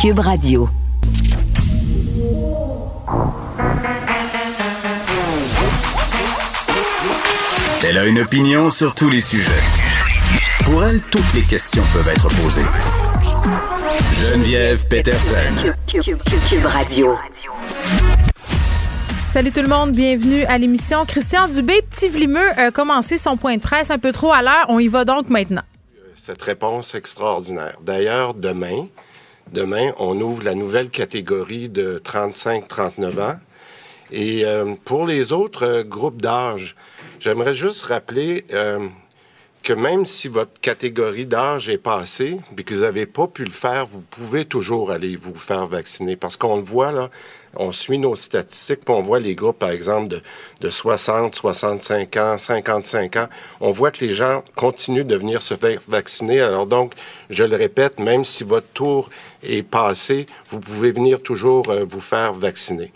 Cube Radio. Elle a une opinion sur tous les sujets. Pour elle, toutes les questions peuvent être posées. Geneviève Peterson. Cube, Radio. Salut tout le monde, bienvenue à l'émission. Christian Dubé, petit vlimeux, a commencé son point de presse un peu trop à l'heure. On y va donc maintenant. Cette réponse extraordinaire. D'ailleurs, demain, demain, on ouvre la nouvelle catégorie de 35-39 ans. Et euh, pour les autres euh, groupes d'âge, j'aimerais juste rappeler euh, que même si votre catégorie d'âge est passée, et que vous n'avez pas pu le faire, vous pouvez toujours aller vous faire vacciner. Parce qu'on le voit, là, on suit nos statistiques, puis on voit les groupes, par exemple, de, de 60, 65 ans, 55 ans. On voit que les gens continuent de venir se faire vacciner. Alors donc, je le répète, même si votre tour est passé, vous pouvez venir toujours vous faire vacciner.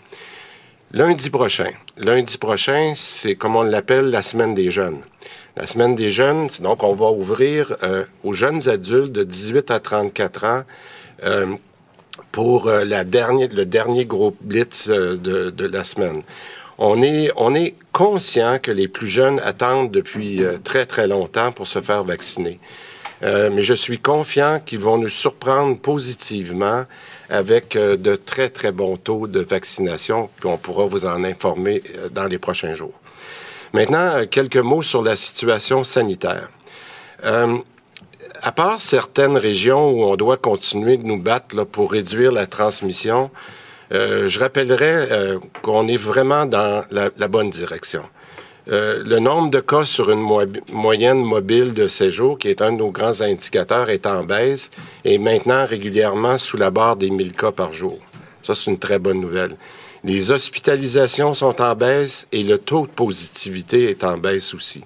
Lundi prochain. Lundi prochain, c'est comme on l'appelle la semaine des jeunes. La semaine des jeunes, donc on va ouvrir euh, aux jeunes adultes de 18 à 34 ans euh, pour euh, le dernier groupe Blitz de, de, la semaine. On est, on est conscient que les plus jeunes attendent depuis très, très longtemps pour se faire vacciner. mais je suis confiant qu'ils vont nous surprendre positivement avec euh, de très, très bons taux de vaccination, puis on pourra vous en informer euh, dans les prochains jours. Maintenant, euh, quelques mots sur la situation sanitaire. à part certaines régions où on doit continuer de nous battre là, pour réduire la transmission, je rappellerai qu'on est vraiment dans la bonne direction. Euh, le nombre de cas sur une moyenne mobile de séjour, qui est un de nos grands indicateurs, est en baisse et maintenant régulièrement sous la barre des 1000 cas par jour. Ça, c'est une très bonne nouvelle. Les hospitalisations sont en baisse et le taux de positivité est en baisse aussi.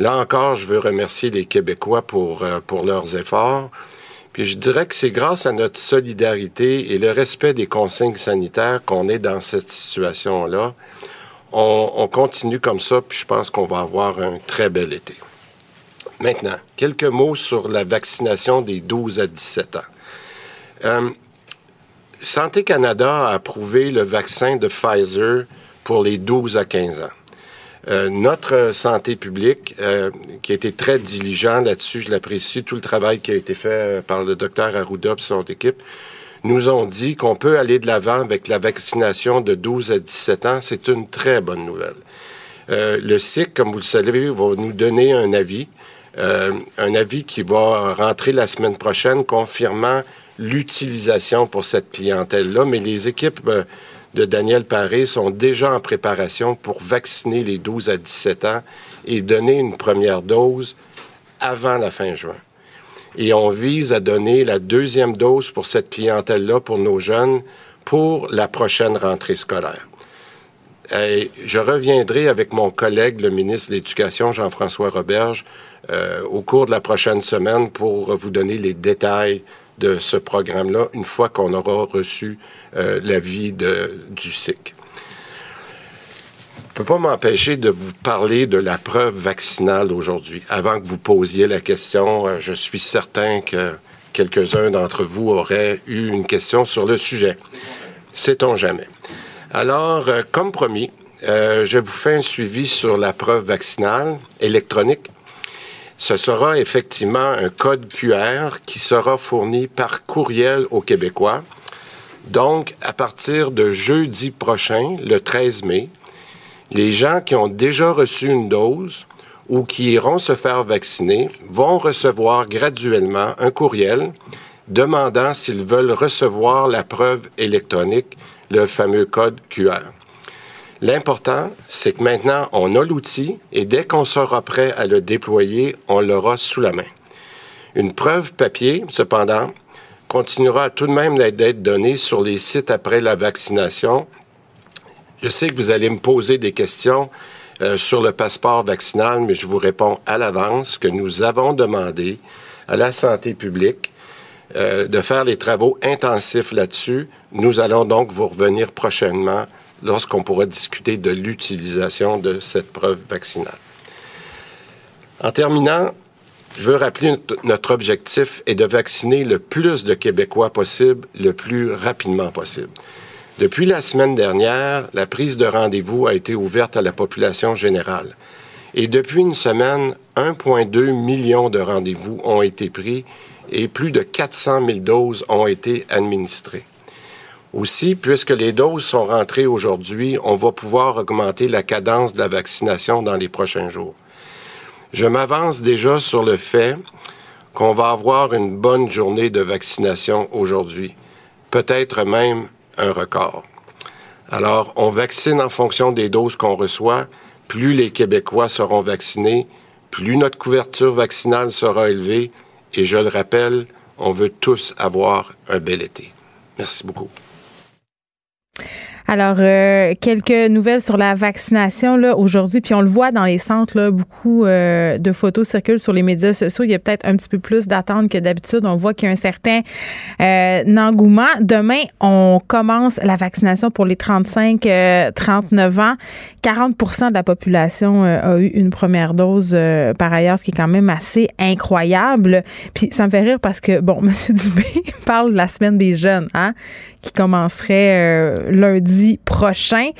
Là encore, je veux remercier les Québécois pour, euh, pour leurs efforts. Puis je dirais que c'est grâce à notre solidarité et le respect des consignes sanitaires qu'on est dans cette situation-là on, continue comme ça, puis je pense qu'on va avoir un très bel été. Maintenant, quelques mots sur la vaccination des 12 à 17 ans. Euh, Santé Canada a approuvé le vaccin de Pfizer pour les 12 à 15 ans. Euh, notre santé publique, euh, qui a été très diligent là-dessus, je l'apprécie, tout le travail qui a été fait par le docteur Arruda et son équipe, nous ont dit qu'on peut aller de l'avant avec la vaccination de 12 à 17 ans. C'est une très bonne nouvelle. Euh, le SIC, comme vous le savez, va nous donner un avis, euh, un avis qui va rentrer la semaine prochaine confirmant l'utilisation pour cette clientèle-là, mais les équipes euh, de Daniel Paré sont déjà en préparation pour vacciner les 12 à 17 ans et donner une première dose avant la fin juin et on vise à donner la deuxième dose pour cette clientèle-là, pour nos jeunes, pour la prochaine rentrée scolaire. Je reviendrai avec mon collègue, le ministre de l'Éducation, Jean-François Roberge, euh, au cours de la prochaine semaine pour vous donner les détails de ce programme-là une fois qu'on aura reçu euh, l'avis du SIC peux pas m'empêcher de vous parler de la preuve vaccinale aujourd'hui. Avant que vous posiez la question, euh, je suis certain que quelques-uns d'entre vous auraient eu une question sur le sujet. Sait-on jamais. Alors, euh, comme promis, euh, je vous fais un suivi sur la preuve vaccinale électronique. Ce sera effectivement un code QR qui sera fourni par courriel aux Québécois. Donc, à partir de jeudi prochain, le 13 mai, les gens qui ont déjà reçu une dose ou qui iront se faire vacciner vont recevoir graduellement un courriel demandant s'ils veulent recevoir la preuve électronique, le fameux code QR. L'important, c'est que maintenant, on a l'outil et dès qu'on sera prêt à le déployer, on l'aura sous la main. Une preuve papier, cependant, continuera tout de même d'être donnée sur les sites après la vaccination je sais que vous allez me poser des questions euh, sur le passeport vaccinal, mais je vous réponds à l'avance que nous avons demandé à la santé publique euh, de faire les travaux intensifs là-dessus. Nous allons donc vous revenir prochainement lorsqu'on pourra discuter de l'utilisation de cette preuve vaccinale. En terminant, Je veux rappeler notre objectif est de vacciner le plus de Québécois possible le plus rapidement possible. Depuis la semaine dernière, la prise de rendez-vous a été ouverte à la population générale. Et depuis une semaine, 1,2 million de rendez-vous ont été pris et plus de 400 000 doses ont été administrées. Aussi, puisque les doses sont rentrées aujourd'hui, on va pouvoir augmenter la cadence de la vaccination dans les prochains jours. Je m'avance déjà sur le fait qu'on va avoir une bonne journée de vaccination aujourd'hui, peut-être même un record. Alors, on vaccine en fonction des doses qu'on reçoit. Plus les Québécois seront vaccinés, plus notre couverture vaccinale sera élevée. Et je le rappelle, on veut tous avoir un bel été. Merci beaucoup. Alors, euh, quelques nouvelles sur la vaccination là aujourd'hui, puis on le voit dans les centres, là, beaucoup euh, de photos circulent sur les médias sociaux. Il y a peut-être un petit peu plus d'attente que d'habitude. On voit qu'il y a un certain euh, engouement. Demain, on commence la vaccination pour les 35-39 ans. 40% de la population a eu une première dose par ailleurs, ce qui est quand même assez incroyable. Puis ça me fait rire parce que, bon, M. Dubé parle de la semaine des jeunes, hein, qui commencerait lundi prochain.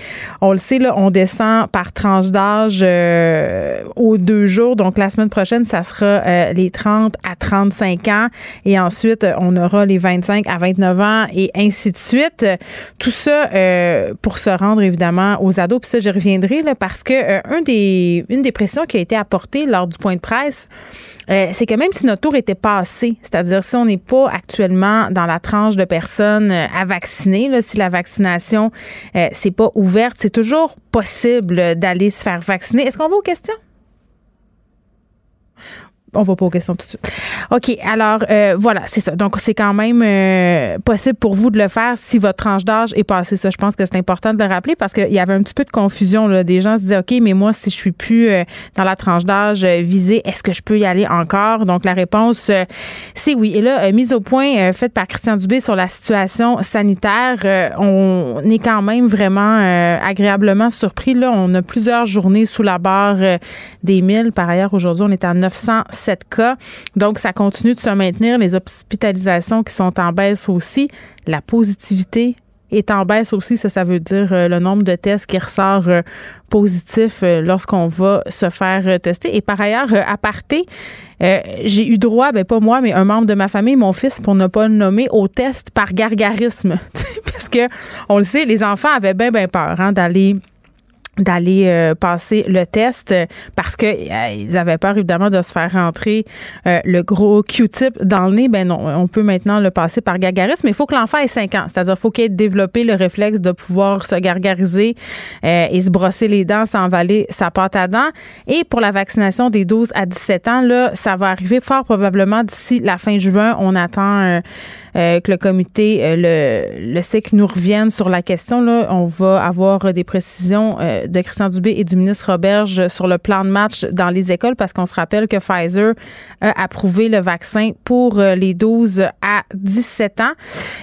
On le sait, là, on descend par tranche d'âge euh, aux deux jours. Donc, la semaine prochaine, ça sera euh, les 30 à 35 ans. Et ensuite, on aura les 25 à 29 ans et ainsi de suite. Tout ça euh, pour se rendre, évidemment, aux ados. Puis ça, je reviendrai là, parce que des, une des pressions qui a été apportée lors du point de presse, c'est que même si notre tour était passé, c'est-à-dire si on n'est pas actuellement dans la tranche de personnes à si la vaccination euh, c'est pas ouverte. C'est toujours possible d'aller se faire vacciner. Est-ce qu'on va aux questions? On va pas aux questions tout de suite. OK, alors euh, voilà, c'est ça. Donc, c'est quand même euh, possible pour vous de le faire si votre tranche d'âge est passée. Ça, je pense que c'est important de le rappeler parce qu'il y avait un petit peu de confusion. Là. Des gens se disaient, OK, mais moi, si je suis plus euh, dans la tranche d'âge visée, est-ce que je peux y aller encore? Donc, la réponse, c'est oui. Et là, mise au point faite par Christian Dubé sur la situation sanitaire, on est quand même vraiment agréablement surpris. Là, on a plusieurs journées sous la barre des 1000. Par ailleurs, aujourd'hui, on est à 900 cas. Donc, ça continue de se maintenir. Les hospitalisations qui sont en baisse aussi. La positivité est en baisse aussi. Ça, ça veut dire euh, le nombre de tests qui ressort euh, positif euh, lorsqu'on va se faire tester. Et par ailleurs, à parté, j'ai eu droit, ben pas moi, mais un membre de ma famille, mon fils, pour ne pas le nommer, au test par gargarisme. Parce que, on le sait, les enfants avaient bien, bien peur hein, d'aller d'aller euh, passer le test parce que euh, ils avaient peur évidemment de se faire rentrer euh, le gros Q-tip dans le nez. Ben non, on peut maintenant le passer par gargarisme, mais il faut que l'enfant ait 5 ans. C'est-à-dire faut qu'il ait développé le réflexe de pouvoir se gargariser et se brosser les dents sans avaler sa pâte à dents. Et pour la vaccination des 12 à 17 ans, là, ça va arriver fort probablement d'ici la fin juin. On attend euh, que le comité euh, le, le SIC nous revienne sur la question. Là. On va avoir des précisions euh, de Christian Dubé et du ministre Roberge sur le plan de match dans les écoles parce qu'on se rappelle que Pfizer a approuvé le vaccin pour les 12 à 17 ans.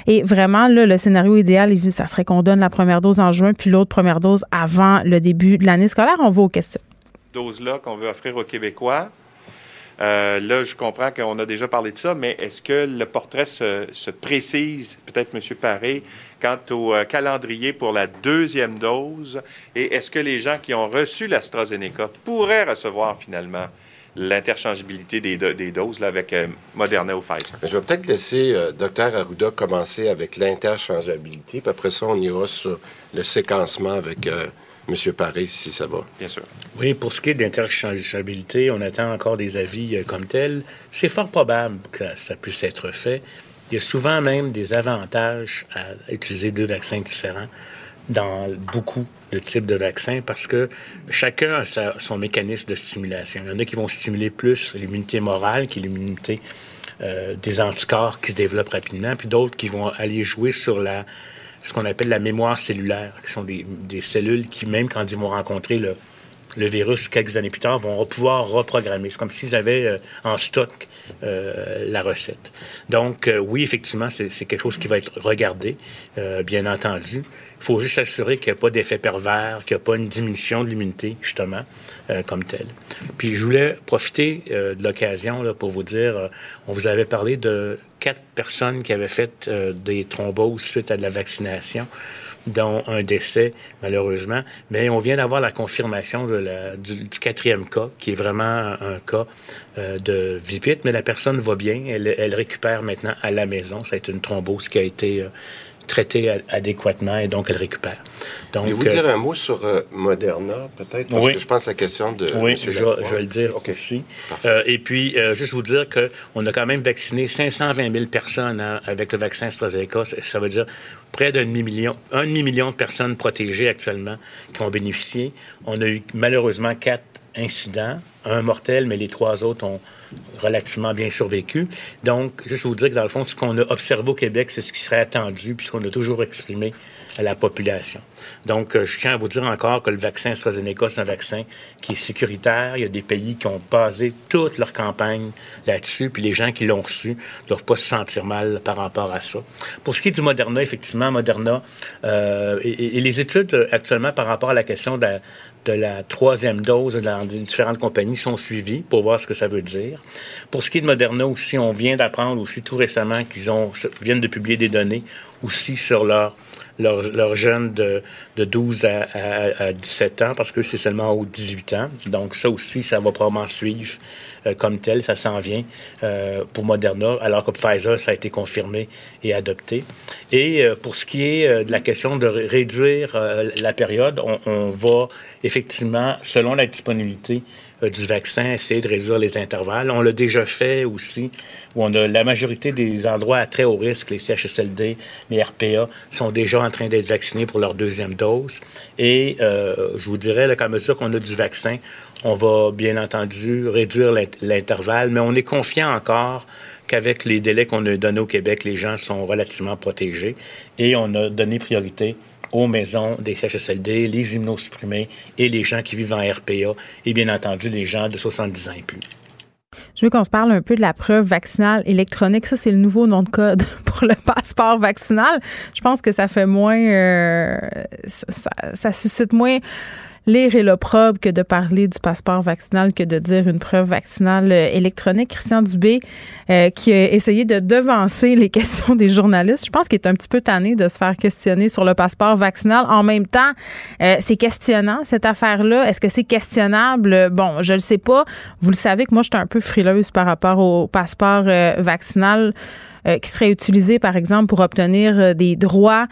Et vraiment, là, le scénario idéal, ça serait qu'on donne la première dose en juin puis l'autre première dose avant le début de l'année scolaire. On va aux questions. Dose-là qu'on veut offrir aux Québécois euh, là, je comprends qu'on a déjà parlé de ça, mais est-ce que le portrait se, précise, peut-être M. Paré, quant au euh, calendrier pour la deuxième dose? Et est-ce que les gens qui ont reçu l'AstraZeneca pourraient recevoir finalement l'interchangeabilité des, doses avec euh, Moderna ou Pfizer? Je vais peut-être laisser Dr Arruda commencer avec l'interchangeabilité, puis après ça, on ira sur le séquencement avec M. Paris, si ça va. Bien sûr. Oui, pour ce qui est d'interchangeabilité, on attend encore des avis euh, comme tels. C'est fort probable que ça puisse être fait. Il y a souvent même des avantages à utiliser deux vaccins différents dans beaucoup de types de vaccins parce que chacun a son mécanisme de stimulation. Il y en a qui vont stimuler plus l'immunité morale, qui est l'immunité euh, des anticorps qui se développent rapidement, puis d'autres qui vont aller jouer sur la ce qu'on appelle la mémoire cellulaire, qui sont des, cellules qui, même quand ils vont rencontrer le, le virus, quelques années plus tard, vont pouvoir reprogrammer. C'est comme s'ils avaient euh, en stock euh, la recette. Donc, euh, oui, effectivement, c'est quelque chose qui va être regardé, bien entendu. Il faut juste s'assurer qu'il n'y a pas d'effet pervers, qu'il n'y a pas une diminution de l'immunité, justement, comme telle. Puis, je voulais profiter de l'occasion pour vous dire, on vous avait parlé de quatre personnes qui avaient fait des thromboses suite à de la vaccination dont un décès, malheureusement. Mais on vient d'avoir la confirmation du, quatrième cas, qui est vraiment un, cas euh, de vipite, mais la personne va bien. Elle, récupère maintenant à la maison. Ça a été une thrombose qui a été euh, traitée adéquatement et donc elle récupère. Donc, vous dire euh, un mot sur Moderna, peut-être? Parce que je pense à la question de. Oui, je, vais le dire aussi. et puis, juste vous dire qu'on a quand même vacciné 520 000 personnes hein, avec le vaccin AstraZeneca. Ça veut dire près d'un demi-million, demi-million de personnes protégées actuellement qui ont bénéficié. On a eu malheureusement quatre incidents, un mortel, mais les trois autres ont relativement bien survécu. Donc, juste vous dire que dans le fond, ce qu'on a observé au Québec, c'est ce qui serait attendu, puisqu'on a toujours exprimé à la population. Donc, euh, je tiens à vous dire encore que le vaccin AstraZeneca, c'est un vaccin qui est sécuritaire. Il y a des pays qui ont basé toute leur campagne là-dessus, puis les gens qui l'ont reçu ne doivent pas se sentir mal par rapport à ça. Pour ce qui est du Moderna, effectivement, Moderna euh, et, les études euh, actuellement par rapport à la question de la, troisième dose dans différentes compagnies sont suivies pour voir ce que ça veut dire. Pour ce qui est de Moderna aussi, on vient d'apprendre aussi tout récemment qu'ils viennent de publier des données aussi sur leur leurs jeunes de, de 12 à, à, 17 ans, parce que c'est seulement aux 18 ans. Donc ça aussi, ça va probablement suivre euh, comme tel, ça s'en vient euh, pour Moderna, alors que Pfizer, ça a été confirmé et adopté. Et euh, pour ce qui est de la question de réduire la période, on, on va effectivement, selon la disponibilité euh, du vaccin, essayer de réduire les intervalles. On l'a déjà fait aussi, où on a la majorité des endroits à très haut risque, les CHSLD, les RPA, sont déjà en train d'être vaccinés pour leur deuxième dose. Et euh, je vous dirais qu'à mesure qu'on a du vaccin, on va bien entendu réduire l'intervalle, mais on est confiant encore qu'avec les délais qu'on a donnés au Québec, les gens sont relativement protégés et on a donné priorité aux maisons des CHSLD, les immunosupprimés et les gens qui vivent en RPA et bien entendu les gens de 70 ans et plus. Je veux qu'on se parle un peu de la preuve vaccinale électronique. Ça, c'est le nouveau nom de code pour le passeport vaccinal. Je pense que ça fait moins. Euh, ça, suscite moins lire et l'opprobre que de parler du passeport vaccinal que de dire une preuve vaccinale euh, électronique. Christian Dubé, euh, qui a essayé de devancer les questions des journalistes, je pense qu'il est un petit peu tanné de se faire questionner sur le passeport vaccinal. En même temps, euh, c'est questionnant, cette affaire-là. Est-ce que c'est questionnable? Bon, je le sais pas. Vous le savez que moi, j'étais un peu frileuse par rapport au passeport vaccinal qui serait utilisé, par exemple, pour obtenir des droits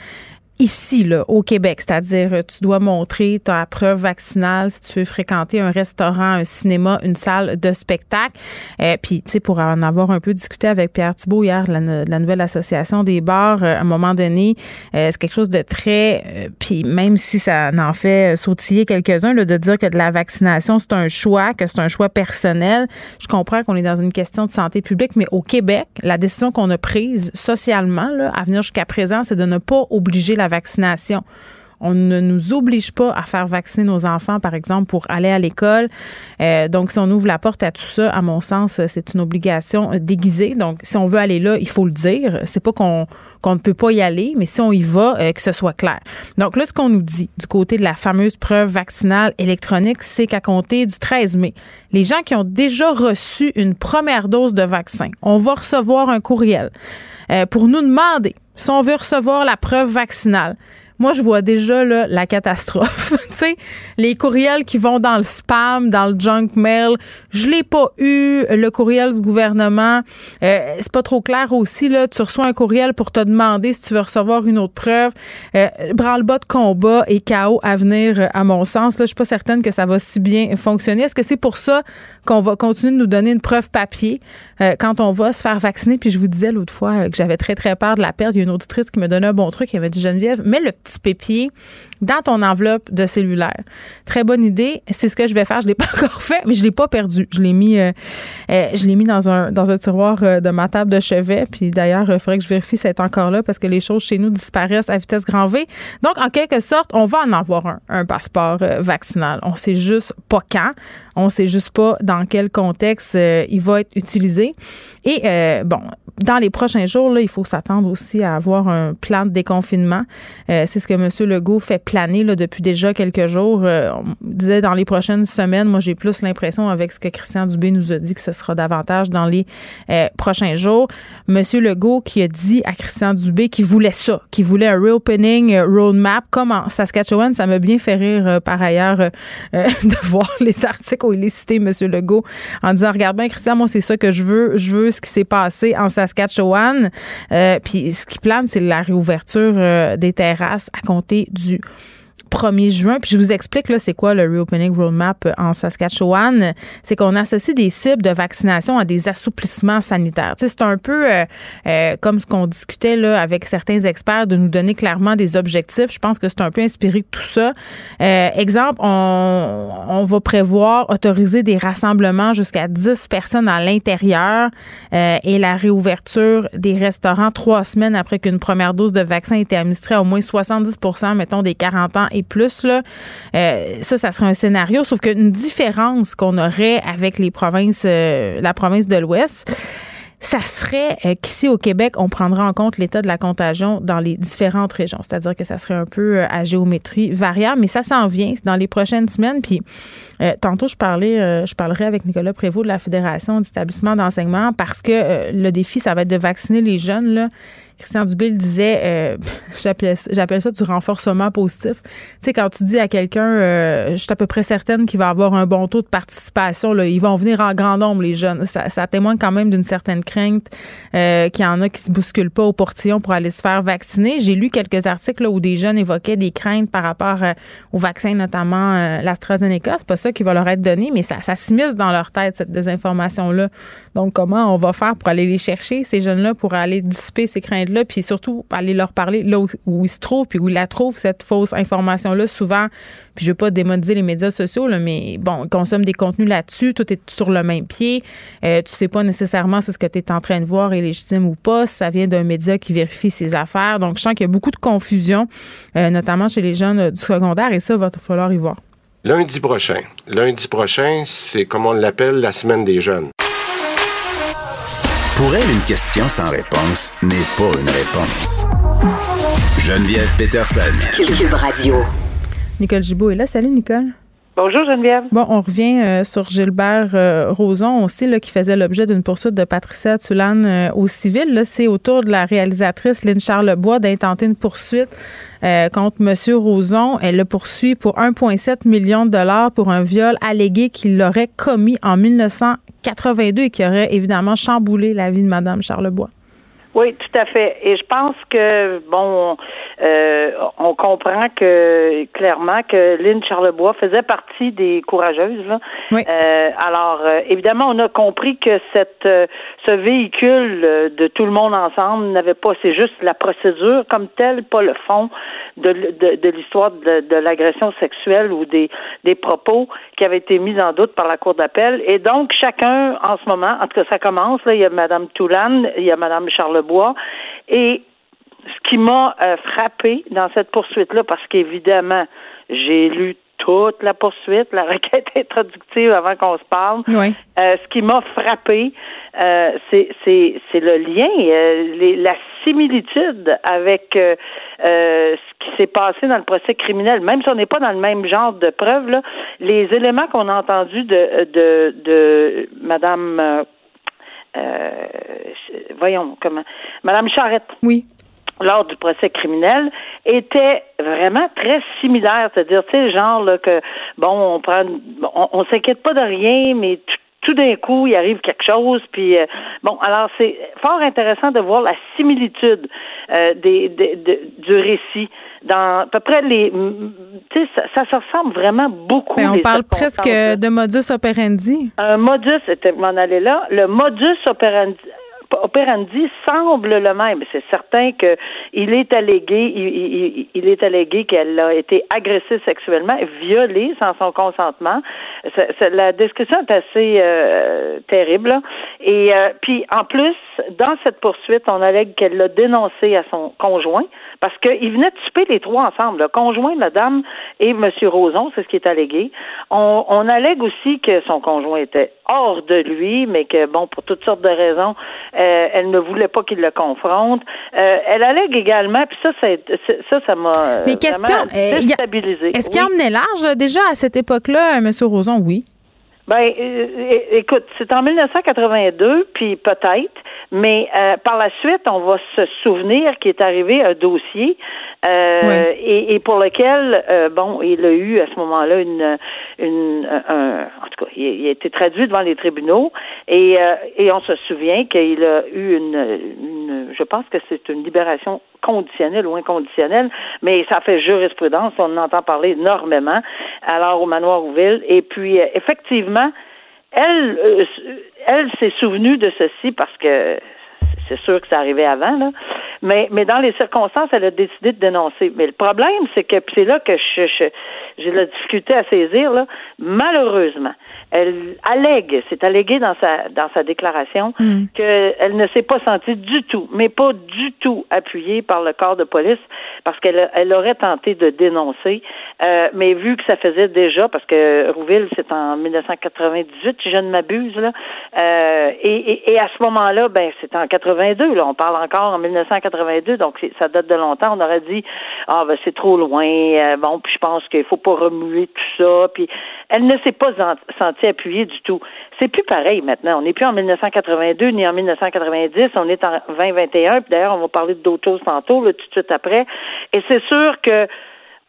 ici, là, au Québec, c'est-à-dire euh, tu dois montrer ta preuve vaccinale si tu veux fréquenter un restaurant, un cinéma, une salle de spectacle. Euh, puis, tu sais, pour en avoir un peu discuté avec Pierre Thibault hier, de la, nouvelle association des bars, euh, à un moment donné, c'est quelque chose de très... puis même si ça en fait sautiller quelques-uns, de dire que de la vaccination, c'est un choix, que c'est un choix personnel, je comprends qu'on est dans une question de santé publique, mais au Québec, la décision qu'on a prise socialement, là, à venir jusqu'à présent, c'est de ne pas obliger la vaccination. On ne nous oblige pas à faire vacciner nos enfants, par exemple, pour aller à l'école. Euh, donc, si on ouvre la porte à tout ça, à mon sens, c'est une obligation déguisée. Donc, si on veut aller là, il faut le dire. C'est pas qu'on ne peut pas y aller, mais si on y va, euh, que ce soit clair. Donc là, ce qu'on nous dit du côté de la fameuse preuve vaccinale électronique, c'est qu'à compter du 13 mai, les gens qui ont déjà reçu une première dose de vaccin, on va recevoir un courriel euh, pour nous demander si on veut recevoir la preuve vaccinale. Moi, je vois déjà la catastrophe. tu sais, les courriels qui vont dans le spam, dans le junk mail. Je l'ai pas eu. Le courriel du gouvernement, euh, c'est pas trop clair aussi. Là, tu reçois un courriel pour te demander si tu veux recevoir une autre preuve. Euh, branle-bas de combat et chaos à venir, à mon sens. Là, je suis pas certaine que ça va si bien fonctionner. Est-ce que c'est pour ça qu'on va continuer de nous donner une preuve papier euh, quand on va se faire vacciner? Puis je vous disais l'autre fois que j'avais très, très peur de la perte. Il y a une auditrice qui me donnait un bon truc. Elle m'a dit, Geneviève, mets le petit pépier dans ton enveloppe de cellulaire. Très bonne idée. C'est ce que je vais faire. Je l'ai pas encore fait, mais je l'ai pas perdu. Je l'ai mis, euh, euh, je l'ai mis dans un dans un tiroir euh, de ma table de chevet. Puis d'ailleurs, il faudrait que je vérifie si c'est encore là parce que les choses chez nous disparaissent à vitesse grand V. Donc, en quelque sorte, on va en avoir un, un passeport vaccinal. On sait juste pas quand. On sait juste pas dans quel contexte il va être utilisé. Et bon, dans les prochains jours, il faut s'attendre aussi à avoir un plan de déconfinement. c'est ce que M. Legault fait planer là, depuis déjà quelques jours. on disait dans les prochaines semaines, moi j'ai plus l'impression avec ce que Christian Dubé nous a dit que ce sera davantage dans les euh, prochains jours. Monsieur Legault qui a dit à Christian Dubé qu'il voulait ça, qu'il voulait un reopening euh, roadmap comme en Saskatchewan. Ça m'a bien fait rire euh, par ailleurs de voir les articles où il est cité Monsieur Legault en disant regarde bien Christian, moi c'est ça que je veux, je veux ce qui s'est passé en Saskatchewan. Puis ce qui plane, c'est la réouverture des terrasses à compter du 1er juin. Puis je vous explique là, c'est quoi le Reopening Roadmap en Saskatchewan. C'est qu'on associe des cibles de vaccination à des assouplissements sanitaires. Tu sais, c'est un peu euh, euh, comme ce qu'on discutait là avec certains experts de nous donner clairement des objectifs. Je pense que c'est un peu inspiré de tout ça. Euh, exemple, on, on, va prévoir autoriser des rassemblements jusqu'à 10 personnes à l'intérieur et la réouverture des restaurants trois semaines après qu'une première dose de vaccin ait été administrée à au moins 70% mettons, des 40 ans et plus. Là, euh, ça, ça serait un scénario, sauf qu'une différence qu'on aurait avec les provinces, euh, la province de l'Ouest, ça serait euh, qu'ici au Québec, on prendra en compte l'état de la contagion dans les différentes régions. C'est-à-dire que ça serait un peu à géométrie variable, mais ça s'en vient dans les prochaines semaines. Puis tantôt, je parlais, je parlerai avec Nicolas Prévost de la Fédération d'établissements d'enseignement parce que le défi, ça va être de vacciner les jeunes. Là. Christian Dubé disait, euh, j'appelle ça du renforcement positif. Tu sais, quand tu dis à quelqu'un, euh, je suis à peu près certaine qu'il va avoir un bon taux de participation, là, ils vont venir en grand nombre, les jeunes. Ça, témoigne quand même d'une certaine crainte euh, qu'il y en a qui se bousculent pas au portillon pour aller se faire vacciner. J'ai lu quelques articles où des jeunes évoquaient des craintes par rapport au vaccin, notamment l'AstraZeneca. C'est pas ça qui va leur être donné, mais ça, ça s'immisce dans leur tête, cette désinformation-là. Donc, comment on va faire pour aller les chercher, ces jeunes-là, pour aller dissiper ces craintes-là, puis surtout aller leur parler là où, ils se trouvent, puis où ils la trouvent, cette fausse information-là, souvent. Puis je veux pas démoniser les médias sociaux, là, mais bon, ils consomment des contenus là-dessus, tout est sur le même pied. Euh, tu sais pas nécessairement si ce que tu es en train de voir est légitime ou pas, si ça vient d'un média qui vérifie ses affaires. Donc, je sens qu'il y a beaucoup de confusion, euh, notamment chez les jeunes du secondaire, et ça, va falloir y voir. Lundi prochain. Lundi prochain, c'est comme on l'appelle la semaine des jeunes. Pour elle, une question sans réponse n'est pas une réponse. Geneviève Peterson. Cube Radio. Nicole Gibault est là. Salut, Nicole. Bonjour Geneviève. Bon, on revient euh, sur Gilbert euh, aussi, là, qui faisait l'objet d'une poursuite de Patricia Tulane euh, au civil. C'est autour de la réalisatrice Lynn Charlebois d'intenter une poursuite contre M. Rozon. Elle le poursuit pour 1,7 million de dollars pour un viol allégué qu'il aurait commis en 1982 et qui aurait évidemment chamboulé la vie de Mme Charlebois. Oui, tout à fait. Et je pense que, bon, euh, on comprend que clairement que Lynn Charlebois faisait partie des courageuses. Là. Euh, alors, euh, évidemment, on a compris que cette ce véhicule de tout le monde ensemble n'avait pas, c'est juste la procédure comme telle, pas le fond de, de, de l'histoire de, de l'agression sexuelle ou des, des propos qui avaient été mis en doute par la Cour d'appel. Et donc, chacun, en ce moment, en tout cas, ça commence, là, il y a Mme Toulane, il y a Mme Charlebois, et ce qui m'a euh, frappé dans cette poursuite-là, parce qu'évidemment, j'ai lu toute la poursuite, la requête introductive avant qu'on se parle. Oui. Euh, ce qui m'a frappé, euh, c'est, le lien, les, la similitude avec ce qui s'est passé dans le procès criminel. Même si on n'est pas dans le même genre de preuves, là, les éléments qu'on a entendus de, de, de Madame voyons comment Madame Charrette. Oui lors du procès criminel était vraiment très similaire, c'est-à-dire, tu sais, genre là, que bon, on prend, on, s'inquiète pas de rien, mais tout d'un coup, il arrive quelque chose, puis euh, bon, alors c'est fort intéressant de voir la similitude euh, des, du récit dans à peu près les, tu sais, ça, ça, se ressemble vraiment beaucoup. Ben, on parle presque de modus operandi. Un modus, c'était m'en aller là, le modus operandi operandi semble le même. C'est certain que il est allégué, il, est allégué qu'elle a été agressée sexuellement, violée sans son consentement. la description est assez euh, terrible. Et euh, puis en plus, dans cette poursuite, on allègue qu'elle l'a dénoncé à son conjoint parce qu'ils venaient de souper les trois ensemble, le conjoint, la dame et M. Roson, c'est ce qui est allégué. On, on allègue aussi que son conjoint était hors de lui, mais que, bon, pour toutes sortes de raisons, euh, elle ne voulait pas qu'il le confronte. Euh, elle allègue également, puis ça, ça, ça m'a mais question, euh, déstabilisé. Est-ce qu'il emmenait large déjà à cette époque-là, M. Roson? Oui. Ben, écoute, c'est en 1982, puis peut-être, mais par la suite, on va se souvenir qu'il est arrivé un dossier euh, et, et, pour lequel, euh, bon, il a eu à ce moment-là une, une un, en tout cas, il, a été traduit devant les tribunaux et, euh, et on se souvient qu'il a eu une, une je pense que c'est une libération conditionnelle ou inconditionnelle, mais ça fait jurisprudence, on en entend parler énormément, alors au manoir Rouville, et puis effectivement, elle, elle s'est souvenue de ceci parce que c'est sûr que ça arrivait avant, là. Mais, mais dans les circonstances, elle a décidé de dénoncer. Mais le problème, c'est que c'est là que je, je, j'ai la difficulté à saisir, là. Malheureusement, elle allègue, c'est allégué dans sa dans sa déclaration mm. qu'elle ne s'est pas sentie du tout, mais pas du tout appuyée par le corps de police parce qu'elle elle aurait tenté de dénoncer, euh, mais vu que ça faisait déjà, parce que Rouville, c'est en 1998, si je ne m'abuse, là, euh, et, et, à ce moment-là, ben c'est en 82, là, on parle encore en 1982, donc ça date de longtemps. On aurait dit ah ben c'est trop loin, euh, bon, puis je pense qu'il faut pas remuer tout ça, puis elle ne s'est pas sentie appuyée du tout. C'est plus pareil maintenant. On n'est plus en 1982 ni en 1990, on est en 2021. Puis d'ailleurs, on va parler d'autres choses tantôt, là, tout de suite après. Et c'est sûr que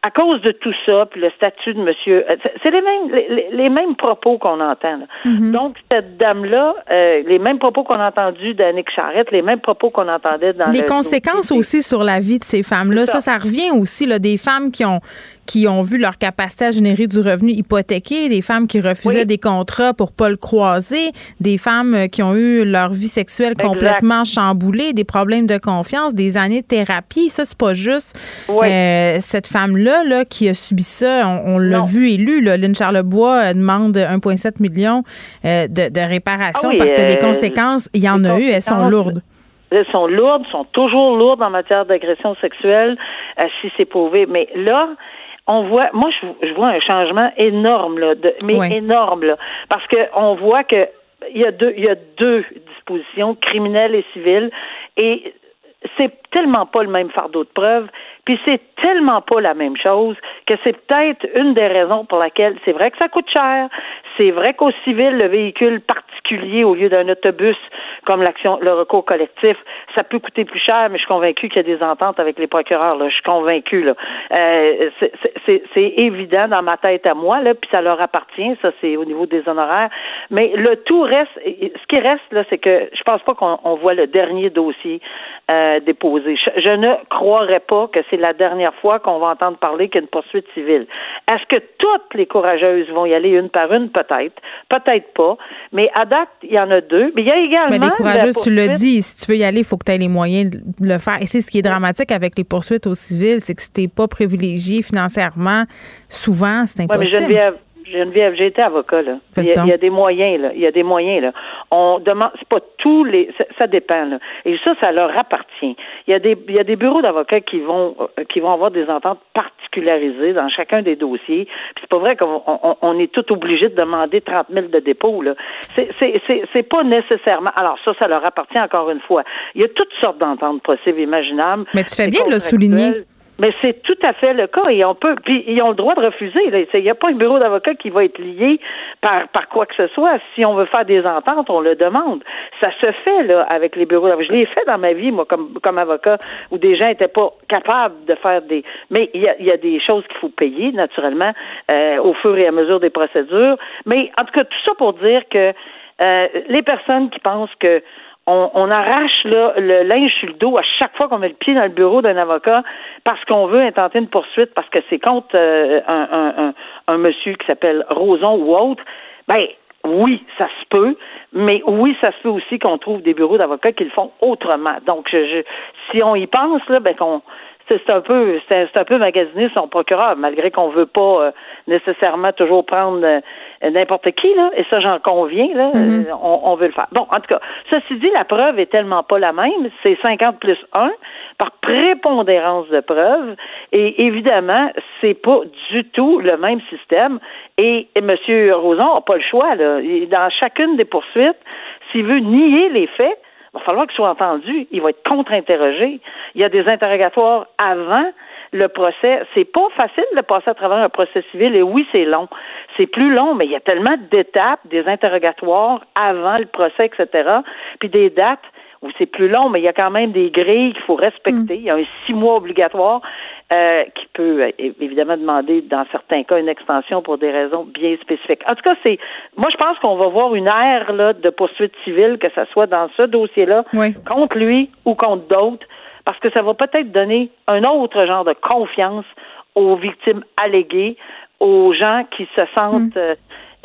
à cause de tout ça, puis le statut de monsieur, euh, c'est les mêmes les, mêmes propos qu'on entend. Mm-hmm. Donc cette dame-là, euh, les mêmes propos qu'on a entendus d'Annick Charrette, les mêmes propos qu'on entendait dans les conséquences aussi sur la vie de ces femmes-là. Ça. ça, ça revient aussi là des femmes qui ont qui ont vu leur capacité à générer du revenu hypothéqué, des femmes qui refusaient des contrats pour pas le croiser, des femmes euh, qui ont eu leur vie sexuelle complètement chamboulée, des problèmes de confiance, des années de thérapie. Ça, c'est pas juste euh, cette femme-là là, qui a subi ça. On, l'a vu et lu. Là. Lynn Charlebois euh, demande 1,7 million de, de réparation ah parce que des conséquences, il y en a eu, elles sont lourdes. Elles sont lourdes, sont toujours lourdes en matière d'agression sexuelle, si c'est prouvé. Mais là, on voit, moi, je, vois un changement énorme, là, de, mais énorme, là, parce que on voit que il y a deux, il y a deux dispositions, criminelles et civiles, et c'est tellement pas le même fardeau de preuve, puis c'est tellement pas la même chose que c'est peut-être une des raisons pour laquelle c'est vrai que ça coûte cher, c'est vrai qu'au civil, le véhicule particulier au lieu d'un autobus comme l'action, le recours collectif, ça peut coûter plus cher, mais je suis convaincu qu'il y a des ententes avec les procureurs. Là. Je suis convaincu. Là. Euh, c'est évident dans ma tête à moi, là, puis ça leur appartient. Ça, c'est au niveau des honoraires. Mais le tout reste. Ce qui reste là, c'est que je pense pas qu'on voit le dernier dossier euh, déposé. Je, ne croirais pas que c'est la dernière fois qu'on va entendre parler qu'il y a une Est-ce que toutes les courageuses vont y aller une par une? Peut-être. Peut-être pas. Mais à date, il y en a deux. Mais il y a également courageuse, tu le dis, si tu veux y aller, il faut que tu aies les moyens de le faire. Et c'est ce qui est dramatique avec les poursuites au civil, c'est que si tu pas privilégié financièrement, souvent, c'est impossible. Geneviève, j'ai été avocat là. Il y, a, des moyens là. Il y a des moyens là. On demande, c'est pas tous les, ça, dépend là. Et ça, ça leur appartient. Il y a des, il y a des bureaux d'avocats qui vont, euh, qui vont avoir des ententes particularisées dans chacun des dossiers. Puis c'est pas vrai qu'on on, est tout obligé de demander 30 000 de dépôt là. C'est, c'est, c'est, c'est pas nécessairement. Alors ça, ça leur appartient encore une fois. Il y a toutes sortes d'ententes possibles, imaginables. Mais tu fais bien de le souligner. Mais c'est tout à fait le cas et on peut, puis ils ont le droit de refuser. Il n'y a pas un bureau d'avocat qui va être lié par par quoi que ce soit. Si on veut faire des ententes, on le demande. Ça se fait là avec les bureaux d'avocat. Je l'ai fait dans ma vie moi comme comme avocat où des gens n'étaient pas capables de faire des. Mais il y a, y a des choses qu'il faut payer naturellement euh, au fur et à mesure des procédures. Mais en tout cas tout ça pour dire que euh, les personnes qui pensent que on, arrache là, le linge sur le dos à chaque fois qu'on met le pied dans le bureau d'un avocat parce qu'on veut intenter une poursuite parce que c'est contre euh, un, un, un, monsieur qui s'appelle Roson ou autre. Ben, oui, ça se peut, mais oui, ça se peut aussi qu'on trouve des bureaux d'avocats qui le font autrement. Donc, je, si on y pense, là, ben qu'on c'est un peu c'est un peu magasiner son procureur, malgré qu'on veut pas euh, nécessairement toujours prendre euh, n'importe qui, là, et ça j'en conviens, là, mm-hmm. euh, on, on, veut le faire. Bon, en tout cas, ceci dit, la preuve est tellement pas la même, c'est 50 plus 1 par prépondérance de preuves, et évidemment, c'est pas du tout le même système, et, et M. Roson n'a pas le choix, là. Dans chacune des poursuites, s'il veut nier les faits, il va falloir qu'il soit entendu. Il va être contre-interrogé. Il y a des interrogatoires avant le procès. C'est pas facile de passer à travers un procès civil. Et oui, c'est long. C'est plus long, mais il y a tellement d'étapes, des interrogatoires avant le procès, etc. Puis des dates où c'est plus long, mais il y a quand même des grilles qu'il faut respecter. Mm. Il y a un six mois obligatoire euh, qui peut euh, évidemment demander, dans certains cas, une extension pour des raisons bien spécifiques. En tout cas, c'est moi je pense qu'on va voir une ère là, de poursuite civile, que ce soit dans ce dossier-là, contre lui ou contre d'autres, parce que ça va peut-être donner un autre genre de confiance aux victimes alléguées, aux gens qui se sentent mm. euh,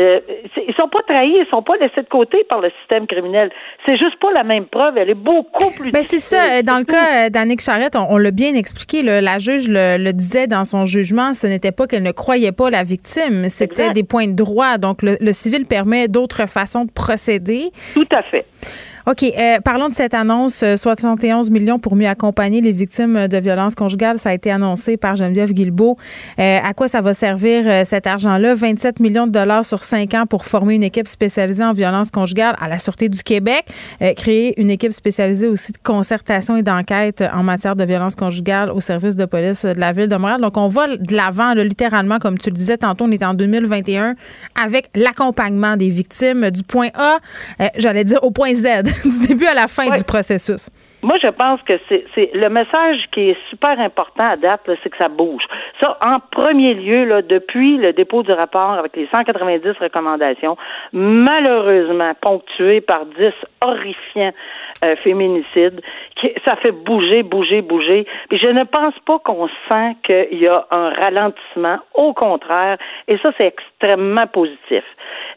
euh, ils sont pas trahis, ils sont pas laissés de côté par le système criminel. C'est juste pas la même preuve, elle est beaucoup plus. Ben c'est ça. Dans le cas euh, d'Annick Charrette, on, l'a bien expliqué. la juge le, disait dans son jugement, ce n'était pas qu'elle ne croyait pas la victime, c'était des points de droit. Donc le, le civil permet d'autres façons de procéder. Tout à fait. OK. Euh, parlons de cette annonce 71 euh, millions pour mieux accompagner les victimes de violences conjugales. Ça a été annoncé par Geneviève Guilbeault. Euh, à quoi ça va servir cet argent-là? 27 millions de dollars sur cinq ans pour former une équipe spécialisée en violences conjugales à la Sûreté du Québec. créer une équipe spécialisée aussi de concertation et d'enquête en matière de violences conjugales au service de police de la ville de Montréal. Donc, on va de l'avant, littéralement, comme tu le disais tantôt, on est en 2021 avec l'accompagnement des victimes du point A, j'allais dire au point Z du début à la fin du processus. Moi, je pense que c'est le message qui est super important à date, c'est que ça bouge. Ça, en premier lieu, là, depuis le dépôt du rapport avec les 190 recommandations, malheureusement ponctuées par 10 horrifiants euh, féminicides, qui, ça fait bouger, bouger, bouger. Puis je ne pense pas qu'on sent qu'il y a un ralentissement. Au contraire, et ça, c'est extrêmement positif.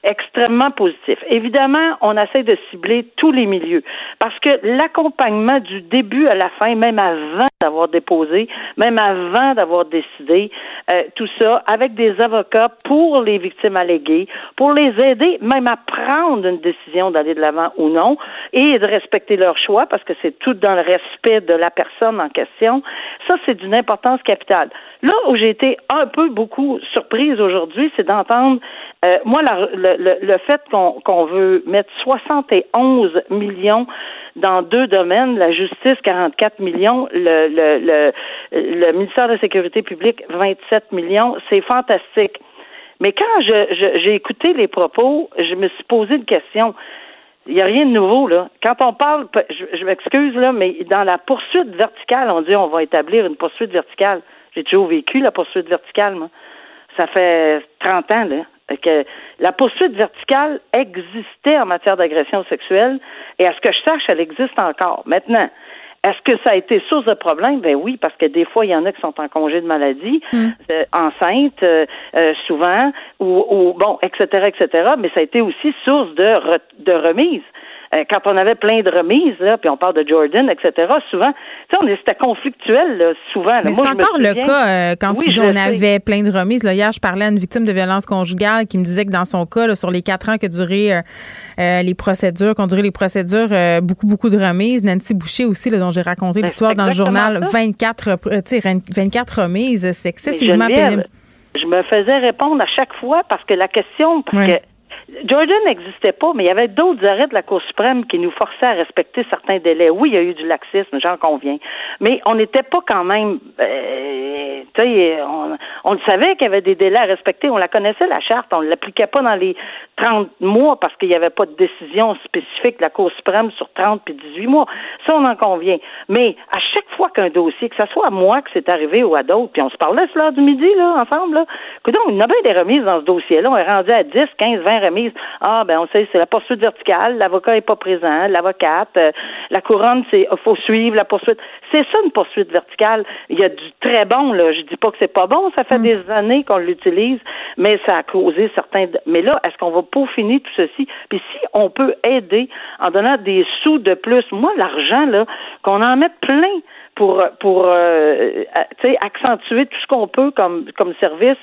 Extrêmement positif. Évidemment, on essaie de cibler tous les milieux parce que l'accompagnement du début à la fin, même avant d'avoir déposé, même avant d'avoir décidé, euh, tout ça, avec des avocats pour les victimes alléguées, pour les aider même à prendre une décision d'aller de l'avant ou non, et de respecter leur choix, parce que c'est tout dans le respect de la personne en question. Ça, c'est d'une importance capitale. Là où j'ai été un peu beaucoup surprise aujourd'hui, c'est d'entendre, euh, moi, le, le, fait qu'on veut mettre 71 millions dans deux domaines, la justice 44 millions, le, le, le, ministère de la Sécurité publique 27 millions, c'est fantastique. Mais quand je, j'ai écouté les propos, je me suis posé une question. Il n'y a rien de nouveau, là. Quand on parle, je, je m'excuse, là, mais dans la poursuite verticale, on dit on va établir une poursuite verticale. J'ai toujours vécu la poursuite verticale, moi. Ça fait 30 ans, là que la poursuite verticale existait en matière d'agression sexuelle et à ce que je sache, elle existe encore. Maintenant, est-ce que ça a été source de problème? Ben oui, parce que des fois, il y en a qui sont en congé de maladie, mm. euh, enceintes, euh, euh, souvent, ou, ou, bon, etc., etc. Mais ça a été aussi source de, de remise. Euh, quand on avait plein de remises, là, puis on parle de Jordan, etc., souvent, tu sais, c'était conflictuel, souvent. Mais c'est encore le cas euh, quand on avait plein de remises. Là, hier, je parlais à une victime de violence conjugale qui me disait que dans son cas, sur les quatre ans que duraient euh, les procédures, qu'ont duré les procédures, beaucoup, beaucoup de remises. Nancy Boucher aussi, là, dont j'ai raconté ben, l'histoire dans le journal, 24, 24 remises. C'est excessivement pénible. Je me faisais répondre à chaque fois parce que la question, parce que Jordan n'existait pas, mais il y avait d'autres arrêts de la Cour suprême qui nous forçaient à respecter certains délais. Oui, il y a eu du laxisme, j'en conviens. Mais on n'était pas quand même... Euh, tu sais, on, on, le savait qu'il y avait des délais à respecter. On la connaissait, la charte. On ne l'appliquait pas dans les 30 mois parce qu'il n'y avait pas de décision spécifique de la Cour suprême sur 30 puis 18 mois. Ça, on en convient. Mais à chaque fois qu'un dossier, que ce soit à moi que c'est arrivé ou à d'autres, puis on se parlait ce l'heure du midi, là, ensemble, là, donc, en a bien des remises dans ce dossier-là. On est rendu à 10, 15, 20 remises Ah, ben on sait, c'est la poursuite verticale, l'avocat est pas présent, l'avocate, euh, la couronne, c'est faut suivre la poursuite. C'est ça une poursuite verticale. Il y a du très bon, là. Je dis pas que c'est pas bon, ça fait mm. des années qu'on l'utilise, mais ça a causé certains. Mais là, est-ce qu'on va peaufiner tout ceci? Puis si on peut aider en donnant des sous de plus, moi, l'argent, là, qu'on en mette plein pour pour euh, accentuer tout ce qu'on peut comme comme service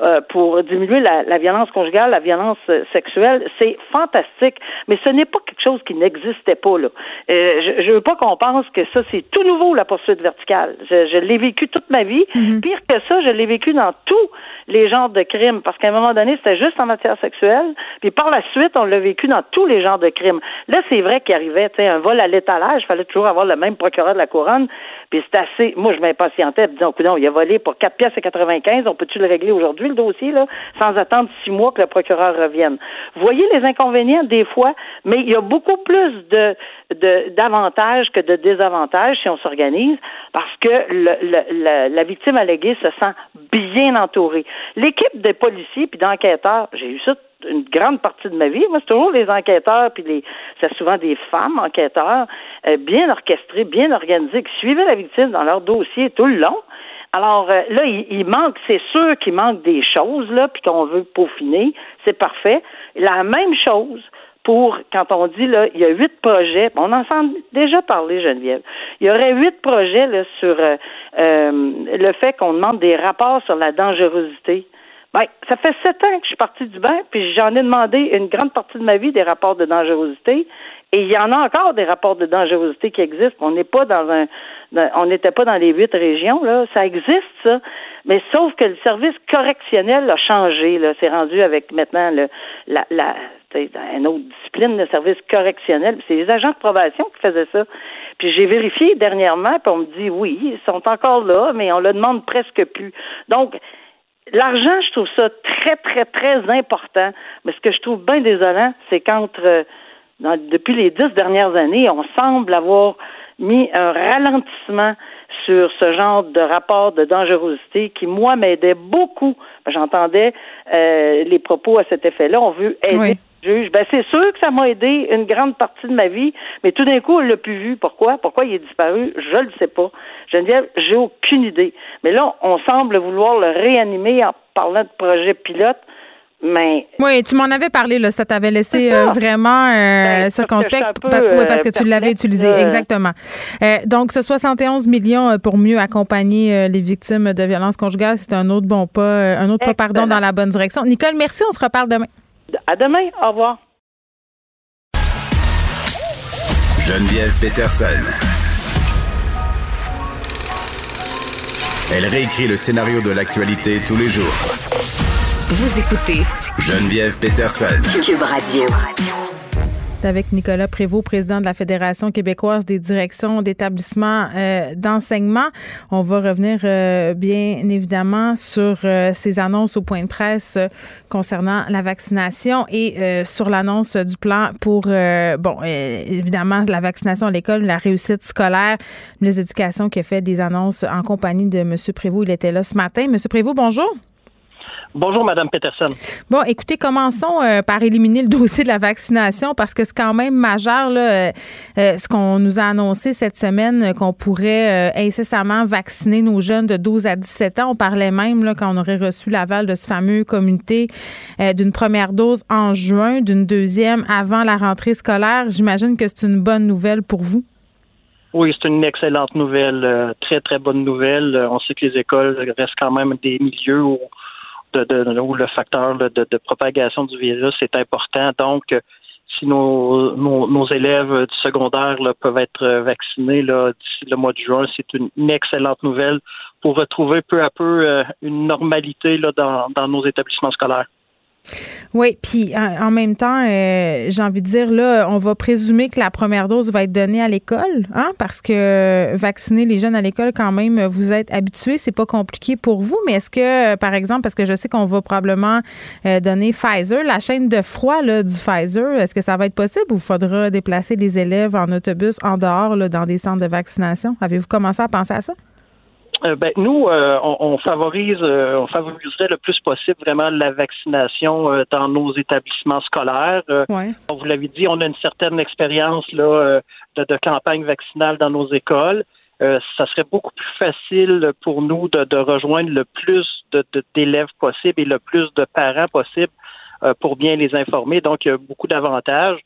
euh, pour diminuer la, la, violence conjugale, la violence sexuelle, c'est fantastique. Mais ce n'est pas quelque chose qui n'existait pas là. Euh, je, veux pas qu'on pense que ça c'est tout nouveau la poursuite verticale. Je, je l'ai vécu toute ma vie. Mm-hmm. Pire que ça, je l'ai vécu dans tous les genres de crimes parce qu'à un moment donné c'était juste en matière sexuelle. Puis par la suite on l'a vécu dans tous les genres de crimes. Là c'est vrai qu'il arrivait, tu sais, un vol à l'étalage, il fallait toujours avoir le même procureur de la couronne. Puis c'est assez. Moi je m'impatientais, disons, non, il a volé pour 4 pièces et 95, on peut-tu le régler aujourd'hui? le dossier, là, sans attendre six mois que le procureur revienne? Voyez les inconvénients des fois, mais il y a beaucoup plus de d'avantages que de désavantages si on s'organise, parce que le, la victime alléguée se sent bien entourée. L'équipe des policiers puis d'enquêteurs, j'ai eu ça une grande partie de ma vie. Moi, c'est toujours les enquêteurs, puis les, c'est souvent des femmes enquêteurs, euh, bien orchestrés, bien organisés, qui suivaient la victime dans leur dossier tout le long. Alors euh, là, il, manque, c'est sûr qu'il manque des choses, là, puis qu'on veut peaufiner, c'est parfait. La même chose pour quand on dit là, il y a huit projets, on en a déjà parlé, Geneviève. Il y aurait huit projets là, sur euh, euh, le fait qu'on demande des rapports sur la dangerosité. Ben, ça fait sept ans que je suis partie du bain, puis j'en ai demandé une grande partie de ma vie des rapports de dangerosité. Et il y en a encore des rapports de dangerosité qui existent. On n'est pas dans un, on n'était pas dans les huit régions là. Ça existe ça, mais sauf que le service correctionnel a changé là. C'est rendu avec maintenant le, la, la une autre discipline, de service correctionnel. C'est les agents de probation qui faisaient ça. Puis j'ai vérifié dernièrement, puis on me dit oui, ils sont encore là, mais on le demande presque plus. Donc, l'argent, je trouve ça très, très, très important. Mais ce que je trouve bien désolant, c'est qu'entre depuis les dix dernières années, on semble avoir mis un ralentissement sur ce genre de rapport de dangerosité qui, moi, m'aidait beaucoup. J'entendais euh, les propos à cet effet-là. On veut aider le juge. Ben, c'est sûr que ça m'a aidé une grande partie de ma vie, mais tout d'un coup, on l'a plus vu. Pourquoi? Pourquoi il est disparu? Je le sais pas. Geneviève, j'ai aucune idée. Mais là, on semble vouloir le réanimer en parlant de projet pilote. Mais oui, tu m'en avais parlé là, ça t'avait laissé euh, vraiment euh, ben, circonspect parce que, tu l'avais utilisé exactement. Euh, donc ce 71 millions pour mieux accompagner les victimes de violences conjugales, c'est un autre bon pas, un autre pas pardon dans la bonne direction. Nicole, merci, on se reparle demain. À demain, au revoir. Geneviève Peterson. Elle réécrit le scénario de l'actualité tous les jours vous écoutez Geneviève Peterson. Cube Radio. Avec Nicolas Prévost, président de la Fédération québécoise des directions d'établissements euh, d'enseignement. On va revenir euh, bien évidemment sur euh, ces annonces au point de presse concernant la vaccination et sur l'annonce du plan pour, bon, évidemment, la vaccination à l'école, la réussite scolaire, les éducations qui a fait des annonces en compagnie de M. Prévost. Il était là ce matin. M. Prévost, bonjour. Bonjour, Madame Peterson. Bon, écoutez, commençons euh, par éliminer le dossier de la vaccination parce que c'est quand même majeur, là, euh, euh, ce qu'on nous a annoncé cette semaine, qu'on pourrait incessamment vacciner nos jeunes de 12 à 17 ans. On parlait même, là, quand on aurait reçu l'aval de ce fameux comité, d'une première dose en juin, d'une deuxième avant la rentrée scolaire. J'imagine que c'est une bonne nouvelle pour vous. Oui, c'est une excellente nouvelle, très, très bonne nouvelle. On sait que les écoles restent quand même des milieux où où le facteur de, propagation du virus est important. Donc, si nos, élèves du secondaire peuvent être vaccinés d'ici le mois de juin, c'est une, excellente nouvelle pour retrouver peu à peu euh, une normalité dans nos établissements scolaires. Oui, puis en même temps, euh, j'ai envie de dire, là, on va présumer que la première dose va être donnée à l'école, hein, parce que vacciner les jeunes à l'école, quand même, vous êtes habitués, c'est pas compliqué pour vous, mais est-ce que, par exemple, parce que je sais qu'on va probablement euh, donner Pfizer, la chaîne de froid là, du Pfizer, est-ce que ça va être possible ou faudra déplacer les élèves en autobus en dehors, là, dans des centres de vaccination? Avez-vous commencé à penser à ça? Euh, ben, nous, euh, on, favorise, euh, on favoriserait le plus possible vraiment la vaccination dans nos établissements scolaires. vous l'avez dit, on a une certaine expérience là de, campagne vaccinale dans nos écoles. ça serait beaucoup plus facile pour nous de, rejoindre le plus d'élèves possible et le plus de parents possible pour bien les informer. Donc, il y a beaucoup d'avantages.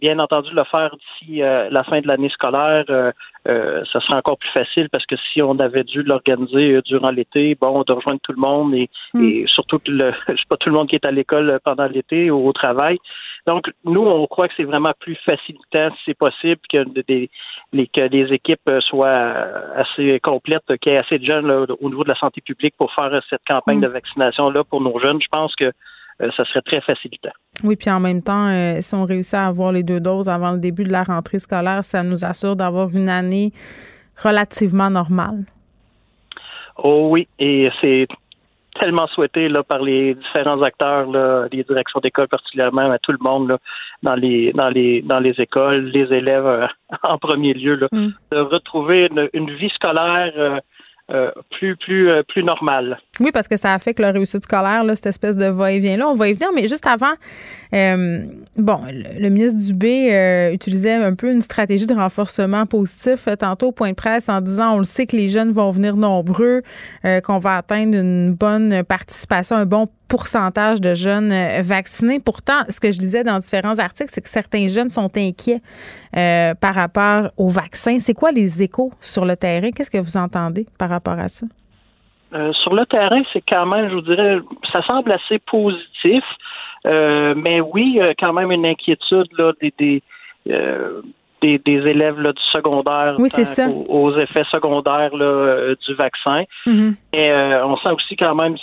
Bien entendu, le faire d'ici euh, la fin de l'année scolaire, euh, euh, ça serait encore plus facile parce que si on avait dû l'organiser durant l'été, bon, de rejoindre tout le monde et, mm. surtout le, c'est pas tout le monde qui est à l'école pendant l'été ou au travail. Donc, nous, on croit que c'est vraiment plus facilitant, si c'est possible, que des, les, que les équipes soient assez complètes, qu'il y ait assez de jeunes au niveau de la santé publique pour faire cette campagne mm. de vaccination là pour nos jeunes. Je pense que euh, ça serait très facilitant. Oui, puis en même temps, euh, si on réussit à avoir les deux doses avant le début de la rentrée scolaire, ça nous assure d'avoir une année relativement normale. Oh oui, et c'est tellement souhaité là, par les différents acteurs, là, les directions d'école particulièrement, à tout le monde dans les dans les dans les écoles, les élèves euh, en premier lieu, là, mm. de retrouver une, vie scolaire euh, plus plus euh, plus normal. Oui, parce que ça affecte le réussite scolaire, là, cette espèce de va-et-vient là. On va y venir, mais juste avant, euh, bon, le, ministre Dubé utilisait un peu une stratégie de renforcement positif tantôt au point de presse en disant on le sait que les jeunes vont venir nombreux, qu'on va atteindre une bonne participation, un bon pourcentage de jeunes euh, vaccinés. Pourtant, ce que je disais dans différents articles, c'est que certains jeunes sont inquiets euh, par rapport au vaccin. C'est quoi les échos sur le terrain? Qu'est-ce que vous entendez par rapport à ça? Euh, sur le terrain, c'est quand même, je vous dirais, ça semble assez positif. mais oui, quand même une inquiétude là, des, des, des, élèves là, du secondaire Aux, effets secondaires là, du vaccin. Mm-hmm. Et on sent aussi quand même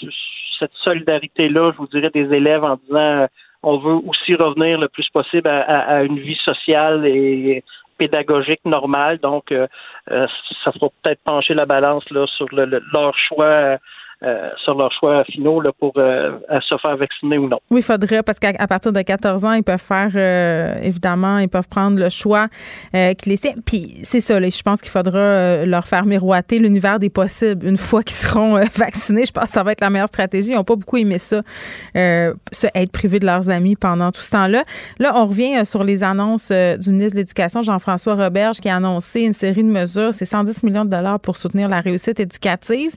cette solidarité-là, je vous dirais, des élèves en disant euh, on veut aussi revenir le plus possible à, une vie sociale et pédagogique normale. Donc, euh, euh, ça fera peut-être pencher la balance là, sur leur choix euh, sur leur choix finaux pour euh, se faire vacciner ou non. Oui, il faudrait, parce qu'à partir de 14 ans, ils peuvent faire, euh, évidemment, ils peuvent prendre le choix qu'ils essaient. Puis c'est ça, je pense qu'il faudra leur faire miroiter l'univers des possibles une fois qu'ils seront vaccinés. Je pense que ça va être la meilleure stratégie. Ils n'ont pas beaucoup aimé ça, être privés de leurs amis pendant tout ce temps-là. Là, on revient sur les annonces du ministre de l'Éducation, Jean-François Roberge, qui a annoncé une série de mesures. C'est 110 millions de dollars pour soutenir la réussite éducative.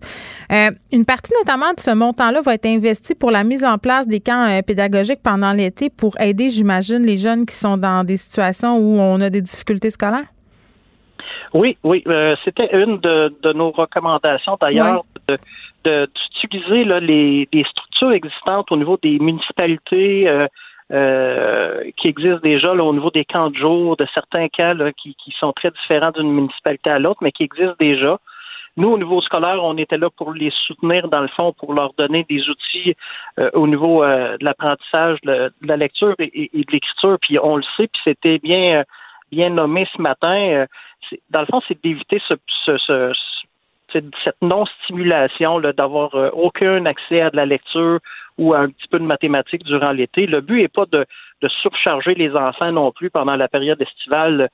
une partie notamment de ce montant-là va être investi pour la mise en place des camps euh, pédagogiques pendant l'été pour aider, j'imagine, les jeunes qui sont dans des situations où on a des difficultés scolaires? Oui, oui. Euh, c'était une de, nos recommandations d'ailleurs d'utiliser les, structures existantes au niveau des municipalités euh, qui existent déjà au niveau des camps de jour, de certains cas qui, qui, sont très différents d'une municipalité à l'autre, mais qui existent déjà. Nous, au niveau scolaire, on était là pour les soutenir, dans le fond, pour leur donner des outils euh, au niveau euh, de l'apprentissage, de, la lecture et, de l'écriture. Puis on le sait, puis c'était bien, euh, bien nommé ce matin. dans le fond, c'est d'éviter ce, ce, cette non-stimulation d'avoir aucun accès à de la lecture ou à un petit peu de mathématiques durant l'été. Le but n'est pas de, de surcharger les enfants non plus pendant la période estivale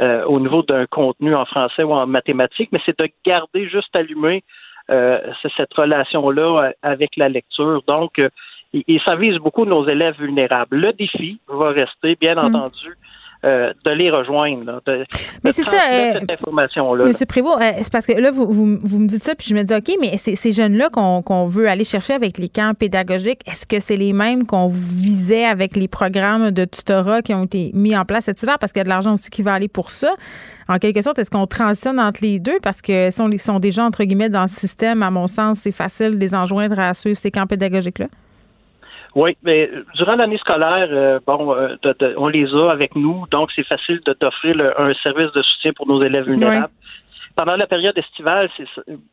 euh, au niveau d'un contenu en français ou en mathématiques, mais c'est de garder juste allumé euh, cette relation-là euh, avec la lecture. Donc, et, ça vise beaucoup nos élèves vulnérables. Le défi va rester, bien mm. entendu, euh, de les rejoindre. mais c'est ça. Euh, cette information-là. Monsieur Prévost, euh, c'est parce que là, vous, vous, me dites ça, puis je me dis, OK, mais ces jeunes-là qu'on veut aller chercher avec les camps pédagogiques, est-ce que c'est les mêmes qu'on visait avec les programmes de tutorat qui ont été mis en place cet hiver? Parce qu'il y a de l'argent aussi qui va aller pour ça. En quelque sorte, est-ce qu'on transitionne entre les deux? Parce que si on sont déjà, entre guillemets, dans le système, à mon sens, c'est facile de les enjoindre à suivre ces camps pédagogiques-là? Oui, mais durant l'année scolaire, euh, bon, euh, on les a avec nous, donc c'est facile de d'offrir un service de soutien pour nos élèves vulnérables. Pendant la période estivale, c'est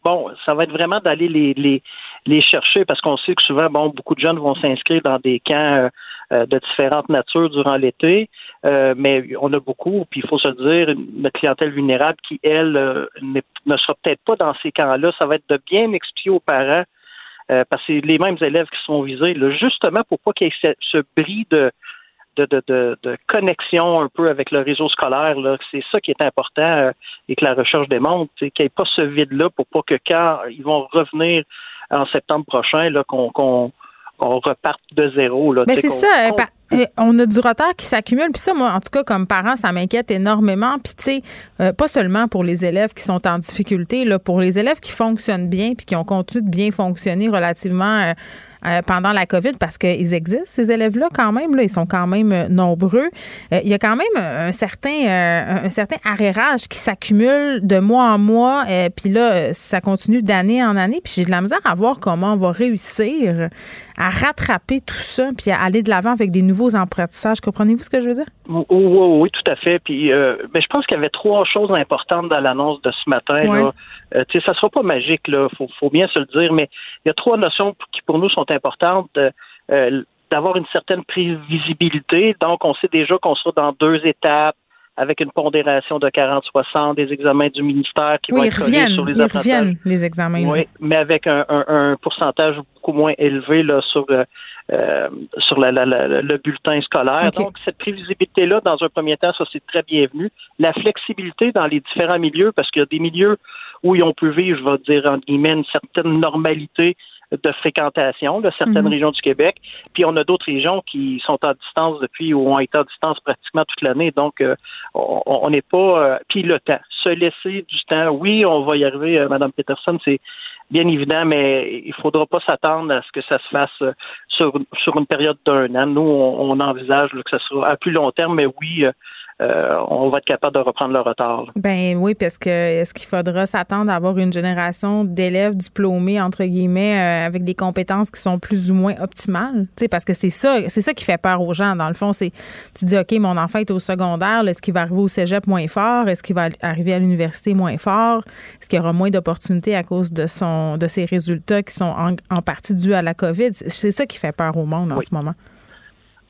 bon, ça va être vraiment d'aller les, les les chercher parce qu'on sait que souvent, bon, beaucoup de jeunes vont s'inscrire dans des camps euh, de différentes natures durant l'été, mais on a beaucoup, puis il faut se dire, une clientèle vulnérable qui, elle, ne sera peut-être pas dans ces camps-là. Ça va être de bien expliquer aux parents euh, parce que c'est les mêmes élèves qui sont visés, justement pour pas qu'il y ait ce, bris de, de, de, de, connexion un peu avec le réseau scolaire. C'est ça qui est important euh, et que la recherche démontre, qu'il n'y ait pas ce vide-là pour pas que quand ils vont revenir en septembre prochain, qu'on reparte de zéro. Mais c'est ça. Euh, euh, on a du retard qui s'accumule. Puis ça, moi, en tout cas, comme parent, ça m'inquiète énormément. Puis, tu sais, pas seulement pour les élèves qui sont en difficulté, là, pour les élèves qui fonctionnent bien puis qui ont continué de bien fonctionner relativement euh, pendant la COVID parce qu'ils existent, ces élèves-là, quand même. Là, ils sont quand même euh, nombreux. Euh, il y a quand même un certain, un certain arrérage qui s'accumule de mois en mois. puis là, ça continue d'année en année. Puis j'ai de la misère à voir comment on va réussir à rattraper tout ça puis à aller de l'avant avec des nouveaux apprentissages. Comprenez-vous ce que je veux dire? Oui, oui, oui tout à fait. Puis mais je pense qu'il y avait trois choses importantes dans l'annonce de ce matin. Là. tu sais, ça sera pas magique, là. Faut, faut bien se le dire, mais il y a trois notions qui pour nous sont importante euh, d'avoir une certaine prévisibilité. Donc, on sait déjà qu'on sera dans deux étapes avec une pondération de 40-60, des examens du ministère qui vont être sur les ils reviennent, les examens. Oui, mais avec un, pourcentage beaucoup moins élevé là, sur, euh, euh, sur le bulletin scolaire. Donc, cette prévisibilité-là, dans un premier temps, ça, c'est très bienvenu. La flexibilité dans les différents milieux, parce qu'il y a des milieux où on peut vivre, je vais dire, en guillemets, une certaine normalité de fréquentation de certaines mhm. régions du Québec. Puis on a d'autres régions qui sont à distance depuis ou ont été à distance pratiquement toute l'année. Donc euh, on n'est pas. Euh, puis le temps, se laisser du temps. Oui, on va y arriver, euh, Madame Peterson. C'est bien évident, mais il faudra pas s'attendre à ce que ça se fasse sur, sur une période d'un an. Nous, on, envisage que ça sera à plus long terme, mais oui, euh, on va être capable de reprendre le retard. Ben oui, parce que est-ce qu'il faudra s'attendre à avoir une génération d'élèves diplômés entre guillemets euh, avec des compétences qui sont plus ou moins optimales, tu sais, parce que c'est ça, c'est ça qui fait peur aux gens. Dans le fond, c'est tu dis ok, mon enfant est au secondaire, est-ce qu'il va arriver au cégep moins fort, est-ce qu'il va arriver à l'université moins fort, est-ce qu'il y aura moins d'opportunités à cause de son de ses résultats qui sont en, partie dus à la COVID? C'est ça qui fait peur au monde en ce moment.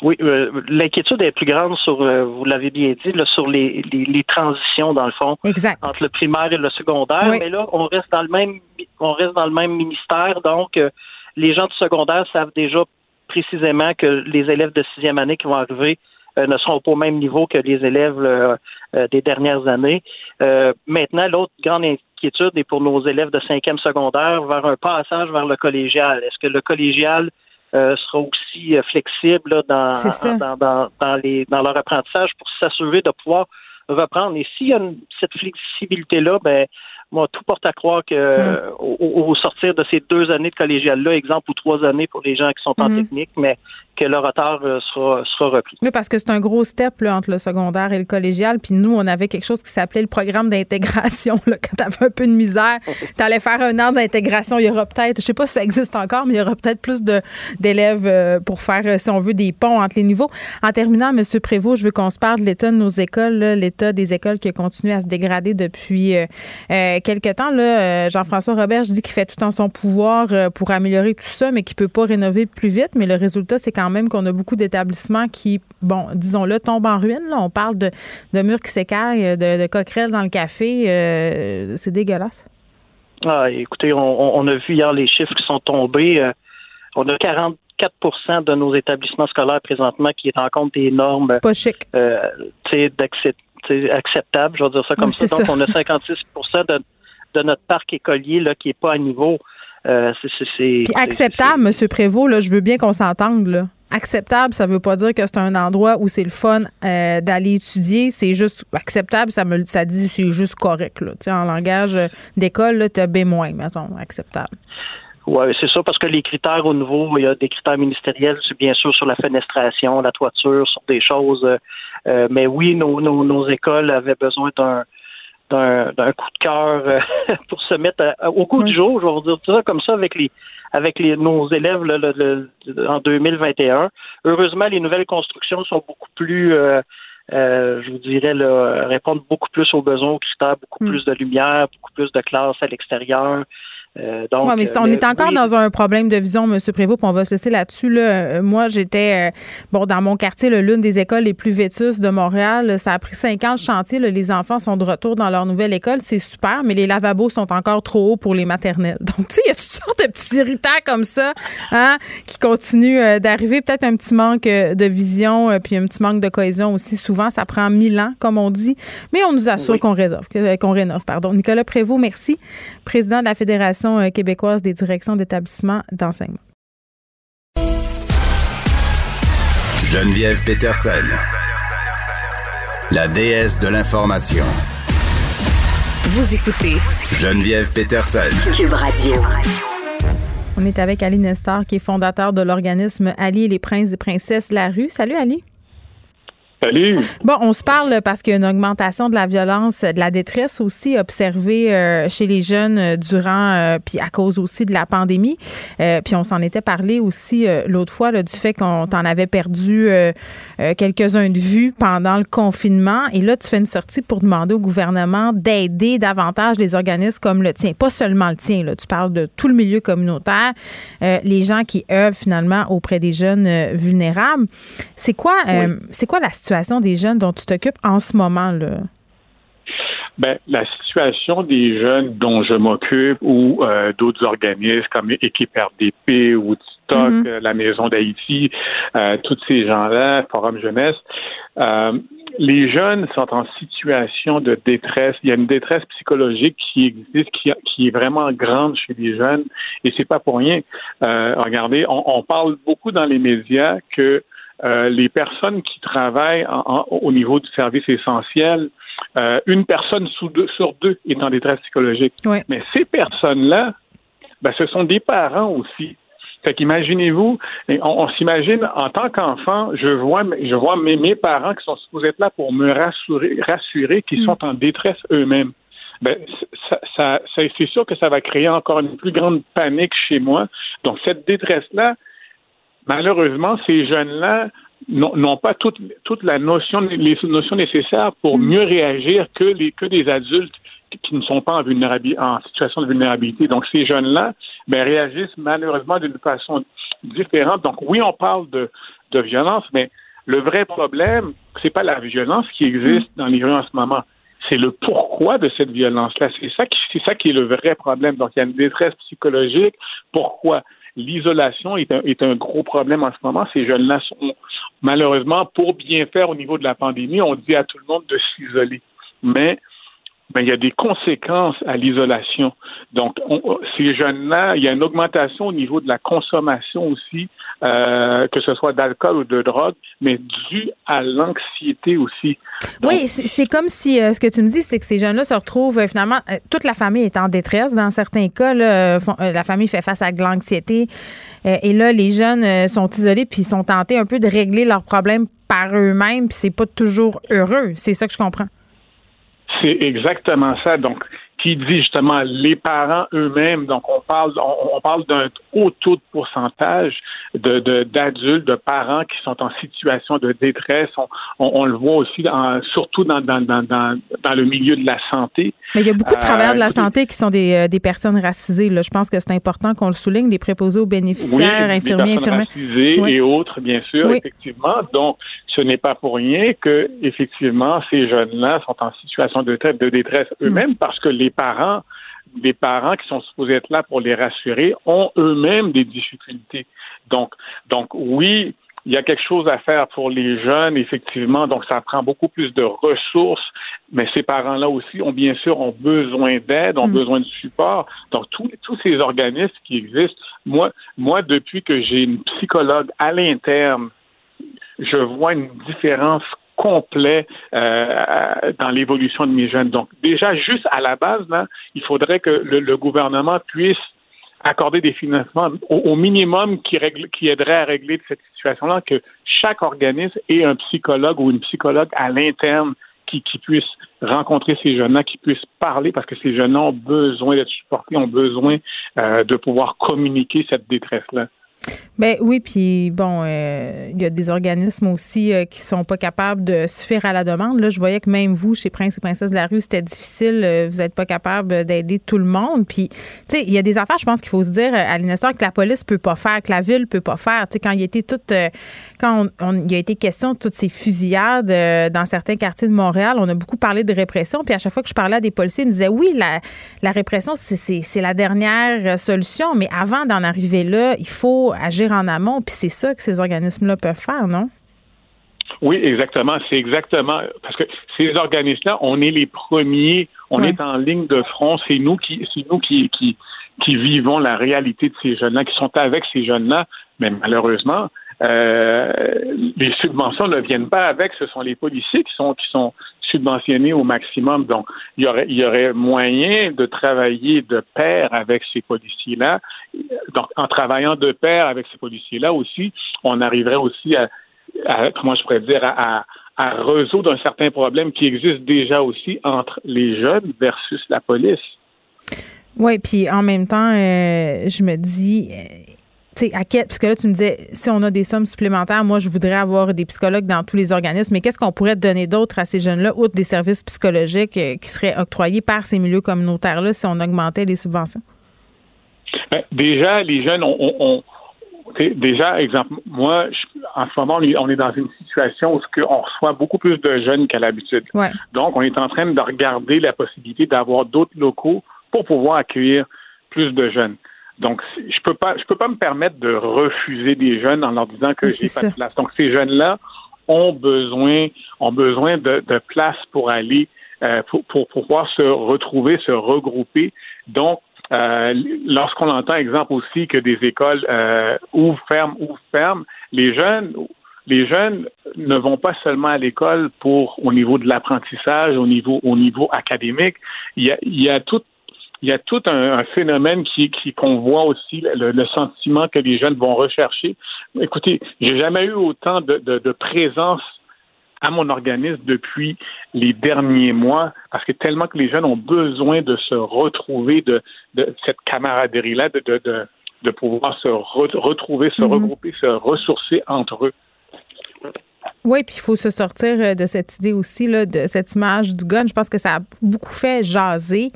Oui, euh, l'inquiétude est plus grande sur, euh, vous l'avez bien dit, là, sur les, les, transitions dans le fond entre le primaire et le secondaire. Mais là, on reste dans le même, on reste dans le même ministère, donc euh, les gens du secondaire savent déjà précisément que les élèves de sixième année qui vont arriver ne seront pas au même niveau que les élèves des dernières années. maintenant, l'autre grande inquiétude est pour nos élèves de cinquième secondaire vers un passage vers le collégial. Est-ce que le collégial euh, sera aussi euh, flexible dans, dans, dans, dans, les, dans leur apprentissage pour s'assurer de pouvoir reprendre. Et s'il y a cette flexibilité-là, ben moi, tout porte à croire que mm. au, sortir de ces deux années de collégial-là, exemple, ou trois années pour les gens qui sont en mm-hmm. technique, mais que le retard euh, sera, sera repris. Oui, parce que c'est un gros step là, entre le secondaire et le collégial. Puis nous, on avait quelque chose qui s'appelait le programme d'intégration. Quand tu avais un peu de misère, tu allais faire un an d'intégration. Il y aura peut-être, je sais pas si ça existe encore, mais il y aura peut-être plus d'élèves euh, pour faire, euh, si on veut, des ponts entre les niveaux. En terminant, M. Prévost, je veux qu'on se parle de l'état de nos écoles, l'état des écoles qui a continué à se dégrader depuis euh, quelques temps. Jean-François Robert, je dis qu'il fait tout en son pouvoir pour améliorer tout ça, mais qu'il peut pas rénover plus vite. Mais le résultat, c'est quand même qu'on a beaucoup d'établissements qui, bon, disons-le, tombent en ruine. On parle de, murs qui s'écaillent, de, coquerelles dans le café. Euh, c'est dégueulasse. Ah, écoutez, on, a vu hier les chiffres qui sont tombés. Euh, on a 44% de nos établissements scolaires présentement qui est en compte des normes. pas chic. Euh, acceptables, je vais dire ça comme ça. Donc, on a 56 de, de notre parc écolier là, qui n'est pas à niveau. Euh, c'est, acceptable, M. Prévost, là, je veux bien qu'on s'entende. Là. Acceptable, ça veut pas dire que c'est un endroit où c'est le fun euh, d'aller étudier. C'est juste acceptable, ça me ça dit c'est juste correct. Là. en langage d'école, tu as B-, mettons, acceptable. Oui, c'est ça, parce que les critères au niveau, il y a des critères ministériels, c'est bien sûr sur la fenestration, la toiture, sur des choses. Euh, mais oui, nos, nos, nos écoles avaient besoin d'un d'un coup de cœur euh, pour se mettre au coup du jour, je vais vous dire ça comme ça avec les avec les, nos élèves en 2021. Heureusement, les nouvelles constructions sont beaucoup plus euh, euh, je vous dirais, répondent beaucoup plus aux besoins, aux critères, beaucoup mm. plus de lumière, beaucoup plus de classes à l'extérieur. Euh, donc, mais on est encore dans un problème de vision, M. Prévost, puis on va se laisser là-dessus. Là. Moi, j'étais bon dans mon quartier, l'une des écoles les plus vétustes de Montréal. Ça a pris cinq ans le chantier. les enfants sont de retour dans leur nouvelle école. C'est super, mais les lavabos sont encore trop hauts pour les maternelles. Donc, tu sais, il y a toutes sortes de petits irritants comme ça hein, qui continuent d'arriver. Peut-être un petit manque de vision, puis un petit manque de cohésion aussi. Souvent, ça prend mille ans, comme on dit. Mais on nous assure qu'on rénove, qu'on rénove. Pardon. Nicolas Prévost, merci. Président de la Fédération euh, québécoise des directions d'établissements d'enseignement. Geneviève Peterson, la déesse de l'information. Vous écoutez Geneviève Peterson, Cube Radio. On est avec Ali Nestor, qui est fondateur de l'organisme Ali et les princes et princesses La Rue. Salut Ali. Salut. Bon, on se parle parce qu'il y a une augmentation de la violence, de la détresse aussi observée euh, chez les jeunes euh, durant, euh, puis à cause aussi de la pandémie. puis on s'en était parlé aussi l'autre fois là, du fait qu'on t'en avait perdu quelques-uns de vue pendant le confinement. Et là, tu fais une sortie pour demander au gouvernement d'aider davantage les organismes comme le tien, pas seulement le tien. Là, tu parles de tout le milieu communautaire, les gens qui œuvrent finalement auprès des jeunes vulnérables. C'est quoi, c'est quoi la situation? Des jeunes dont tu t'occupes en ce moment? Là? Ben, la situation des jeunes dont je m'occupe ou euh, d'autres organismes comme Équipe RDP ou TikTok, mm-hmm. euh, la Maison d'Haïti, euh, tous ces gens-là, Forum Jeunesse, les jeunes sont en situation de détresse. Il y a une détresse psychologique qui existe, qui, est vraiment grande chez les jeunes, et c'est pas pour rien. regardez, on, on, parle beaucoup dans les médias que euh, les personnes qui travaillent au niveau du service essentiel, euh, une personne sur deux est en détresse psychologique. Mais ces personnes-là, ben, ce sont des parents aussi. Fait qu'imaginez-vous, on, s'imagine en tant qu'enfant, je vois, je vois mes, parents qui sont supposés être là pour me rassurer, rassurer qu'ils mm. sont en détresse eux-mêmes. Ben, ça, c'est sûr que ça va créer encore une plus grande panique chez moi. Donc cette détresse-là, malheureusement, ces jeunes-là n'ont pas toute, toute la notion, les notions nécessaires pour mm. mieux réagir que les que des adultes qui ne sont pas en, en situation de vulnérabilité. Donc, ces jeunes-là ben, réagissent malheureusement d'une façon différente. Donc, oui, on parle de, de violence, mais le vrai problème, c'est pas la violence qui existe dans les rues en ce moment. C'est le pourquoi de cette violence-là. C'est ça qui, c'est ça qui est le vrai problème. Donc, il y a une détresse psychologique. Pourquoi? L'isolation est un, gros problème en ce moment. Ces jeunes-là sont, malheureusement, pour bien faire au niveau de la pandémie, on dit à tout le monde de s'isoler. Mais ben, il y a des conséquences à l'isolation. Donc, ces jeunes-là, il y a une augmentation au niveau de la consommation aussi, euh, que ce soit d'alcool ou de drogue, mais dû à l'anxiété aussi. oui, c'est comme si euh, ce que tu me dis, c'est que ces jeunes-là se retrouvent euh, finalement, toute la famille est en détresse dans certains cas. la famille fait face à de l'anxiété. et là, les jeunes sont isolés puis sont tentés un peu de régler leurs problèmes par eux-mêmes, puis c'est pas toujours heureux. C'est ça que je comprends. C'est exactement ça. Donc, qui dit justement les parents eux-mêmes. Donc, on parle, on, parle d'un haut taux de pourcentage de, d'adultes, de, parents qui sont en situation de détresse. On, le voit aussi, surtout dans, dans, le milieu de la santé. Mais il y a beaucoup de travailleurs de la euh, santé qui sont des, euh, des personnes racisées. Là. Je pense que c'est important qu'on le souligne, des préposés aux bénéficiaires, infirmiers, infirmières. Racisées et autres, bien sûr, effectivement. Donc, ce n'est pas pour rien que, effectivement, ces jeunes-là sont en situation de, de détresse mm. eux-mêmes parce que les parents, les parents qui sont supposés être là pour les rassurer ont eux-mêmes des difficultés. Donc, donc oui, il y a quelque chose à faire pour les jeunes, effectivement. Donc, ça prend beaucoup plus de ressources. Mais ces parents-là aussi ont bien sûr ont besoin d'aide, ont mm. besoin de support. Donc, tous, tous ces organismes qui existent, moi, moi, depuis que j'ai une psychologue à l'interne, je vois une différence complet euh, dans l'évolution de mes jeunes. Donc, déjà, juste à la base, là, il faudrait que le, gouvernement puisse accorder des financements au, minimum qui, règle, qui aiderait à régler cette situation-là, que chaque organisme ait un psychologue ou une psychologue à l'interne qui, qui puisse rencontrer ces jeunes-là, qui puissent parler, parce que ces jeunes-là ont besoin d'être supportés, ont besoin euh, de pouvoir communiquer cette détresse-là. Ben oui, puis bon, euh, il y a des organismes aussi euh, qui sont pas capables de suffire à la demande. Là, je voyais que même vous, chez Prince et Princesse de la rue, c'était difficile. Euh, vous n'êtes pas capable d'aider tout le monde. Puis, tu sais, il y a des affaires, je pense qu'il faut se dire à l'instant que la police peut pas faire, que la ville peut pas faire. Tu sais, quand il était tout, quand on, a été question de toutes ces fusillades dans certains quartiers de Montréal, on a beaucoup parlé de répression. Puis à chaque fois que je parlais à des policiers, ils me disaient oui, la, la répression, c'est la dernière solution. Mais avant d'en arriver là, il faut agir en amont. Puis c'est ça que ces organismes-là peuvent faire, non? Oui, exactement. C'est exactement parce que ces organismes-là, on est les premiers, on est en ligne de front. C'est nous qui, c'est nous qui, qui, qui vivons la réalité de ces jeunes-là, qui sont avec ces jeunes-là. Mais malheureusement, euh, les subventions ne viennent pas avec. Ce sont les policiers qui sont qui sont subventionnés au maximum. Donc, il y aurait y aurait moyen de travailler de pair avec ces policiers-là. Donc, en travaillant de pair avec ces policiers-là aussi, on arriverait aussi à, comment je pourrais dire à, résoudre un certain problème qui existe déjà aussi entre les jeunes versus la police. Oui, puis en même temps, euh, je me dis, sais, à quel, parce que là, tu me disais, si on a des sommes supplémentaires, moi, je voudrais avoir des psychologues dans tous les organismes, mais qu'est-ce qu'on pourrait donner d'autre à ces jeunes-là, outre des services psychologiques euh, qui seraient octroyés par ces milieux communautaires-là si on augmentait les subventions? Ben, déjà, les jeunes ont, déjà, exemple, moi, en ce moment, on est, dans une situation où on reçoit beaucoup plus de jeunes qu'à l'habitude. Donc, on est en train de regarder la possibilité d'avoir d'autres locaux pour pouvoir accueillir plus de jeunes. Donc, je peux pas, je peux pas me permettre de refuser des jeunes en leur disant que j'ai pas de place. Donc, ces jeunes-là ont besoin, ont besoin de, de place pour aller, euh, pour, pour, pouvoir se retrouver, se regrouper. Donc, euh, lorsqu'on entend, exemple aussi, que des écoles euh, ouvrent, ferment, ouvrent, ferment, les jeunes, les jeunes ne vont pas seulement à l'école pour au niveau de l'apprentissage, au niveau au niveau académique. Il y a, il y a tout il y a tout un, phénomène qui qu'on voit aussi le, sentiment que les jeunes vont rechercher. Écoutez, j'ai jamais eu autant de, présence à mon organisme depuis les derniers mois, parce que tellement que les jeunes ont besoin de se retrouver, de, cette camaraderie-là, de, de, pouvoir se retrouver, se mm-hmm. regrouper, se ressourcer entre eux. Oui, puis il faut se sortir euh, de cette idée aussi, là, de cette image du gun. Je pense que ça a beaucoup fait jaser.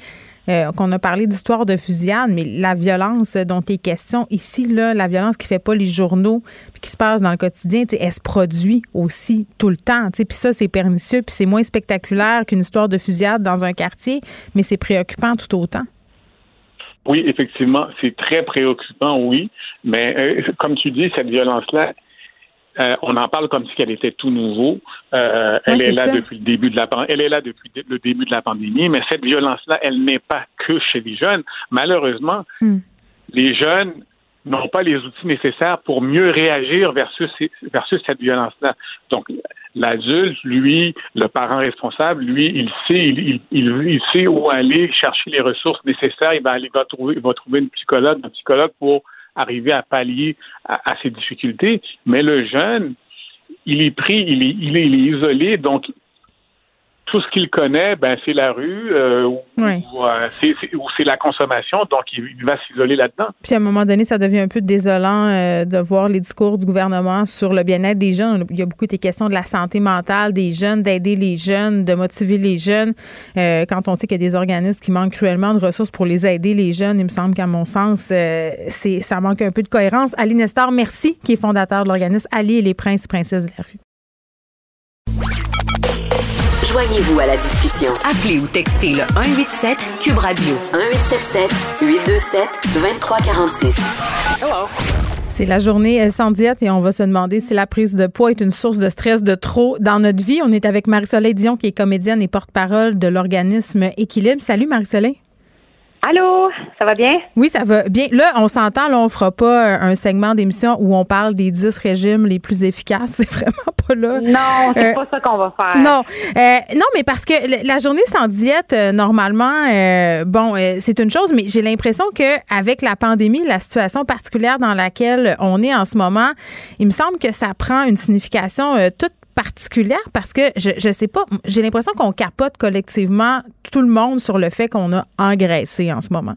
Euh, qu'on a parlé d'histoire de fusillade, mais la violence dont est question ici, là, la violence qui fait pas les journaux, qui se passe dans le quotidien, elle se produit aussi tout le temps. Puis ça, c'est pernicieux, puis c'est moins spectaculaire qu'une histoire de fusillade dans un quartier, mais c'est préoccupant tout autant. Oui, effectivement, c'est très préoccupant, oui. Mais euh, comme tu dis, cette violence-là, euh, on en parle comme si elle était tout nouveau. Euh, elle est, là depuis le début de la elle est là depuis le début de la pandémie, mais cette violence-là, elle n'est pas que chez les jeunes. Malheureusement, hmm. les jeunes n'ont pas les outils nécessaires pour mieux réagir versus, versus cette violence-là. Donc, l'adulte, lui, le parent responsable, lui, il sait, il, il, sait où aller chercher les ressources nécessaires. Il va aller, va trouver, il va trouver une psychologue, un psychologue pour arriver à pallier à, ces difficultés. Mais le jeune, il est pris, il est, il est, il est isolé, donc tout ce qu'il connaît, ben, c'est la rue euh, ou, euh, c'est la consommation, donc il, va s'isoler là-dedans. Puis à un moment donné, ça devient un peu désolant euh, de voir les discours du gouvernement sur le bien-être des jeunes. Il y a beaucoup des questions de la santé mentale des jeunes, d'aider les jeunes, de motiver les jeunes. quand on sait qu'il y a des organismes qui manquent cruellement de ressources pour les aider, les jeunes, il me semble qu'à mon sens, c'est ça manque un peu de cohérence. Ali Nestor, merci, qui est fondateur de l'organisme Ali et les princes et princesses de la rue. Joignez-vous à la discussion. Appelez ou textez le 187 Cube Radio 1877 827 2346. Hello. C'est la journée sans diète et on va se demander si la prise de poids est une source de stress de trop dans notre vie. On est avec Marie-Soleil Dion qui est comédienne et porte-parole de l'organisme Équilibre. Salut Marie-Soleil. Allô, ça va bien? Oui, ça va bien. Là, on s'entend, là, on fera pas un segment d'émission où on parle des 10 régimes les plus efficaces. C'est vraiment pas là. Non, c'est euh, pas ça qu'on va faire. Non, euh, non, mais parce que la journée sans diète, euh, normalement, bon, c'est une chose, mais j'ai l'impression que avec la pandémie, la situation particulière dans laquelle on est en ce moment, il me semble que ça prend une signification toute particulière parce que je je sais pas, j'ai l'impression qu'on capote collectivement tout le monde sur le fait qu'on a engraissé en ce moment.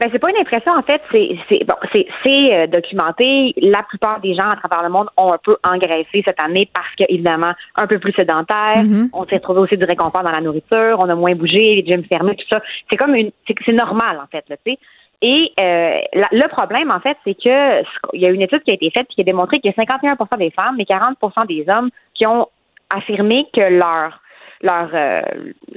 Ben, c'est pas une impression, en fait, c'est c'est bon, c'est euh, documenté. La plupart des gens à travers le monde ont un peu engraissé cette année parce que évidemment un peu plus sédentaire. Mm-hmm. On s'est retrouvé aussi du réconfort dans la nourriture, on a moins bougé, les gyms fermés, tout ça. C'est comme une c'est c'est normal en fait, là, tu sais. Et euh, la- le problème, en fait, c'est que il y a une étude qui a été faite qui a démontré qu'il y a 51% des femmes et 40% des hommes qui ont affirmé que leur leur euh,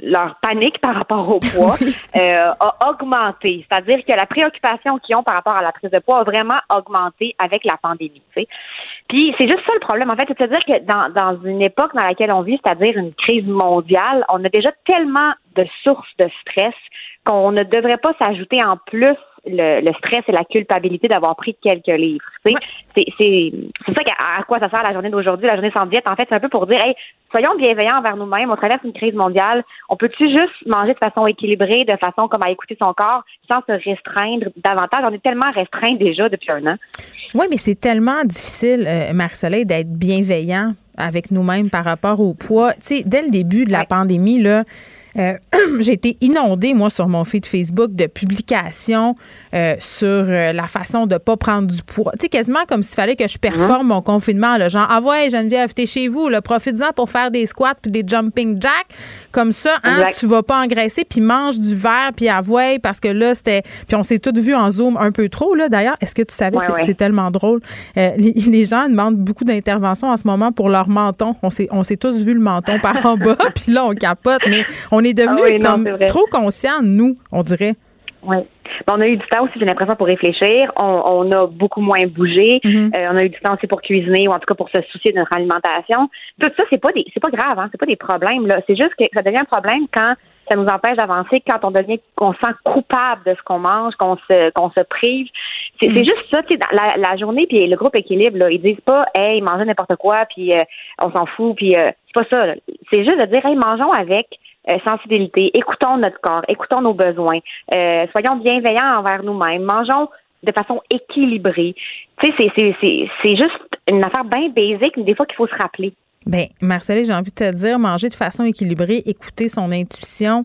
leur panique par rapport au poids euh, a augmenté. C'est-à-dire que la préoccupation qu'ils ont par rapport à la prise de poids a vraiment augmenté avec la pandémie. Puis c'est juste ça le problème. En fait, c'est-à-dire que dans, dans une époque dans laquelle on vit, c'est-à-dire une crise mondiale, on a déjà tellement de sources de stress qu'on ne devrait pas s'ajouter en plus le, le stress et la culpabilité d'avoir pris quelques livres. C'est c'est c'est ça à quoi ça sert la journée d'aujourd'hui, la journée sans diète? En fait, c'est un peu pour dire, hey, soyons bienveillants envers nous-mêmes. On traverse une crise mondiale. On peut-tu juste manger de façon équilibrée, de façon comme à écouter son corps, sans se restreindre davantage? On est tellement restreint déjà depuis un an. Oui, mais c'est tellement difficile, euh, Marie-Soleil, d'être bienveillant avec nous-mêmes par rapport au poids. Tu sais, dès le début de la pandémie, là, euh, j'ai été inondée, moi, sur mon feed Facebook de publications euh, sur euh, la façon de pas prendre du poids. Tu sais, quasiment comme s'il fallait que je performe mon confinement. Là, genre, ah ouais, Geneviève, t'es chez vous, profites-en pour faire des squats puis des jumping jacks. Comme ça, hein, tu vas pas engraisser puis mange du verre puis avouer parce que là, c'était... Puis on s'est tous vus en Zoom un peu trop, là, d'ailleurs. Est-ce que tu savais, Ouais, c'est ouais. c'est tellement drôle. Euh, les, les gens demandent beaucoup d'interventions en ce moment pour leur menton. On s'est, on s'est tous vu le menton par en bas, puis là, on capote, mais on est devenus Ah oui, non, comme trop conscients, nous, on dirait. Oui. On a eu du temps aussi, j'ai l'impression, pour réfléchir. On, on a beaucoup moins bougé. Mhm. Euh, on a eu du temps aussi pour cuisiner ou en tout cas pour se soucier de notre alimentation. Tout ça, c'est pas des, c'est pas grave, hein. C'est pas des problèmes, là. C'est juste que ça devient un problème quand ça nous empêche d'avancer, quand on devient, qu'on se sent coupable de ce qu'on mange, qu'on se, qu'on se prive. C'est, c'est juste ça, tu sais, la, la journée, puis le groupe équilibre, là, ils disent pas, hey, mangez n'importe quoi, puis euh, on s'en fout, puis euh, c'est pas ça. là. C'est juste de dire, hey, mangeons avec sensibilité, écoutons notre corps, écoutons nos besoins, euh, soyons bienveillants envers nous-mêmes, mangeons de façon équilibrée. Tu sais, c'est, juste une affaire bien basique, mais des fois qu'il faut se rappeler. Ben, Marcellé, j'ai envie de te dire, manger de façon équilibrée, écouter son intuition.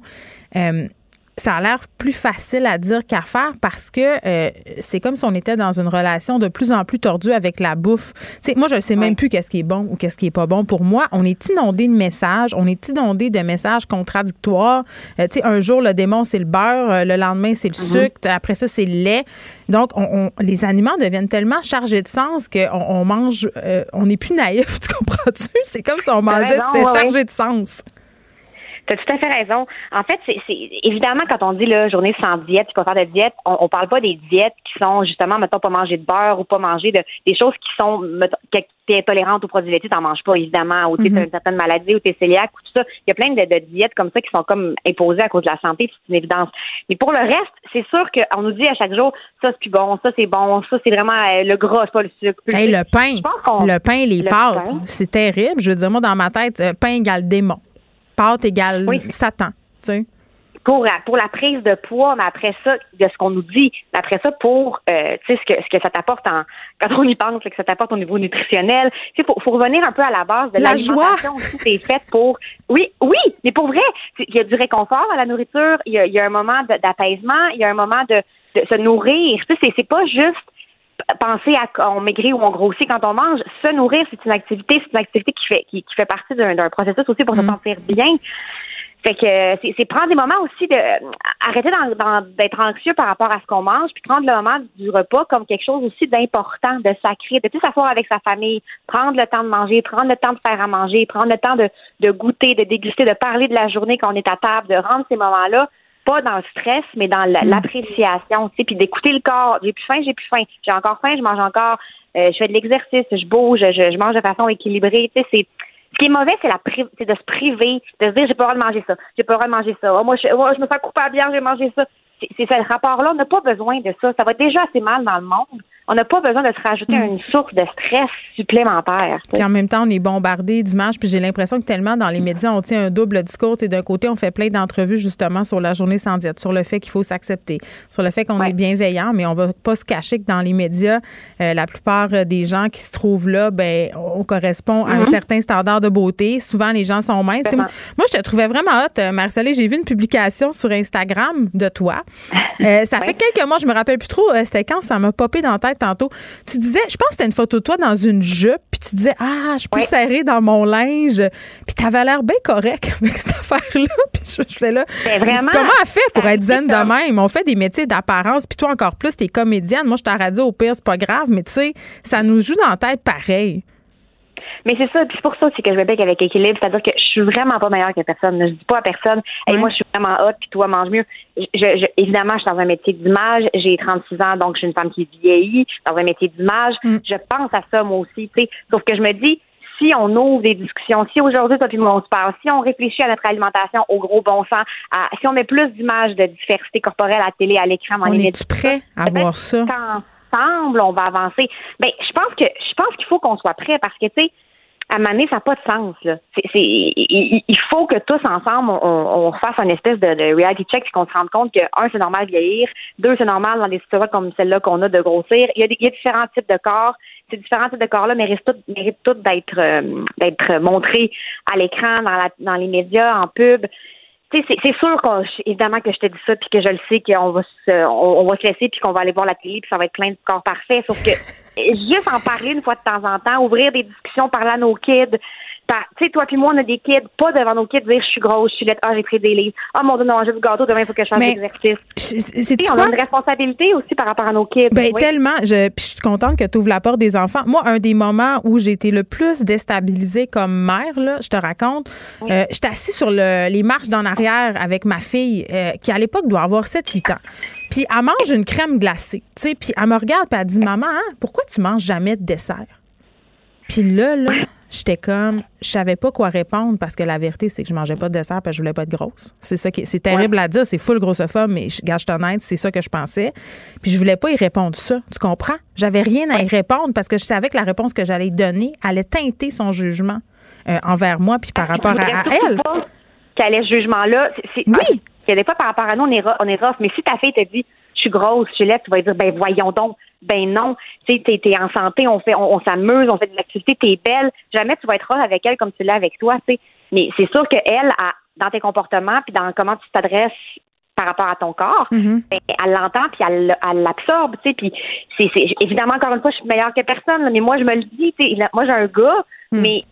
euh, ça a l'air plus facile à dire qu'à faire parce que euh, c'est comme si on était dans une relation de plus en plus tordue avec la bouffe. Tu sais, moi, je ne sais même plus qu'est-ce qui est bon ou qu'est-ce qui est pas bon pour moi. On est inondé de messages, on est inondé de messages contradictoires. Euh, tu sais, un jour, le démon, c'est le beurre, euh, le lendemain, c'est le sucre, après ça, c'est le lait. Donc, on, on- les aliments deviennent tellement chargés de sens qu'on on mange, euh, on n'est plus naïf, tu comprends-tu? C'est comme si on mangeait, c'était chargé de sens. Tu as tout à fait raison. En fait, c'est évidemment quand on dit là, journée sans diète, pas faire de diète, on, on parle pas des diètes qui sont justement, mettons, pas manger de beurre ou pas manger de des choses qui sont mettons, t'es intolérante aux produits laitiers, t'en manges pas, évidemment, ou tu Mhm. as une certaine maladie ou t'es cœliaque ou tout ça. Il y a plein de, de diètes comme ça qui sont comme imposées à cause de la santé, c'est une évidence. Mais pour le reste, c'est sûr qu'on nous dit à chaque jour, ça c'est plus bon, ça c'est bon, ça c'est vraiment euh, le gras, c'est pas le sucre. Hey, le pain, le pain, les le pâtes, c'est terrible. Je veux dire, moi, dans ma tête, euh, pain égale démon. Pâte égale Oui. Satan. Tu sais. pour la, pour la prise de poids, mais après ça, de ce qu'on nous dit, mais après ça, pour euh, tu sais ce que ce que ça t'apporte en quand on y pense, là, que ça t'apporte au niveau nutritionnel. Tu sais, faut, faut revenir un peu à la base de La l'alimentation aussi. C'est fait pour oui, oui, mais pour vrai, il y a du réconfort à la nourriture, il y a, il y a un moment d'apaisement, il y a un moment de, de se nourrir. Tu sais, c'est c'est pas juste penser à qu'on maigrit ou on grossit quand on mange. Se nourrir, c'est une activité, c'est une activité qui fait qui, qui fait partie d'un processus aussi pour se sentir bien. Fait que euh, c'est prendre des moments aussi de arrêter d'être anxieux par rapport à ce qu'on mange, puis prendre le moment du repas comme quelque chose aussi d'important, de sacré, de plus s'asseoir avec sa famille, prendre le temps de manger, prendre le temps de faire à manger, prendre le temps de, de goûter, de déguster, de parler de la journée quand on est à table, de rendre ces moments-là pas dans le stress, mais dans la- l'appréciation, tu sais, puis d'écouter le corps. J'ai plus faim, j'ai plus faim. J'ai encore faim, je mange encore. Euh, je fais de l'exercice, je bouge, je, je mange de façon équilibrée. Tu sais, c'est ce qui est mauvais, c'est la c'est de se priver, de se dire j'ai pas le droit de manger ça, j'ai pas le droit de manger ça. Oh, moi, je, oh, je me sens coupable hier, j'ai mangé ça. C'est c'est ce rapport-là, on n'a pas besoin de ça. Ça va déjà assez mal dans le monde. On n'a pas besoin de se rajouter mm. une source de stress supplémentaire. Puis en même temps, on est bombardé d'images, puis j'ai l'impression que tellement dans les médias, on tient un double discours. D'un côté, on fait plein d'entrevues justement sur la journée sans diète, sur le fait qu'il faut s'accepter, sur le fait qu'on est bienveillant, mais on va pas se cacher que dans les médias, euh, la plupart euh, des gens qui se trouvent là, ben, on correspond à un mm-hmm. certain standard de beauté. Souvent, les gens sont minces. Moi, je te trouvais vraiment hot, euh, Marcellé. J'ai vu une publication sur Instagram de toi. ça fait quelques mois, je me rappelle plus trop, c'était quand ça m'a popé dans la tête tantôt. Tu disais, je pense que c'était une photo de toi dans une jupe, puis tu disais, ah, je suis plus serrée dans mon linge. Puis t'avais l'air bien correct avec cette affaire-là. Puis je, fais là. Vraiment, comment elle fait pour être zen de même? On fait des métiers d'apparence, puis toi encore plus, t'es comédienne. Moi, je t'ai radio au pire, c'est pas grave, mais tu sais, ça nous joue dans la tête pareil. Mais c'est ça, c'est pour ça aussi que je me avec équilibre, c'est-à-dire que je suis vraiment pas meilleure que personne. Je dis pas à personne, hey, moi je suis vraiment hot, puis toi mange mieux. Je, évidemment, je suis dans un métier d'image, j'ai 36 ans, donc je suis une femme qui vieillit dans un métier d'image. Mm. Je pense à ça moi aussi, tu sais. Sauf que je me dis, si on ouvre des discussions, si aujourd'hui, toi et moi, on se parle, si on réfléchit à notre alimentation au gros bon sens, si on met plus d'images de diversité corporelle à la télé, à l'écran, dans on les est prêt à voir ça? Ensemble, on va avancer. Ben, je pense que je pense qu'il faut qu'on soit prêt parce que tu sais, à un ça n'a pas de sens. Là. Il, faut que tous ensemble, on, fasse un espèce de, reality check qu'on se rende compte que, un, c'est normal de vieillir, deux, c'est normal dans des situations comme celle-là qu'on a de grossir. Il y, a il y a différents types de corps. Ces différents types de corps-là méritent tous d'être euh, d'être montrés à l'écran, dans, la, dans les médias, en pub c'est sûr évidemment que je te dis ça puis que je le sais qu'on va se on, va se laisser puis qu'on va aller voir la télé puis ça va être plein de corps parfaits sauf que juste en parler une fois de temps en temps ouvrir des discussions parler à nos kids tu sais, toi puis moi, on a des kids, pas devant nos kids, dire je suis grosse, je suis laide, ah, j'ai pris des livres, ah, mon Dieu, non, j'ai du gâteau, demain, il faut que je fasse des exercices. On a une responsabilité aussi par rapport à nos kids. Ben, tellement. Je, puis je suis contente que tu ouvres la porte des enfants. Moi, un des moments où j'ai été le plus déstabilisée comme mère, là, je te raconte, euh, j'étais assise sur le, les marches d'en arrière avec ma fille, euh, qui à l'époque doit avoir 7-8 ans. Puis elle mange une crème glacée, tu sais, puis elle me regarde, puis elle dit Maman, hein, pourquoi tu manges jamais de dessert? Puis là, là, j'étais comme, je savais pas quoi répondre parce que la vérité, c'est que je mangeais pas de dessert parce que je voulais pas être grosse. C'est ça qui, c'est terrible à dire, c'est full grossophobe, mais je gage honnête, c'est ça que je pensais. Puis je voulais pas y répondre ça. Tu comprends? J'avais rien à y répondre parce que je savais que la réponse que j'allais donner allait teinter son jugement euh, envers moi puis par rapport à, elle. Qu'elle ait ce jugement-là? oui. Ah, il y a des fois par rapport à nous, on est, on est rough, mais si ta fille te dit, je suis grosse, laide, tu vas dire, ben voyons donc ben non, tu sais, t'es, en santé, on fait, on, s'amuse, on fait de l'activité, t'es belle. Jamais tu vas être rare avec elle comme tu l'as avec toi, tu sais. Mais c'est sûr qu'elle, dans tes comportements, puis dans comment tu t'adresses par rapport à ton corps, mm-hmm. ben, elle l'entend puis elle, l'absorbe, tu sais. Puis c'est, évidemment encore une fois, je suis meilleure que personne, mais moi je me le dis, tu sais. Moi j'ai un gars Hmm. Mais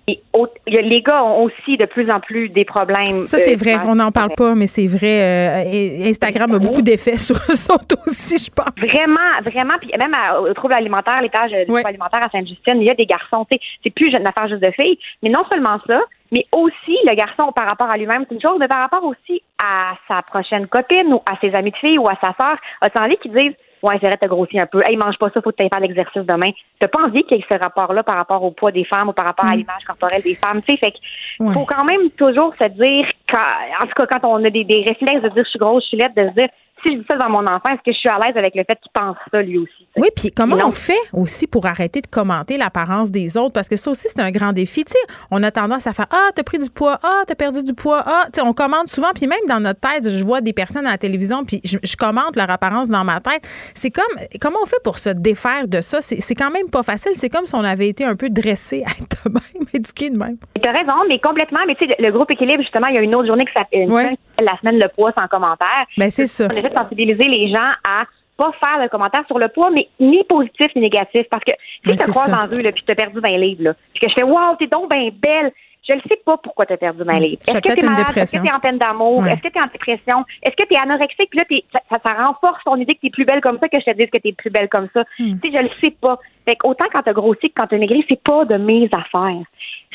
les gars ont aussi de plus en plus des problèmes. Ça, c'est euh, vrai. On n'en parle pas, mais c'est vrai. Euh, Instagram a beaucoup d'effets sur eux autres aussi, je pense. Vraiment, vraiment. Puis même au trouble alimentaire, l'étage du trouble alimentaire à Sainte-Justine, il y a des garçons. C'est plus une affaire juste de filles. Mais non seulement ça, mais aussi le garçon par rapport à lui-même, c'est une chose, mais par rapport aussi à sa prochaine copine ou à ses amis de filles ou à sa sœur, a envie qu'ils disent Ouais, c'est vrai, t'as grossi un peu. Hey, mange pas ça, faut que tu faire l'exercice demain. T'as pas envie qu'il y ait ce rapport-là par rapport au poids des femmes ou par rapport à mm. l'image corporelle des femmes. Tu sais, fait qu'il faut quand même toujours se dire, en tout cas, quand on a des, des réflexes de dire je suis grosse, je suis laide, de se dire si je dis ça dans mon enfant, est-ce que je suis à l'aise avec le fait qu'il pense ça lui aussi? Oui, puis comment on fait aussi pour arrêter de commenter l'apparence des autres? Parce que ça aussi, c'est un grand défi. On a tendance à faire Ah, t'as pris du poids, ah, t'as perdu du poids, ah, on commente souvent, puis même dans notre tête, je vois des personnes à la télévision, puis je, commente leur apparence dans ma tête. C'est comme, comment on fait pour se défaire de ça? C'est quand même pas facile. C'est comme si on avait été un peu dressé à être même, éduqué de même. T'as raison, mais complètement. Mais tu sais, le, groupe équilibre, justement, il y a une autre journée qui s'appelle la semaine le poids sans commentaire. Ben, c'est ça sensibiliser les gens à pas faire de commentaires sur le poids, mais ni positif ni négatif. Parce que si tu te croises dans là, puis tu as perdu 20 livres, là, puis que je fais Wow, t'es donc bien belle. Je ne sais pas pourquoi tu as perdu 20 livres. Est-ce que tu es malade? Est-ce que tu es en peine d'amour? Est-ce que tu es en dépression? Est-ce que tu es anorexique? Puis là, ça, ça, renforce ton idée que tu es plus belle comme ça que je te dise que tu es plus belle comme ça. Hmm. Tu sais, je le sais pas. Fait que autant quand tu as grossi que quand tu as maigri, c'est pas de mes affaires.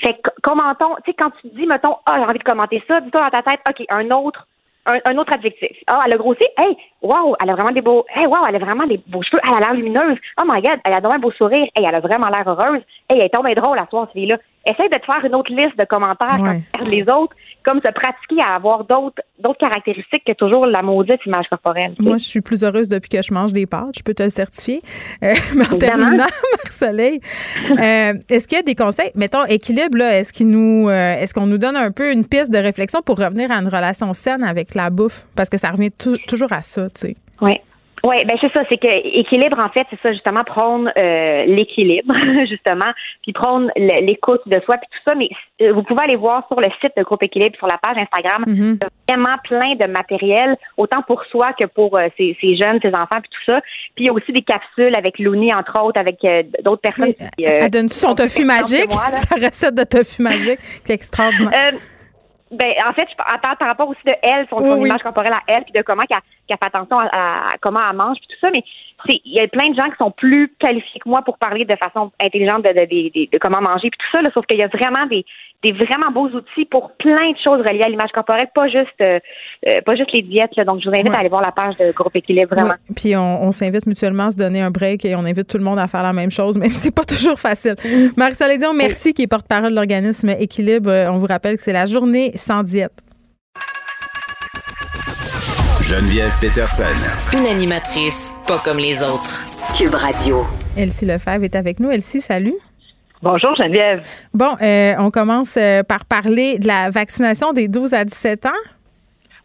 Fait que commentons, tu sais, quand tu dis, mettons, ah, j'ai envie de commenter ça, dis-toi dans ta tête, OK, un autre un, autre adjectif. Ah, elle a grossi? Hey, wow, elle a vraiment des beaux. Hey, wow, elle a vraiment des beaux cheveux. Elle a l'air lumineuse. Oh my God, elle a vraiment un beau sourire. Hey, elle a vraiment l'air heureuse. Hey, elle est tombée drôle à soir, cette fille-là. Essaye de te faire une autre liste de commentaires quand les autres, comme se pratiquer à avoir d'autres d'autres caractéristiques que toujours la maudite image corporelle. Moi, je suis plus heureuse depuis que je mange des pâtes. Je peux te le certifier. Euh, mais en terminant, Marc-Soleil, euh, est-ce qu'il y a des conseils, mettons, équilibre, là, est-ce qu'il nous, euh, est-ce qu'on nous donne un peu une piste de réflexion pour revenir à une relation saine avec la bouffe? Parce que ça revient toujours à ça, tu sais. Oui. Oui, ben c'est ça, c'est que équilibre en fait, c'est ça justement prendre euh, l'équilibre justement, puis prendre l'écoute de soi puis tout ça. Mais euh, vous pouvez aller voir sur le site de Groupe Équilibre sur la page Instagram, mm-hmm. vraiment plein de matériel, autant pour soi que pour euh, ces, jeunes, ces enfants puis tout ça. Puis il y a aussi des capsules avec Looney entre autres, avec d'autres personnes. elle donne son tofu magique, sa recette de tofu magique, c'est extraordinaire. Ben, en fait, je parle par rapport aussi de elle, son, image corporelle à elle, puis de comment qu'elle fait attention à, comment elle mange, puis tout ça. Mais il y a plein de gens qui sont plus qualifiés que moi pour parler de façon intelligente de, de, comment manger, puis tout ça. Là, sauf qu'il y a vraiment des, des vraiment beaux outils pour plein de choses reliées à l'image corporelle, pas juste euh, euh, pas juste les diètes. Là. Donc, je vous invite à aller voir la page de Groupe Équilibre, vraiment. Puis on, s'invite mutuellement à se donner un break et on invite tout le monde à faire la même chose, mais c'est pas toujours facile. Marie-Soleil merci, qui est porte-parole de l'organisme Équilibre. On vous rappelle que c'est la journée sans diète. Geneviève Peterson. Une animatrice pas comme les autres. Cube Radio. Elsie Lefebvre est avec nous. Elsie, salut. Bonjour Geneviève. Bon, euh, on commence euh, par parler de la vaccination des 12 à 17 ans.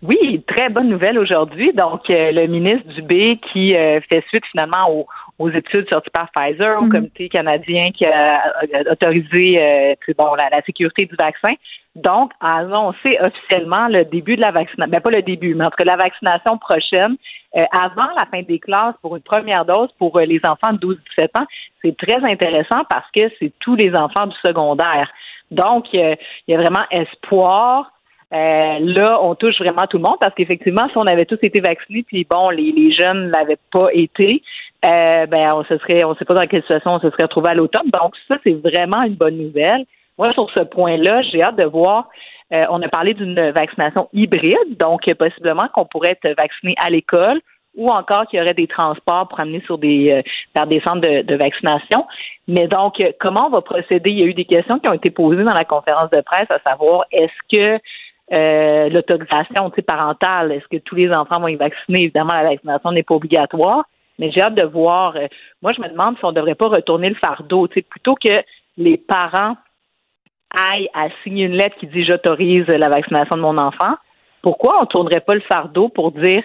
Oui, très bonne nouvelle aujourd'hui. Donc, euh, le ministre Dubé qui fait suite finalement aux, études sorties par Pfizer, au mhm. comité canadien qui a, autorisé bon, la, sécurité du vaccin. Donc, a annoncé officiellement le début de la vaccination, mais ben, pas le début, mais entre la vaccination prochaine, euh, avant la fin des classes pour une première dose pour euh, les enfants de 12-17 ans. C'est très intéressant parce que c'est tous les enfants du secondaire. Donc, il y a vraiment espoir. Euh, là, on touche vraiment tout le monde parce qu'effectivement, si on avait tous été vaccinés, puis bon, les, les jeunes l'avaient pas été, ben on se serait, on sait pas dans quelle situation on se serait retrouvé à l'automne. Donc ça, c'est vraiment une bonne nouvelle. Moi, sur ce point-là, j'ai hâte de voir. Euh, on a parlé d'une vaccination hybride, donc possiblement qu'on pourrait être vacciné à l'école ou encore qu'il y aurait des transports pour amener sur des euh, vers des centres de, vaccination. Mais donc, comment on va procéder? Il y a eu des questions qui ont été posées dans la conférence de presse, à savoir est-ce que euh, l'autorisation parentale, est-ce que tous les enfants vont être vaccinés? Évidemment, la vaccination n'est pas obligatoire, mais j'ai hâte de voir. moi, je me demande si on ne devrait pas retourner le fardeau, plutôt que les parents aille à signer une lettre qui dit j'autorise la vaccination de mon enfant, pourquoi on ne tournerait pas le fardeau pour dire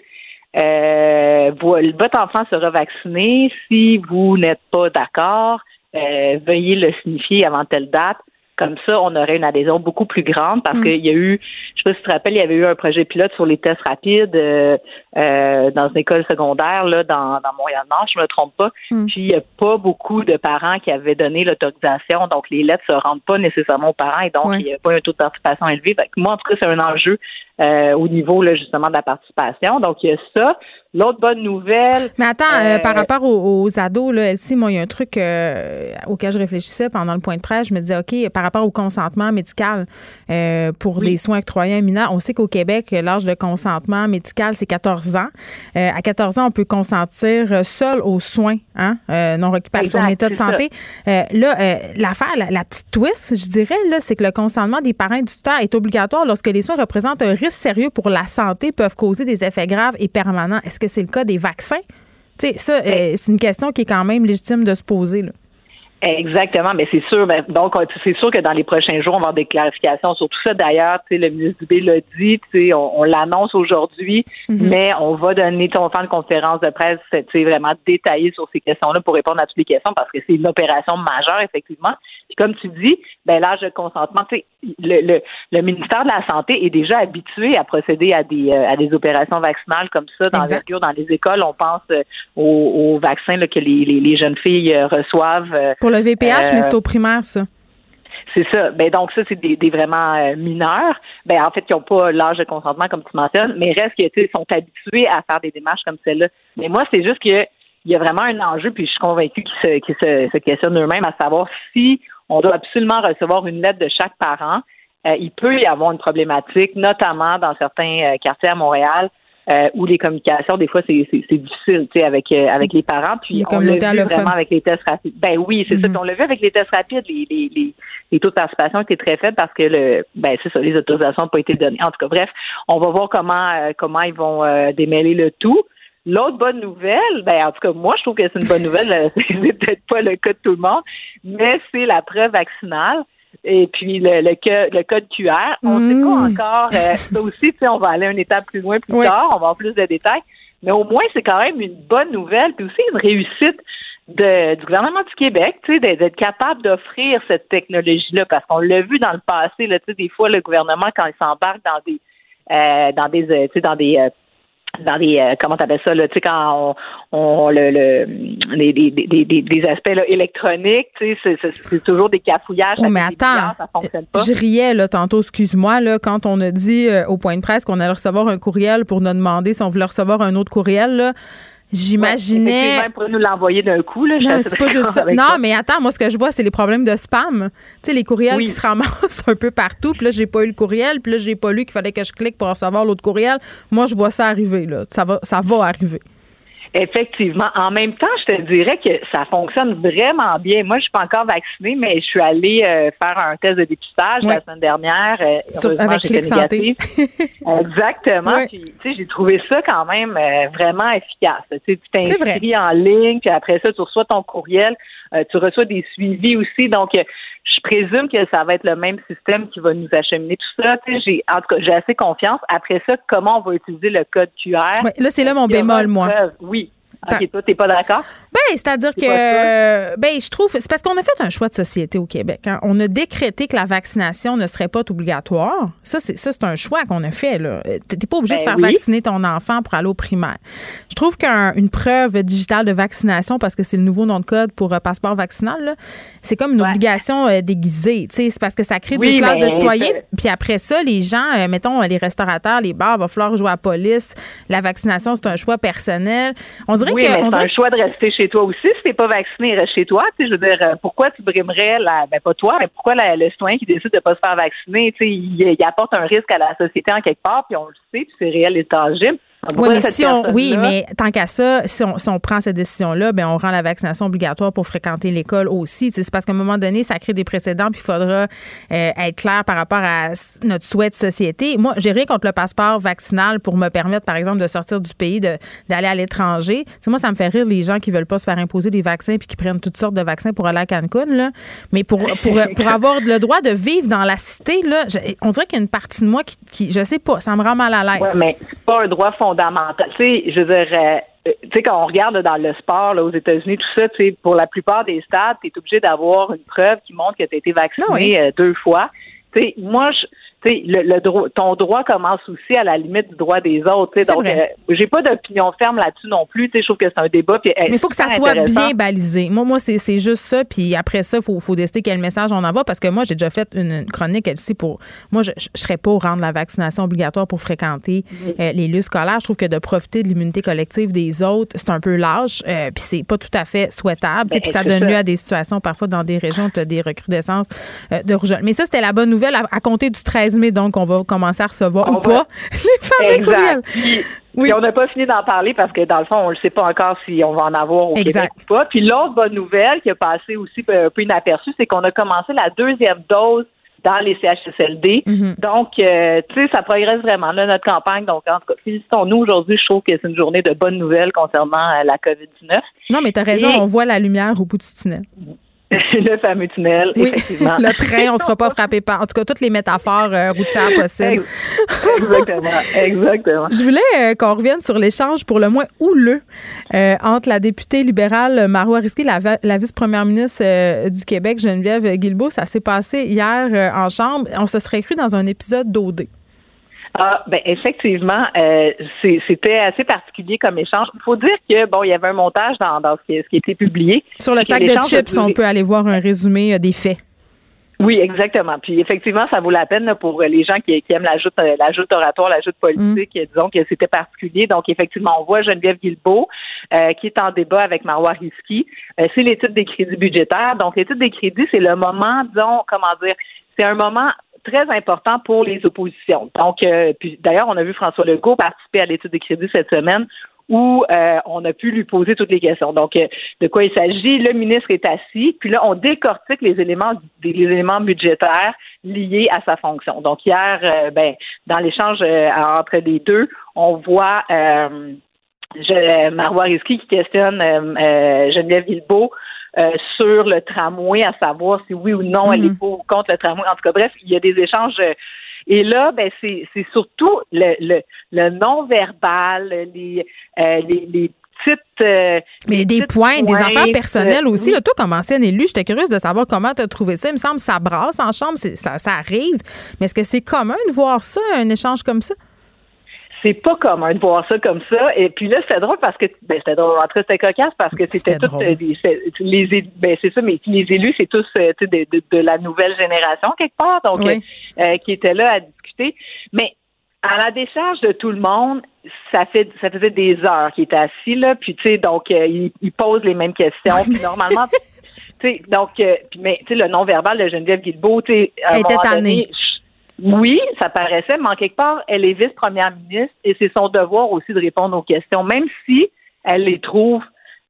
euh, votre enfant sera vacciné, si vous n'êtes pas d'accord, euh, veuillez le signifier avant telle date? Comme ça, on aurait une adhésion beaucoup plus grande parce mm. qu'il y a eu, je sais pas si tu te rappelles, il y avait eu un projet pilote sur les tests rapides euh, euh dans une école secondaire là, dans, dans Montréal-Nord, je me trompe pas. Mm. Puis il n'y a pas beaucoup de parents qui avaient donné l'autorisation, donc les lettres se rendent pas nécessairement aux parents et donc il n'y a pas un taux de participation élevé. moi, en tout cas, c'est un enjeu euh, au niveau là, justement de la participation. Donc il y a ça. L'autre bonne nouvelle. Mais attends, euh, par rapport aux, ados, là, Elsie, moi, il y a un truc euh, auquel je réfléchissais pendant le point de presse. Je me disais, OK, par rapport au consentement médical euh, pour des soins octroyés à mineurs, on sait qu'au Québec, l'âge de consentement médical, c'est 14 ans. à 14 ans, on peut consentir seul aux soins hein, non requis par son état de santé. là, l'affaire, la, petite twist, je dirais, là, c'est que le consentement des parents du tuteur est obligatoire lorsque les soins représentent un risque sérieux pour la santé, peuvent causer des effets graves et permanents. Est-ce que c'est le cas des vaccins? Tu sais, ça, ben euh, c'est une question qui est quand même légitime de se poser. Là. Exactement, mais c'est sûr. Ben, donc, c'est sûr que dans les prochains jours, on va avoir des clarifications sur tout ça. D'ailleurs, tu sais, le ministre Dubé l'a dit, tu sais, on, l'annonce aujourd'hui, mhm. mais on va donner, on va faire une conférence de presse, tu sais, vraiment détaillée sur ces questions-là pour répondre à toutes les questions parce que c'est une opération majeure, effectivement. Puis comme tu dis, ben l'âge de consentement, tu sais, le, le, le, ministère de la Santé est déjà habitué à procéder à des euh, à des opérations vaccinales comme ça dans dans les écoles. On pense euh, aux, vaccins que les, les, jeunes filles euh, reçoivent. Pour le VPH, mais c'est au primaire, ça. C'est ça. Ben donc ça, c'est des, des vraiment mineurs. Ben en fait, qui n'ont pas l'âge de consentement comme tu mentionnes, mais reste qu'ils sont habitués à faire des démarches comme celle-là. Mais moi, c'est juste que il y a vraiment un enjeu, puis je suis convaincue qu'ils se, se, se questionnent eux-mêmes à savoir si on doit absolument recevoir une lettre de chaque parent. Euh, il peut y avoir une problématique, notamment dans certains euh, quartiers à Montréal, où les communications, des fois, c'est difficile, tu sais, avec avec les parents. Puis on l'a vu vraiment avec les tests rapides. Ben oui, c'est ça. Mm-hmm. on l'a vu avec les tests rapides, les, les, les, les taux de participation étaient très faibles parce que le ben c'est ça, les autorisations n'ont pas été données. En tout cas, bref, on va voir comment comment ils vont démêler le tout. L'autre bonne nouvelle, ben en tout cas moi je trouve que c'est une bonne nouvelle, c'est peut-être pas le cas de tout le monde, mais c'est la preuve vaccinale et puis le, le, code QR. On ne sait pas mmh. encore. Euh, ça aussi, on va aller une étape plus loin plus tard. On va avoir plus de détails. Mais au moins, c'est quand même une bonne nouvelle, puis aussi une réussite de, du gouvernement du Québec, tu sais, d'être capable d'offrir cette technologie-là, parce qu'on l'a vu dans le passé, là, tu sais, des fois, le gouvernement, quand il s'embarque dans des euh, dans des euh, tu sais, dans des euh, dans les euh, comment t'appelles ça là tu sais quand on, on le, le les, des, des, des aspects là, électroniques tu sais c'est toujours des cafouillages oh, mais attends ça fonctionne pas. je riais là tantôt excuse-moi là quand on a dit euh, au point de presse qu'on allait recevoir un courriel pour nous demander si on voulait recevoir un autre courriel là J'imaginais. Ouais, pour nous l'envoyer d'un coup, là. Non, c'est pas juste ça. Non, mais attends, moi, ce que je vois, c'est les problèmes de spam. Tu sais, les courriels qui se ramassent un peu partout. Puis là, j'ai pas eu le courriel. Puis là, j'ai pas lu qu'il fallait que je clique pour recevoir l'autre courriel. Moi, je vois ça arriver, là. Ça va, ça va arriver. Effectivement. En même temps, je te dirais que ça fonctionne vraiment bien. Moi, je suis pas encore vaccinée, mais je suis allée euh, faire un test de dépistage la semaine dernière. Euh, avec négatif. Exactement. Puis, tu sais, j'ai trouvé ça quand même euh, vraiment efficace. Tu t'inscris en ligne, puis après ça, tu reçois ton courriel. Tu reçois des suivis aussi. Donc, je présume que ça va être le même système qui va nous acheminer tout ça. J'ai, en tout cas, j'ai assez confiance. Après ça, comment on va utiliser le code QR? là, c'est là mon bémol, moi. Oui. OK, toi, t'es pas d'accord? Ben, c'est-à-dire que, ben, je trouve, c'est parce qu'on a fait un choix de société au Québec. Hein. On a décrété que la vaccination ne serait pas obligatoire. Ça, c'est, ça, c'est un choix qu'on a fait, là. T'es pas obligé de ben faire vacciner ton enfant pour aller au primaire. Je trouve qu'une preuve digitale de vaccination, parce que c'est le nouveau nom de code pour euh, passeport vaccinal, c'est comme une obligation euh, déguisée. c'est parce que ça crée des classes de citoyens. Puis après ça, les gens, euh, mettons, les restaurateurs, les bars, va falloir jouer à la police. La vaccination, c'est un choix personnel. On dirait oui, mais c'est un choix de rester chez toi aussi. Si t'es pas vacciné, reste chez toi. Tu sais, je veux dire, euh, pourquoi tu brimerais la, ben pas toi, mais pourquoi le citoyen qui décide de pas se faire vacciner, tu sais, il, apporte un risque à la société en quelque part, puis on le sait, puis c'est réel et tangible. Oui, mais, si on, oui, mais tant qu'à ça, si on, si on, prend cette décision-là, ben on rend la vaccination obligatoire pour fréquenter l'école aussi. C'est parce qu'à un moment donné, ça crée des précédents, puis il faudra euh, être clair par rapport à notre souhait de société. Moi, j'ai rien contre le passeport vaccinal pour me permettre, par exemple, de sortir du pays, d'aller à l'étranger. moi, ça me fait rire les gens qui veulent pas se faire imposer des vaccins puis qui prennent toutes sortes de vaccins pour aller à Cancun. Là. Mais pour, pour, pour avoir le droit de vivre dans la cité, là, on dirait qu'il y a une partie de moi qui, qui, je sais pas, ça me rend mal à l'aise. Oui, mais c'est pas un droit fondamental tu sais, je veux dire, euh, euh, tu sais, quand on regarde dans le sport, là, aux États-Unis, tout ça, tu sais, pour la plupart des stades, tu es obligé d'avoir une preuve qui montre que tu as été vacciné euh, deux fois. Tu sais, moi, je le, le droit, ton droit commence aussi à la limite du droit des autres. Donc, euh, j'ai pas d'opinion ferme là-dessus non plus. Je trouve que c'est un débat. Mais il faut que ça soit bien balisé. Moi, moi c'est juste ça. Puis après ça, il faut, faut décider quel message on envoie. Parce que moi, j'ai déjà fait une, chronique ici pour. Moi, je ne serais pas au rendre la vaccination obligatoire pour fréquenter euh, les lieux scolaires. Je trouve que de profiter de l'immunité collective des autres, c'est un peu lâche. Euh, puis c'est pas tout à fait souhaitable. Ben, puis ça donne lieu à des situations, parfois, dans des régions, tu as des recrudescences de rougeole. Mais ça, c'était la bonne nouvelle à, compter du 13 donc on va commencer à recevoir ou pas les fameux Oui. on n'a pas fini d'en parler parce que dans le fond, on ne sait pas encore si on va en avoir au Québec ou pas. Puis l'autre bonne nouvelle qui a passé aussi un peu inaperçue, c'est qu'on a commencé la deuxième dose dans les CHSLD. Mm-hmm. Donc, euh, tu sais, ça progresse vraiment, là, notre campagne. Donc, en tout cas, félicitons-nous aujourd'hui. Je trouve que c'est une journée de bonnes nouvelles concernant euh, la COVID-19. Non, mais tu as raison, on voit la lumière au bout du tunnel. le fameux tunnel, effectivement. le train, on ne se fera pas frapper par. En tout cas, toutes les métaphores euh, routières possibles. exactement, exactement. Je voulais euh, qu'on revienne sur l'échange pour le moins houleux euh, entre la députée libérale Marois Risky et la, vice-première ministre du Québec, Geneviève Guilbeault. Ça s'est passé hier en Chambre. On se serait cru dans un épisode d'OD. Ah, ben effectivement, euh, c'était assez particulier comme échange. Il faut dire que bon, il y avait un montage dans, dans ce, qui, ce qui a été publié. Sur le sac de chips, on peut aller voir un résumé euh, des faits. Oui, exactement. Puis effectivement, ça vaut la peine pour les gens qui, aiment l'ajout euh, l'ajout oratoire, l'ajout politique. Mm. Disons que c'était particulier. Donc effectivement, on voit Geneviève Guilbeault qui est en débat avec Marois Risky. c'est l'étude des crédits budgétaires. Donc l'étude des crédits, c'est le moment, disons, comment dire, c'est un moment très important pour les oppositions. Donc, puis d'ailleurs, on a vu François Legault participer à l'étude des crédits cette semaine où euh, on a pu lui poser toutes les questions. Donc, euh, de quoi il s'agit? Le ministre est assis, puis là, on décortique les éléments, les éléments budgétaires liés à sa fonction. Donc, hier, euh, ben, dans l'échange entre les deux, on voit je, Marois Risky qui questionne Geneviève Guilbeault sur le tramway, à savoir si oui ou non elle est mm-hmm. pour ou contre le tramway. En tout cas, bref, il y a des échanges et là, ben c'est surtout le, le, le non-verbal, les, euh, les, les petites. Euh, mais des points, des affaires personnelles aussi. Là, toi, comme ancienne élue, j'étais curieuse de savoir comment tu as trouvé ça. Il me semble que ça brasse en chambre, ça, ça arrive. Mais est-ce que c'est commun de voir ça, un échange comme ça? C'est pas commun de voir ça comme ça. Et puis là, c'était drôle parce que ben, c'était drôle. En c'était cocasse parce que c'était tout euh, les ben c'est ça, mais les élus, c'est tous euh, de, de, la nouvelle génération quelque part, donc euh, qui étaient là à discuter. Mais à la décharge de tout le monde, ça fait ça faisait des heures qu'il était assis là, puis tu sais, donc il, il, pose les mêmes questions. puis normalement, tu sais, donc, mais tu sais, le non-verbal de Geneviève Guilbeault, tu sais, à un moment donné, oui, ça paraissait, mais en quelque part, elle est vice-première ministre et c'est son devoir aussi de répondre aux questions, même si elle les trouve,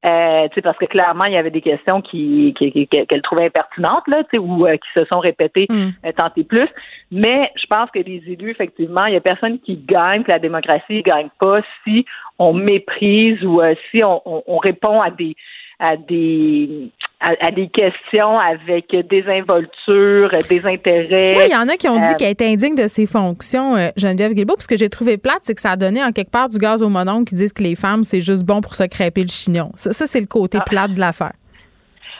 euh, parce que clairement, il y avait des questions qui, qu'elle trouvait impertinentes, là, ou euh, qui se sont répétées mm. euh, tant et plus. Mais je pense que les élus, effectivement, il y a personne qui gagne, que la démocratie ne gagne pas si on méprise ou euh, si on, on, répond à des à des à, des questions avec des intérêts. Oui, il y en a qui ont dit euh, qu'elle était indigne de ses fonctions, euh, Geneviève Guilbeault. Parce que j'ai trouvé plate, c'est que ça a donné en quelque part du gaz au monon qui disent que les femmes, c'est juste bon pour se crêper le chignon. Ça, c'est le côté ah. plate de l'affaire.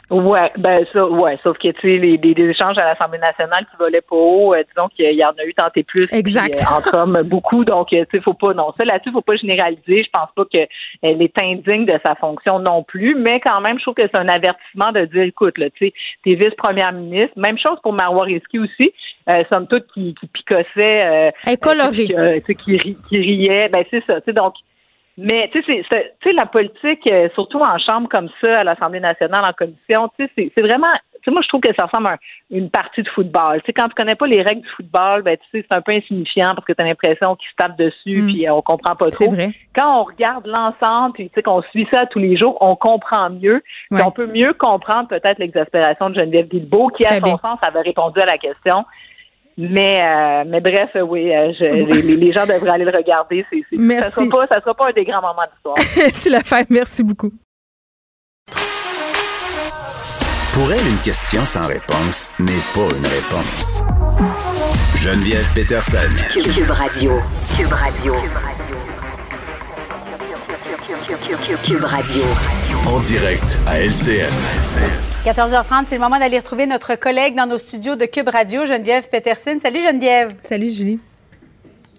Ouais, ben ça, ouais, sauf que tu sais, les, les, échanges à l'Assemblée nationale qui volaient pas haut, euh, disons qu'il y en a eu tant et plus exact. Euh, entre hommes beaucoup, donc euh, tu sais, faut pas non ça là-dessus, faut pas généraliser. Je pense pas qu'elle est indigne de sa fonction non plus, mais quand même, je trouve que c'est un avertissement de dire, écoute, là, tu sais, t'es vice-première ministre, même chose pour Marois Risky aussi, euh, somme toute qui, qui picossait, euh, qui, qui, qui riait, ben c'est ça, tu sais, donc mais tu sais, la politique, euh, surtout en chambre comme ça, à l'Assemblée nationale, en commission, tu sais, c'est vraiment. Moi, je trouve que ça ressemble à une partie de football. Tu sais, quand tu connais pas les règles du football, ben, tu sais, c'est un peu insignifiant parce que tu as l'impression qu'ils se tapent dessus mm. puis euh, on comprend pas trop. Vrai. Quand on regarde l'ensemble puis tu sais qu'on suit ça tous les jours, on comprend mieux. On peut mieux comprendre peut-être l'exaspération de Geneviève Guilbeault qui, à son sens, avait répondu à la question. Mais, euh, mais bref, oui, euh, les, gens devraient aller le regarder. C'est, Merci. Ça ne sera, sera, pas un des grands moments d'histoire. C'est la fin. Merci beaucoup. Pour elle, une question sans réponse n'est pas une réponse. Geneviève Peterson. Cube Radio. Cube Radio. Cube Radio. En direct à LCN. 14h30, c'est le moment d'aller retrouver notre collègue dans nos studios de Cube Radio, Geneviève Peterson. Salut Geneviève. Salut Julie.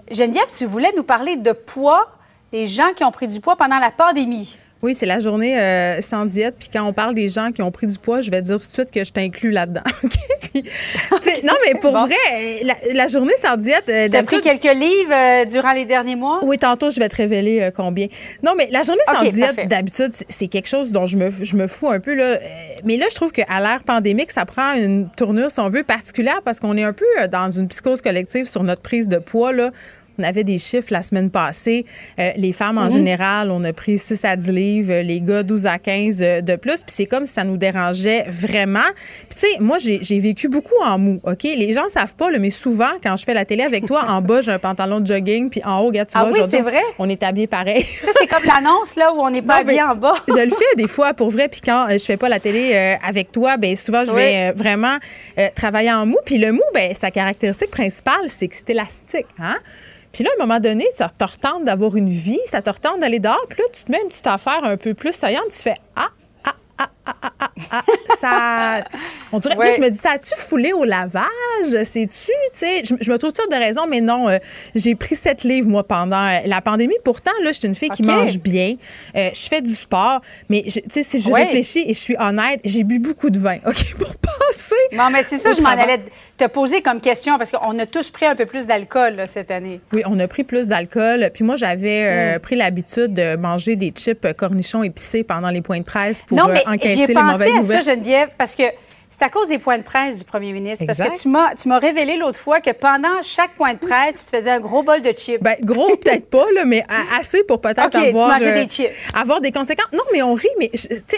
Geneviève, tu voulais nous parler de poids, des gens qui ont pris du poids pendant la pandémie. Oui, c'est la journée euh, sans diète. Puis quand on parle des gens qui ont pris du poids, je vais dire tout de suite que je t'inclus là-dedans. non, mais pour vrai, la, journée sans diète. Euh, T'as pris quelques livres euh, durant les derniers mois? Oui, tantôt, je vais te révéler euh, combien. Non, mais la journée sans diète, d'habitude, c'est quelque chose dont je me, je me fous un peu. Là. Mais là, je trouve qu'à l'ère pandémique, ça prend une tournure, si on veut, particulière parce qu'on est un peu dans une psychose collective sur notre prise de poids. Là. On avait des chiffres la semaine passée. Euh, les femmes, en général, on a pris 6 à 10 livres, les gars 12 à 15 euh, de plus. Puis c'est comme si ça nous dérangeait vraiment. Puis tu sais, moi, j'ai vécu beaucoup en mou, OK? Les gens savent pas, mais souvent, quand je fais la télé avec toi, en bas, j'ai un pantalon de jogging, puis en haut, regarde, tu ah vois, oui, c'est vrai? on est habillés pareil. ça, c'est comme l'annonce, là, où on n'est pas habillé en bas. je le fais des fois, pour vrai. Puis quand je fais pas la télé avec toi, ben souvent, je vais vraiment travailler en mou. Puis le mou, ben sa caractéristique principale, c'est que c'est élastique, hein? Puis là, à un moment donné, ça te retente d'avoir une vie, ça te retente d'aller dehors. Puis là, tu te mets une petite affaire un peu plus saillante, tu fais Ah, ah, ah, ah, ah, ah, ah. ça. On dirait. que je me dis, ça a-tu foulé au lavage? C'est-tu, tu sais? Je, me trouve toutes de raisons, mais non. Euh, j'ai pris sept livres, moi, pendant euh, la pandémie. Pourtant, là, je suis une fille qui mange bien. Euh, je fais du sport. Mais, tu sais, si je réfléchis et je suis honnête, j'ai bu beaucoup de vin, OK, pour passer. Non, mais c'est ça, je m'en allais te poser comme question parce qu'on a tous pris un peu plus d'alcool cette année. Oui, on a pris plus d'alcool. Puis moi, j'avais mm. pris l'habitude de manger des chips cornichons épicés pendant les points de presse pour non, mais encaisser les mauvaises nouvelles. Ça, Geneviève, parce que c'est à cause des points de presse du premier ministre. Parce que tu m'as, tu m'as révélé l'autre fois que pendant chaque point de presse, tu te faisais un gros bol de chips. Ben, gros, peut-être pas, là, mais assez pour peut-être avoir, euh, des chips. avoir des conséquences. Non, mais on rit, mais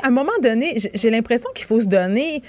à un moment donné, j'ai l'impression qu'il faut se donner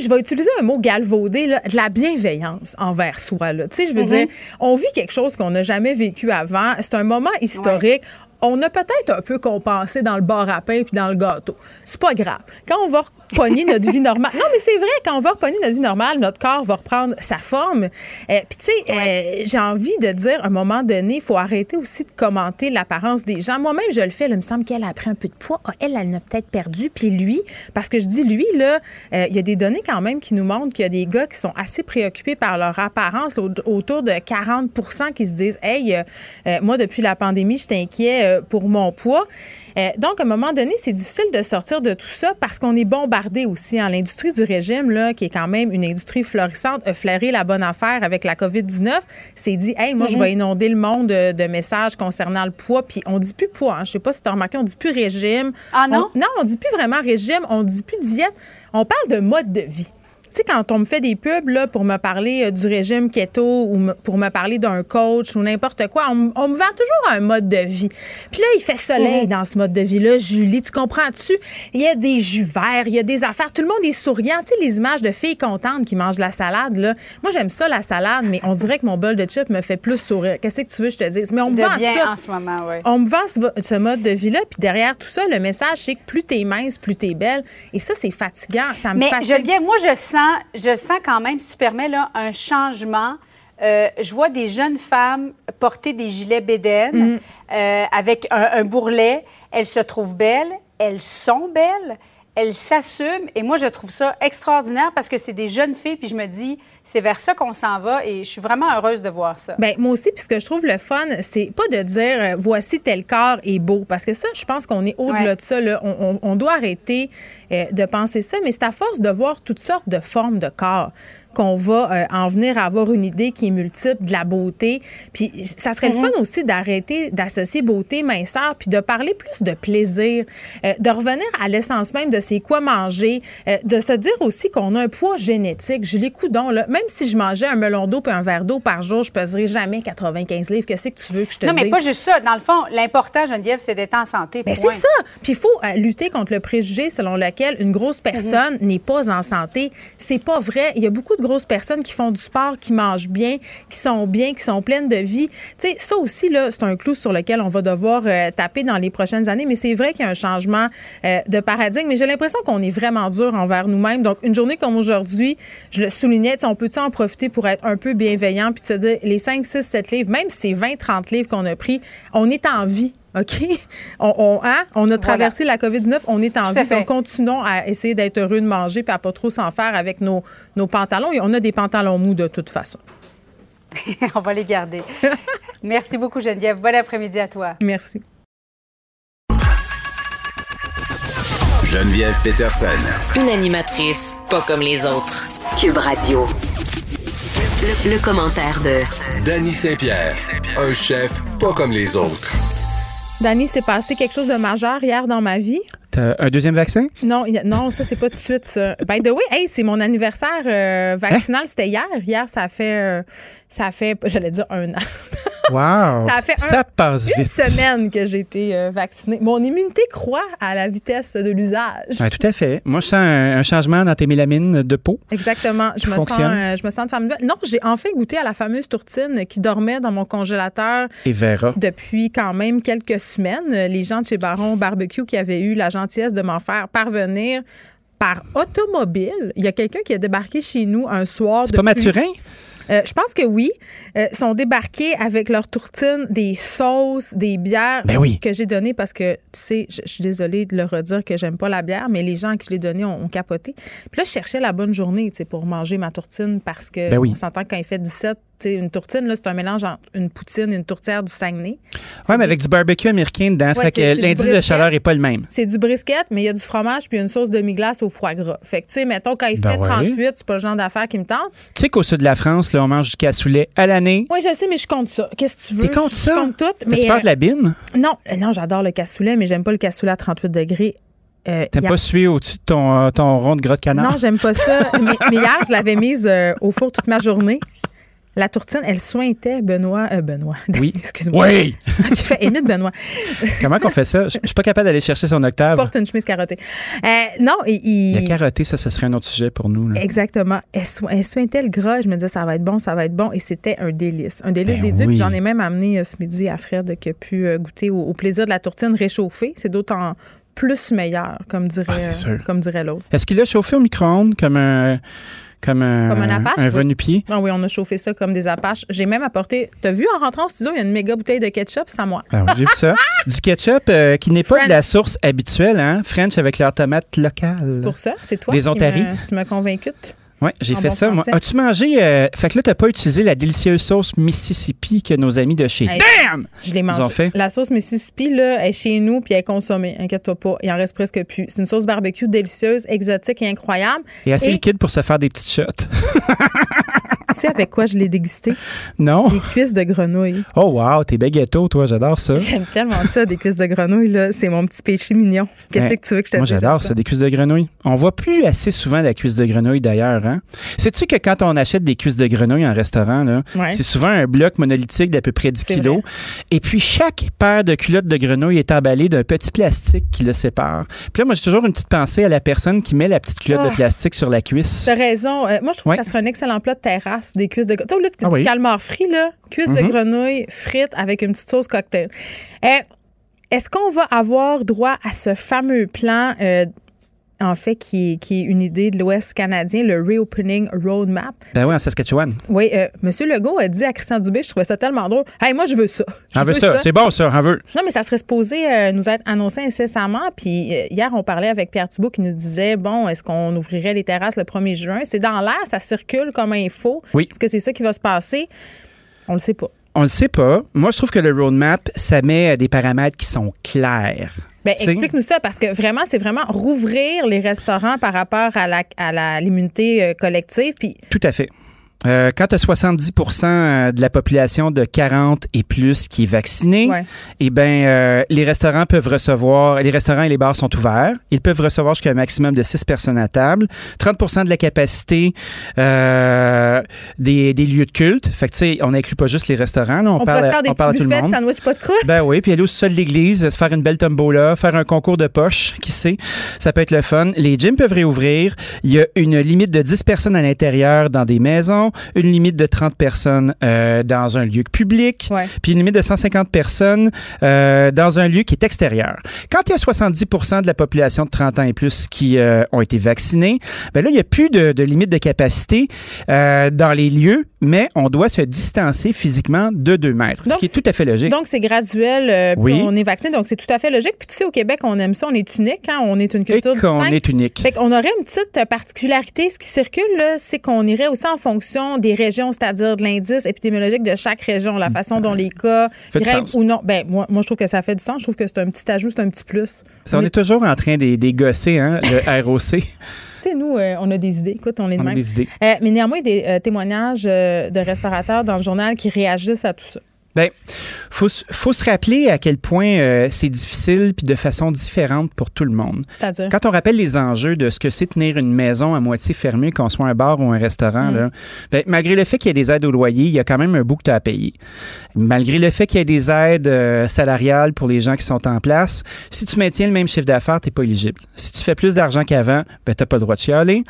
je vais utiliser un mot galvaudé, de la bienveillance envers soi. Là. je veux mm-hmm. dire, on vit quelque chose qu'on n'a jamais vécu avant. C'est un moment historique on a peut-être un peu compensé dans le bar à pain puis dans le gâteau. C'est pas grave. Quand on va repogner notre vie normale, non, mais c'est vrai, quand on va repogner notre vie normale, notre corps va reprendre sa forme. Euh, puis, tu sais, euh, j'ai envie de dire, à un moment donné, il faut arrêter aussi de commenter l'apparence des gens. Moi-même, je le fais. il me semble qu'elle a pris un peu de poids. Ah, elle, elle n'a peut-être perdu. Puis lui, parce que je dis lui, là, euh, il y a des données quand même qui nous montrent qu'il y a des gars qui sont assez préoccupés par leur apparence, autour de 40% qui se disent, hey, moi, depuis la pandémie, je t'inquiète pour mon poids. Euh, donc, à un moment donné, c'est difficile de sortir de tout ça parce qu'on est bombardé aussi. en hein. L'industrie du régime, là, qui est quand même une industrie florissante, a flairé la bonne affaire avec la COVID-19. C'est dit, hey, moi, je vais mhm. inonder le monde de, messages concernant le poids. Puis on dit plus poids. Hein. Je sais pas si tu as remarqué, on dit plus régime. Ah non? non, on dit plus vraiment régime. On dit plus diète. On parle de mode de vie. Tu sais, quand on me fait des pubs là, pour me parler euh, du régime keto ou pour me parler d'un coach ou n'importe quoi, on, me vend toujours un mode de vie. Puis là, il fait soleil mhm. dans ce mode de vie-là. Julie, tu comprends-tu? Il y a des jus verts, il y a des affaires. Tout le monde est souriant. Tu sais, les images de filles contentes qui mangent de la salade, là. Moi, j'aime ça, la salade, mais on dirait que mon bol de chips me fait plus sourire. Qu'est-ce que tu veux que je te dise? Mais on me vend ça. en ce moment, oui. On me vend ce, mode de vie-là. Puis derrière tout ça, le message, c'est que plus t'es mince, plus t'es belle. Et ça, c'est fatigant. Ça me mais fatigue. Je moi, je sens je sens quand même, si tu permets, là, un changement. Euh, je vois des jeunes femmes porter des gilets bédaines mm. euh, avec un, bourrelet. Elles se trouvent belles, elles sont belles, elles s'assument. Et moi, je trouve ça extraordinaire parce que c'est des jeunes filles, puis je me dis, c'est vers ça qu'on s'en va et je suis vraiment heureuse de voir ça. Bien, moi aussi, puis ce que je trouve le fun, c'est pas de dire euh, voici tel corps est beau, parce que ça, je pense qu'on est au-delà de ça. On, on, doit arrêter de penser ça, mais c'est à force de voir toutes sortes de formes de corps qu'on va euh, en venir à avoir une idée qui est multiple de la beauté. Puis ça serait le mhm. fun aussi d'arrêter d'associer beauté, minceur, puis de parler plus de plaisir, euh, de revenir à l'essence même de c'est quoi manger, euh, de se dire aussi qu'on a un poids génétique. Julie Coudon, là, même si je mangeais un melon d'eau et un verre d'eau par jour, je peserais jamais 95 livres. Qu'est-ce que tu veux que je te dise? Non, mais pas juste ça. Dans le fond, l'important, Geneviève, c'est d'être en santé. Ben, c'est ça. Puis il faut lutter contre le préjugé selon lequel une grosse personne mhm. n'est pas en santé. C'est pas vrai. Il y a beaucoup de grosses personnes qui font du sport, qui mangent bien, qui sont bien, qui sont pleines de vie. Tu sais, ça aussi, là, c'est un clou sur lequel on va devoir euh, taper dans les prochaines années. Mais c'est vrai qu'il y a un changement euh, de paradigme. Mais j'ai l'impression qu'on est vraiment dur envers nous-mêmes. Donc, une journée comme aujourd'hui, je le soulignais, on peut-tu en profiter pour être un peu bienveillant puis de se dire, les 5, 6, 7 livres, même si c'est 20, 30 livres qu'on a pris, on est en vie. OK? On, hein? on a traversé la COVID-19, on est en vie, donc continuons à essayer d'être heureux de manger puis à pas trop s'en faire avec nos, nos pantalons. Et on a des pantalons mous de toute façon. on va les garder. Merci beaucoup, Geneviève. Bon après-midi à toi. Merci. Geneviève Peterson. Une animatrice pas comme les autres. Cube Radio. Le, le commentaire de Danny Saint-Pierre. Un chef pas comme les autres. Dani, c'est passé quelque chose de majeur hier dans ma vie? T'as un deuxième vaccin? Non, non, ça, c'est pas tout de suite ça. By the way, hey, c'est mon anniversaire euh, vaccinal, hein? c'était hier. Hier, ça fait, euh, ça fait, j'allais dire un an. Wow! ça fait ça passe une semaine que j'ai été euh, vaccinée. Mon immunité croît à la vitesse de l'usage. tout à fait. Moi, je sens un, changement dans tes mélamines de peau. Exactement. Je me, sens, je me sens de femme nouvelle. Non, j'ai enfin goûté à la fameuse tourtine qui dormait dans mon congélateur. Et Vera. Depuis quand même quelques semaines. Les gens de chez Baron Barbecue qui avaient eu la gentillesse de m'en faire parvenir par automobile. Il y a quelqu'un qui a débarqué chez nous un soir. C'est pas Mathurin? Euh, je pense que oui. Euh, sont débarqués avec leur tourtine, des sauces, des bières ben que j'ai données parce que, tu sais, je, suis désolée de le redire que j'aime pas la bière, mais les gens à qui je l'ai donné ont, capoté. Puis là, je cherchais la bonne journée, tu sais, pour manger ma tourtine parce que ben on s'entend quand il fait 17, une tourtine, c'est un mélange entre une poutine et une tourtière du Saguenay. Oui, mais avec du barbecue américain dedans. fait que l'indice de chaleur n'est pas le même. C'est du brisket, mais il y a du fromage puis une sauce demi-glace au foie gras. Fait que, tu sais, mettons, quand il ben fait 38, c'est pas le genre d'affaire qui me tente. Tu sais qu'au sud de la France, là, on mange du cassoulet à l'année. Oui, je sais, mais je compte ça. Qu'est-ce que tu veux? Tu comptes ça? Je compte tout. Mais, tu parles de la bine? Non, non, j'adore le cassoulet, mais j'aime pas le cassoulet à 38 degrés Euh, T'aimes pas suer au-dessus de ton, ton rond de gras de canard? Non, j'aime pas ça. mais, mais, hier, je l'avais mise au four toute ma journée. La tourtine, elle sointait Benoît. Euh, Benoît. Oui. Excuse-moi. Oui. fait Émile Benoît. Comment qu'on fait ça? Je suis pas capable d'aller chercher son octave. Porte une chemise carottée. Euh, non, il. La carottée, ça, ce serait un autre sujet pour nous. Là. Exactement. Elle, elle, sointait le gras. Je me disais, ça va être bon, ça va être bon. Et c'était un délice. Un délice ben des dieux. J'en ai même amené euh, ce midi à Fred qui a pu goûter au, plaisir de la tourtine réchauffée. C'est d'autant plus meilleur, comme dirait, ah, comme dirait l'autre. Est-ce qu'il a chauffé au micro-ondes comme un comme un, comme un, apache, un venu-pied. Ah oui, on a chauffé ça comme des apaches. J'ai même apporté. T'as vu en rentrant au studio, il y a une méga bouteille de ketchup, c'est à moi. Ah j'ai vu ça. du ketchup euh, qui n'est pas de la source habituelle, hein? French avec leur tomate locale. C'est pour ça, c'est toi. Des Ontaries. Tu m'as convaincu. Oui, j'ai fait ça. Moi. As-tu mangé. Euh, fait que là, t'as pas utilisé la délicieuse sauce Mississippi que nos amis de chez Damn! Je l'ai mangée. fait? La sauce Mississippi, là, est chez nous puis elle est consommée. Inquiète-toi pas. Il en reste presque plus. C'est une sauce barbecue délicieuse, exotique et incroyable. Et assez liquide pour se faire des petites shots. tu sais avec quoi je l'ai dégusté? Non. Des cuisses de grenouille. Oh, wow, t'es baguetto, toi, j'adore ça. J'aime tellement ça, des cuisses de grenouille, là. C'est mon petit péché mignon. Qu'est-ce que tu veux que je te dise? Moi, j'adore ça, des cuisses de grenouille. On voit plus assez souvent la cuisse de grenouille, d'ailleurs, hein? Sais-tu que quand on achète des cuisses de grenouille en restaurant, là, c'est souvent un bloc monolithique d'à peu près 10 kilos. Et puis, chaque paire de culottes de grenouille est emballée d'un petit plastique qui le sépare. Puis là, moi, j'ai toujours une petite pensée à la personne qui met la petite culotte de ah. plastique sur la cuisse. T'as raison. Euh, moi, je trouve que ça serait un excellent plat de terrasse, des cuisses de grenouille. Tu sais, lieu de ah calmar frit, là, cuisses de mm-hmm. grenouille frites avec une petite sauce cocktail. Euh, est-ce qu'on va avoir droit à ce fameux plan euh, en fait, qui est, qui est une idée de l'Ouest canadien, le Reopening Roadmap. Ben oui, en Saskatchewan. Oui, euh, M. Legault a dit à Christian Dubé, je trouvais ça tellement drôle. Hey, moi, je veux ça. Je veux ça. C'est bon, ça. On veut. Non, mais ça serait supposé euh, nous être annoncé incessamment. Puis euh, hier, on parlait avec Pierre Thibault qui nous disait, bon, est-ce qu'on ouvrirait les terrasses le 1er juin? C'est dans l'air, ça circule comme info. Oui. Est-ce que c'est ça qui va se passer? On le sait pas. On le sait pas. Moi, je trouve que le roadmap, ça met des paramètres qui sont clairs. Ben, explique-nous ça, parce que vraiment, c'est vraiment rouvrir les restaurants par rapport à la à l'immunité euh, collective. Puis... Tout à fait. Euh, quand tu as 70% de la population de 40 et plus qui est vaccinée, eh ben euh, les restaurants peuvent recevoir, les restaurants et les bars sont ouverts. Ils peuvent recevoir jusqu'à un maximum de 6 personnes à table. 30% de la capacité euh, des, des, lieux de culte. Fait que, tu sais, on n'inclut pas juste les restaurants. on, parle, peut faire des on parle tout le monde. sandwich pas de croûte. Ben oui, puis aller au sol de l'église, se faire une belle tombola, faire un concours de poche, qui sait. Ça peut être le fun. Les gyms peuvent réouvrir. Il y a une limite de 10 personnes à l'intérieur dans des maisons une limite de 30 personnes euh, dans un lieu public, puis une limite de 150 personnes euh, dans un lieu qui est extérieur. Quand il y a 70% de la population de 30 ans et plus qui euh, ont été vaccinés, ben là, il n'y a plus de, de, limite de capacité dans les lieux, mais on doit se distancer physiquement de 2 mètres, ce qui est tout à fait logique. Donc, c'est graduel, oui. on est vacciné, donc c'est tout à fait logique. Puis tu sais, au Québec, on aime ça, on est unique, hein, on est une culture et on est unique. Fait qu'on aurait une petite particularité, ce qui circule, c'est qu'on irait aussi en fonction des régions, c'est-à-dire de l'indice épidémiologique de chaque région, la façon dont les cas grimpent ou non. Ben, moi, moi, je trouve que ça fait du sens. Je trouve que c'est un petit ajout, c'est un petit plus. on, est... toujours en train d'égosser, hein, le ROC. tu sais, nous, euh, on a des idées. Écoute, on est de on A des idées. Euh, mais néanmoins, il y a des euh, témoignages de restaurateurs dans le journal qui réagissent à tout ça. Bien, faut, faut se rappeler à quel point euh, c'est difficile puis de façon différente pour tout le monde. C'est-à-dire? Quand on rappelle les enjeux de ce que c'est tenir une maison à moitié fermée, qu'on soit un bar ou un restaurant, mm. là, ben, malgré le fait qu'il y ait des aides au loyer, il y a quand même un bout que tu as à payer. Malgré le fait qu'il y ait des aides euh, salariales pour les gens qui sont en place, si tu maintiens le même chiffre d'affaires, tu n'es pas éligible. Si tu fais plus d'argent qu'avant, ben, tu n'as pas le droit de chialer.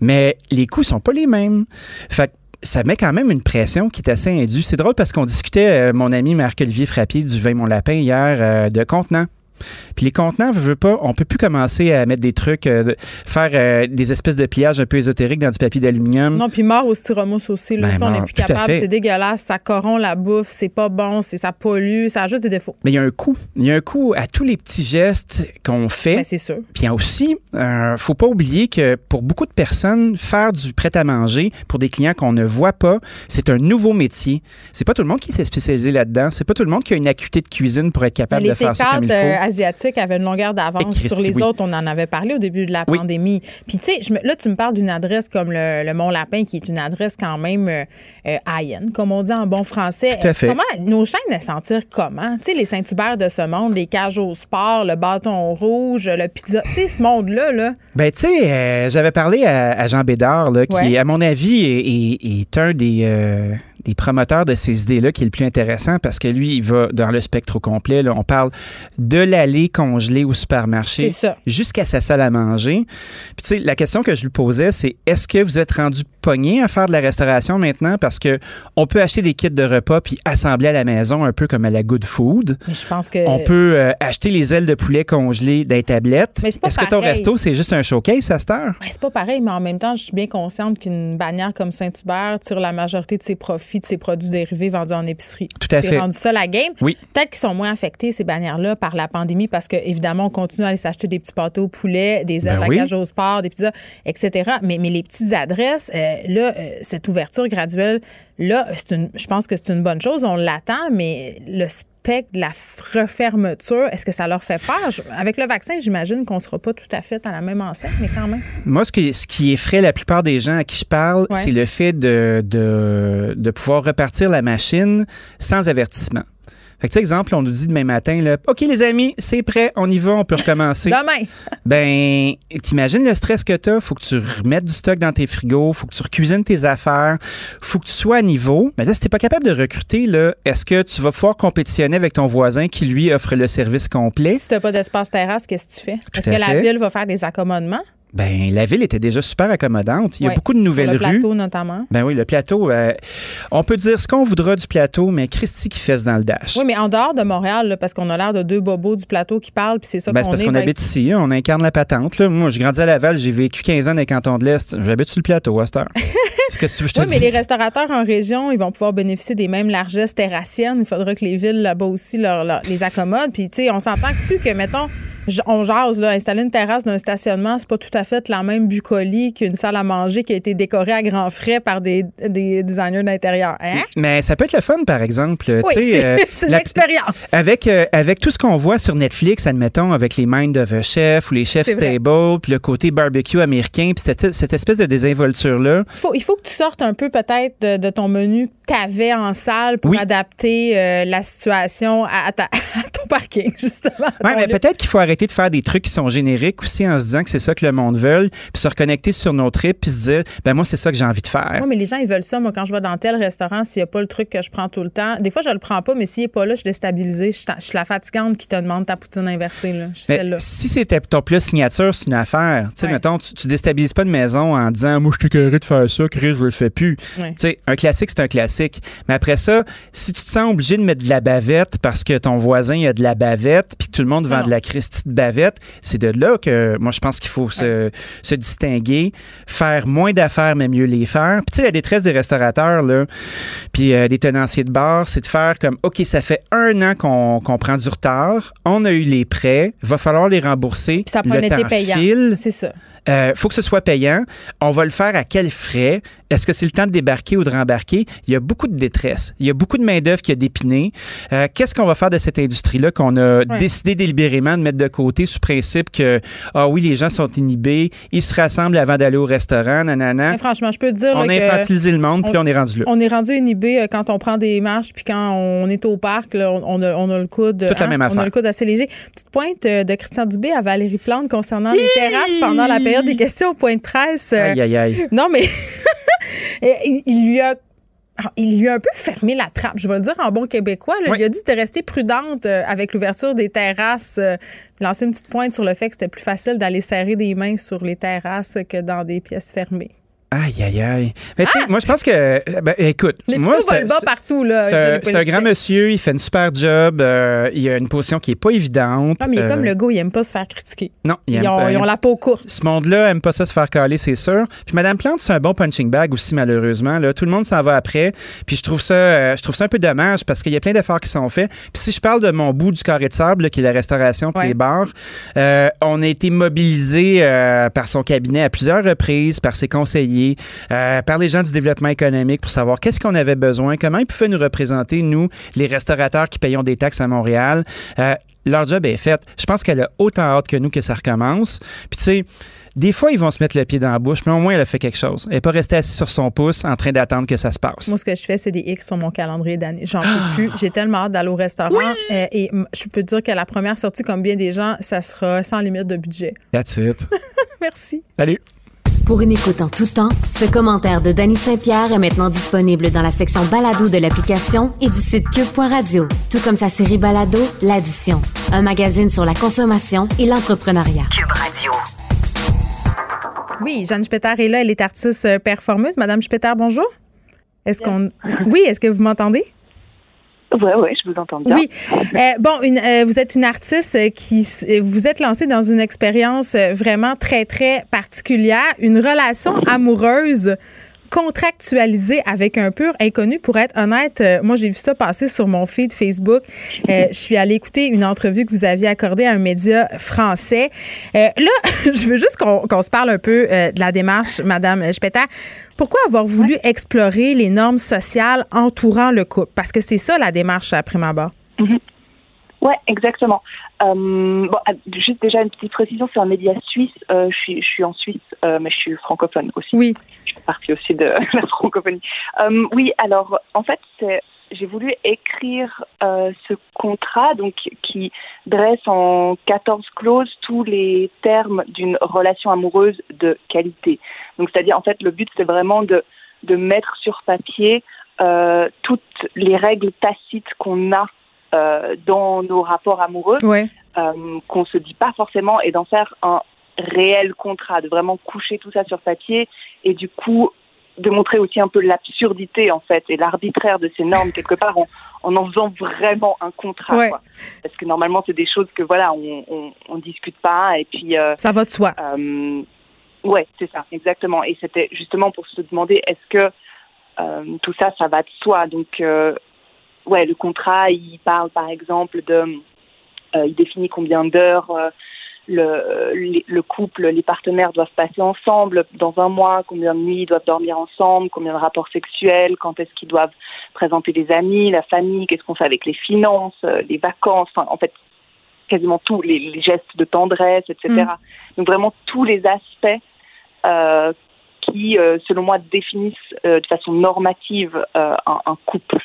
Mais les coûts sont pas les mêmes. Fait ça met quand même une pression qui est assez indue. C'est drôle parce qu'on discutait, euh, mon ami Marc-Olivier Frappier du Vin Mon Lapin hier, euh, de contenants. Puis les contenants, je veux pas, on peut plus commencer à mettre des trucs, euh, faire euh, des espèces de pliages un peu ésotériques dans du papier d'aluminium. Non, puis mort au styromousse aussi. Là, ben ça, on n'est plus capable. C'est dégueulasse. Ça corrompt la bouffe. C'est pas bon. C'est ça pollue. Ça a juste des défauts. Mais il y a un coût. Il y a un coût à tous les petits gestes qu'on fait. Ben, c'est sûr. Puis aussi, euh, faut pas oublier que pour beaucoup de personnes, faire du prêt à manger pour des clients qu'on ne voit pas, c'est un nouveau métier. C'est pas tout le monde qui s'est spécialisé là-dedans. C'est pas tout le monde qui a une acuité de cuisine pour être capable de faire ça comme il faut asiatiques avaient une longueur d'avance sur les autres. On en avait parlé au début de la pandémie. Puis, tu sais, là, tu me parles d'une adresse comme le, Mont-Lapin, qui est une adresse quand même euh, euh comme on dit en bon français. Tout à fait. Comment, nos chaînes elles sentir comment? Tu sais, les Saint-Hubert de ce monde, les cages au sport, le bâton rouge, le pizza, tu sais, ce monde-là, là. Ben, tu sais, euh, j'avais parlé à, Jean Bédard, là, qui, à mon avis, est, un des, euh, des promoteurs de ces idées-là qui est le plus intéressant parce que lui, il va dans le spectre au complet. Là, on parle de l'aller congelé au supermarché jusqu'à sa salle à manger. Puis, tu sais, la question que je lui posais, c'est est-ce que vous êtes rendu pogné à faire de la restauration maintenant? Parce que on peut acheter des kits de repas puis assembler à la maison un peu comme à la Good Food. je pense que on peut euh, acheter les ailes de poulet congelées des tablettes. Est-ce que ton resto c'est juste un showcase à cette heure? Ben, C'est pas pareil, mais en même temps, je suis bien consciente qu'une bannière comme Saint-Hubert tire la majorité de ses profits de ses produits dérivés vendus en épicerie. Tout à fait. C'est rendu ça la game. Oui. Peut-être qu'ils sont moins affectés, ces bannières-là, par la pandémie parce qu'évidemment, on continue à aller s'acheter des petits pâteaux au poulet, des ailes ben à au sport, des pizzas, etc. Mais, mais les petites adresses, euh, là, euh, cette ouverture graduelle, là, une, je pense que c'est une bonne chose. On l'attend, mais le de la refermeture, est-ce que ça leur fait peur? Avec le vaccin, j'imagine qu'on ne sera pas tout à fait à la même enseigne, mais quand même. Moi, ce qui, ce qui effraie la plupart des gens à qui je parle, c'est le fait de, de, de pouvoir repartir la machine sans avertissement. Fait que, exemple, on nous dit demain matin, là, OK, les amis, c'est prêt, on y va, on peut recommencer. demain. ben, t'imagines le stress que t'as. Faut que tu remettes du stock dans tes frigos, faut que tu recuisines tes affaires, faut que tu sois à niveau. Mais là, si t'es pas capable de recruter, là, est-ce que tu vas pouvoir compétitionner avec ton voisin qui, lui, offre le service complet? Si t'as pas d'espace terrasse, qu'est-ce que tu fais? Est-ce que la ville va faire des accommodements? Ben, la ville était déjà super accommodante. Il y a beaucoup de nouvelles sur le plateau, notamment. Ben oui, le plateau. Euh, on peut dire ce qu'on voudra du plateau, mais Christy qui fesse dans le dash. Oui, mais en dehors de Montréal, parce qu'on a l'air de deux bobos du plateau qui parlent, puis c'est ça ben, qu'on est. parce qu'on habite ici, on incarne la patente. Là. Moi, j'ai grandi à Laval, j'ai vécu 15 ans dans les cantons de l'Est. J'habite sur le plateau à cette heure. que je te oui, mais les restaurateurs en région, ils vont pouvoir bénéficier des mêmes largesses terrassiennes. Il faudra que les villes là-bas aussi leur, les accommodent. Puis, tu sais, on s'entend que tu que, mettons, on jase, là, installer une terrasse d'un stationnement, c'est pas tout à fait la même bucolie qu'une salle à manger qui a été décorée à grands frais par des, designers d'intérieur. Hein? Mais ça peut être le fun, par exemple. Oui, c'est euh, une expérience. Avec, euh, avec tout ce qu'on voit sur Netflix, admettons, avec les Mind of a Chef ou les Chef's Table, puis le côté barbecue américain, puis cette, cette, espèce de désinvolture-là. Il faut, il faut que tu sortes un peu peut-être de, ton menu que tu avais en salle pour adapter euh, la situation à, ton parking, justement. Oui, mais peut-être qu'il faut arrêter de faire des trucs qui sont génériques aussi en se disant que c'est ça que le monde veut, puis se reconnecter sur nos trips, puis se dire, ben moi, c'est ça que j'ai envie de faire. Oui, mais les gens, ils veulent ça. Moi, quand je vais dans tel restaurant, s'il n'y a pas le truc que je prends tout le temps, des fois, je le prends pas, mais s'il n'est pas là, je suis déstabilisée. Je suis la fatigante qui te demande ta poutine inversée. Là. Je suis celle-là. Si c'était ton plat signature, c'est une affaire. Tu sais, mettons, tu, déstabilises pas de maison en disant, moi, je suis de faire ça, Chris, je le fais plus. Tu sais, un classique, c'est un classique. Mais après ça, si tu te sens obligé de mettre de la bavette parce que ton voisin a de la bavette, puis tout le monde vend de la Christie de bavette, c'est de là que moi, je pense qu'il faut se, distinguer, faire moins d'affaires, mais mieux les faire. Puis, tu sais, la détresse des restaurateurs, là, puis euh, des tenanciers de bar, c'est de faire comme, OK, ça fait un an qu'on prend du retard, on a eu les prêts, va falloir les rembourser. Puis ça peut le payant. C'est ça. Euh, faut que ce soit payant. On va le faire à quel frais? Est-ce que c'est le temps de débarquer ou de rembarquer? Il y a beaucoup de détresse. Il y a beaucoup de main-d'œuvre qui a dépiné. Euh, qu'est-ce qu'on va faire de cette industrie-là qu'on a décidé délibérément de mettre de côté sous principe que, ah oui, les gens sont inhibés, ils se rassemblent avant d'aller au restaurant, nanana. franchement, je peux te dire. On a infantilisé le monde, puis on est rendu là. On est rendu inhibé euh, quand on prend des marches, puis quand on est au parc, on, a, on, a, le coude. Toute la hein, même affaire. On a le coude assez léger. Petite pointe de Christian Dubé à Valérie Plante concernant les terrasses pendant la période des questions au point de presse. Euh, aïe, aïe, aïe. Non, mais il, lui a il lui a un peu fermé la trappe, je vais le dire en bon québécois. Il a dit de rester prudente euh, avec l'ouverture des terrasses, euh, lancer une petite pointe sur le fait que c'était plus facile d'aller serrer des mains sur les terrasses que dans des pièces fermées. Aïe, aïe, aïe. Mais tu sais, ah! moi, je pense que. Euh, ben, écoute. Les moi, volent bas partout, là. C'est un, grand monsieur, il fait une super job. Euh, il a une position qui est pas évidente. Non, mais il est comme euh, le gars, il aime pas se faire critiquer. Non, il aime ils, ont, pas, ils ont la peau courte. Ce monde-là aime pas ça se faire caler, c'est sûr. Puis Madame Plante, c'est un bon punching bag aussi, malheureusement. Là. Tout le monde s'en va après. Puis je trouve ça, je trouve ça un peu dommage parce qu'il y a plein d'efforts qui sont faits. Puis si je parle de mon bout du carré de sable, qui est la restauration pour les bars, on a été mobilisé par son cabinet à plusieurs reprises, par ses conseillers employés, par les gens du développement économique pour savoir qu'est-ce qu'on avait besoin, comment ils pouvaient nous représenter, nous, les restaurateurs qui payons des taxes à Montréal. leur job est fait. Je pense qu'elle a autant hâte que nous que ça recommence. Puis tu sais, des fois, ils vont se mettre le pied dans la bouche, mais au moins, elle a fait quelque chose. Elle n'est pas restée assise sur son pouce en train d'attendre que ça se passe. Moi, ce que je fais, c'est des X sur mon calendrier d'année. J'en peux plus. J'ai tellement hâte d'aller au restaurant. Euh, et je peux te dire que la première sortie, comme bien des gens, ça sera sans limite de budget. That's it. Merci. Salut. Pour une écoute en tout temps, ce commentaire de Danny Saint-Pierre est maintenant disponible dans la section balado de l'application et du site cube.radio, tout comme sa série balado L'Addition, un magazine sur la consommation et l'entrepreneuriat. Cube Radio. Oui, Jeanne Spetter est là, elle est artiste euh, performeuse. Madame Spetter, bonjour. Est-ce qu'on. Oui, est-ce que vous m'entendez? Oui, oui, je vous entends bien. Oui. Euh, bon, une, euh, vous êtes une artiste qui vous êtes lancée dans une expérience vraiment très, très particulière, une relation amoureuse contractualisé avec un pur inconnu. Pour être honnête, euh, moi, j'ai vu ça passer sur mon feed Facebook. Euh, je suis allée écouter une entrevue que vous aviez accordée à un média français. Euh, là, je veux juste qu'on se parle un peu de la démarche, Madame Spetter. Pourquoi avoir voulu explorer les normes sociales entourant le couple? Parce que c'est ça la démarche à prime abord. Mm-hmm. Oui, exactement. Euh, bon, ah, juste déjà une petite précision, c'est un média suisse. Euh, je, suis, je suis en Suisse, euh, mais je suis francophone aussi. Oui. Je suis partie aussi de la francophonie. Euh, oui, alors en fait, j'ai voulu écrire euh, ce contrat donc qui dresse en 14 clauses tous les termes d'une relation amoureuse de qualité. Donc c'est-à-dire en fait le but c'est vraiment de de mettre sur papier euh, toutes les règles tacites qu'on a euh, dans nos rapports amoureux, euh, qu'on se dit pas forcément, et d'en faire un réel contrat, de vraiment coucher tout ça sur papier, et du coup de montrer aussi un peu l'absurdité en fait et l'arbitraire de ces normes quelque part en, en, faisant vraiment un contrat quoi. parce que normalement c'est des choses que voilà on, on, on discute pas et puis euh, ça va de soi. euh, ouais c'est ça exactement. Et c'était justement pour se demander est-ce que euh, tout ça ça va de soi? Donc ouais, le contrat, il parle par exemple de, euh, il définit combien d'heures euh, le, le couple, les partenaires doivent passer ensemble dans un mois, combien de nuits ils doivent dormir ensemble, combien de rapports sexuels, quand est-ce qu'ils doivent présenter des amis, la famille, qu'est-ce qu'on fait avec les finances, euh, les vacances, enfin, en fait, quasiment tous les, les gestes de tendresse, etc. Mm. Donc vraiment tous les aspects euh, qui, selon moi, définissent de façon normative un, un couple.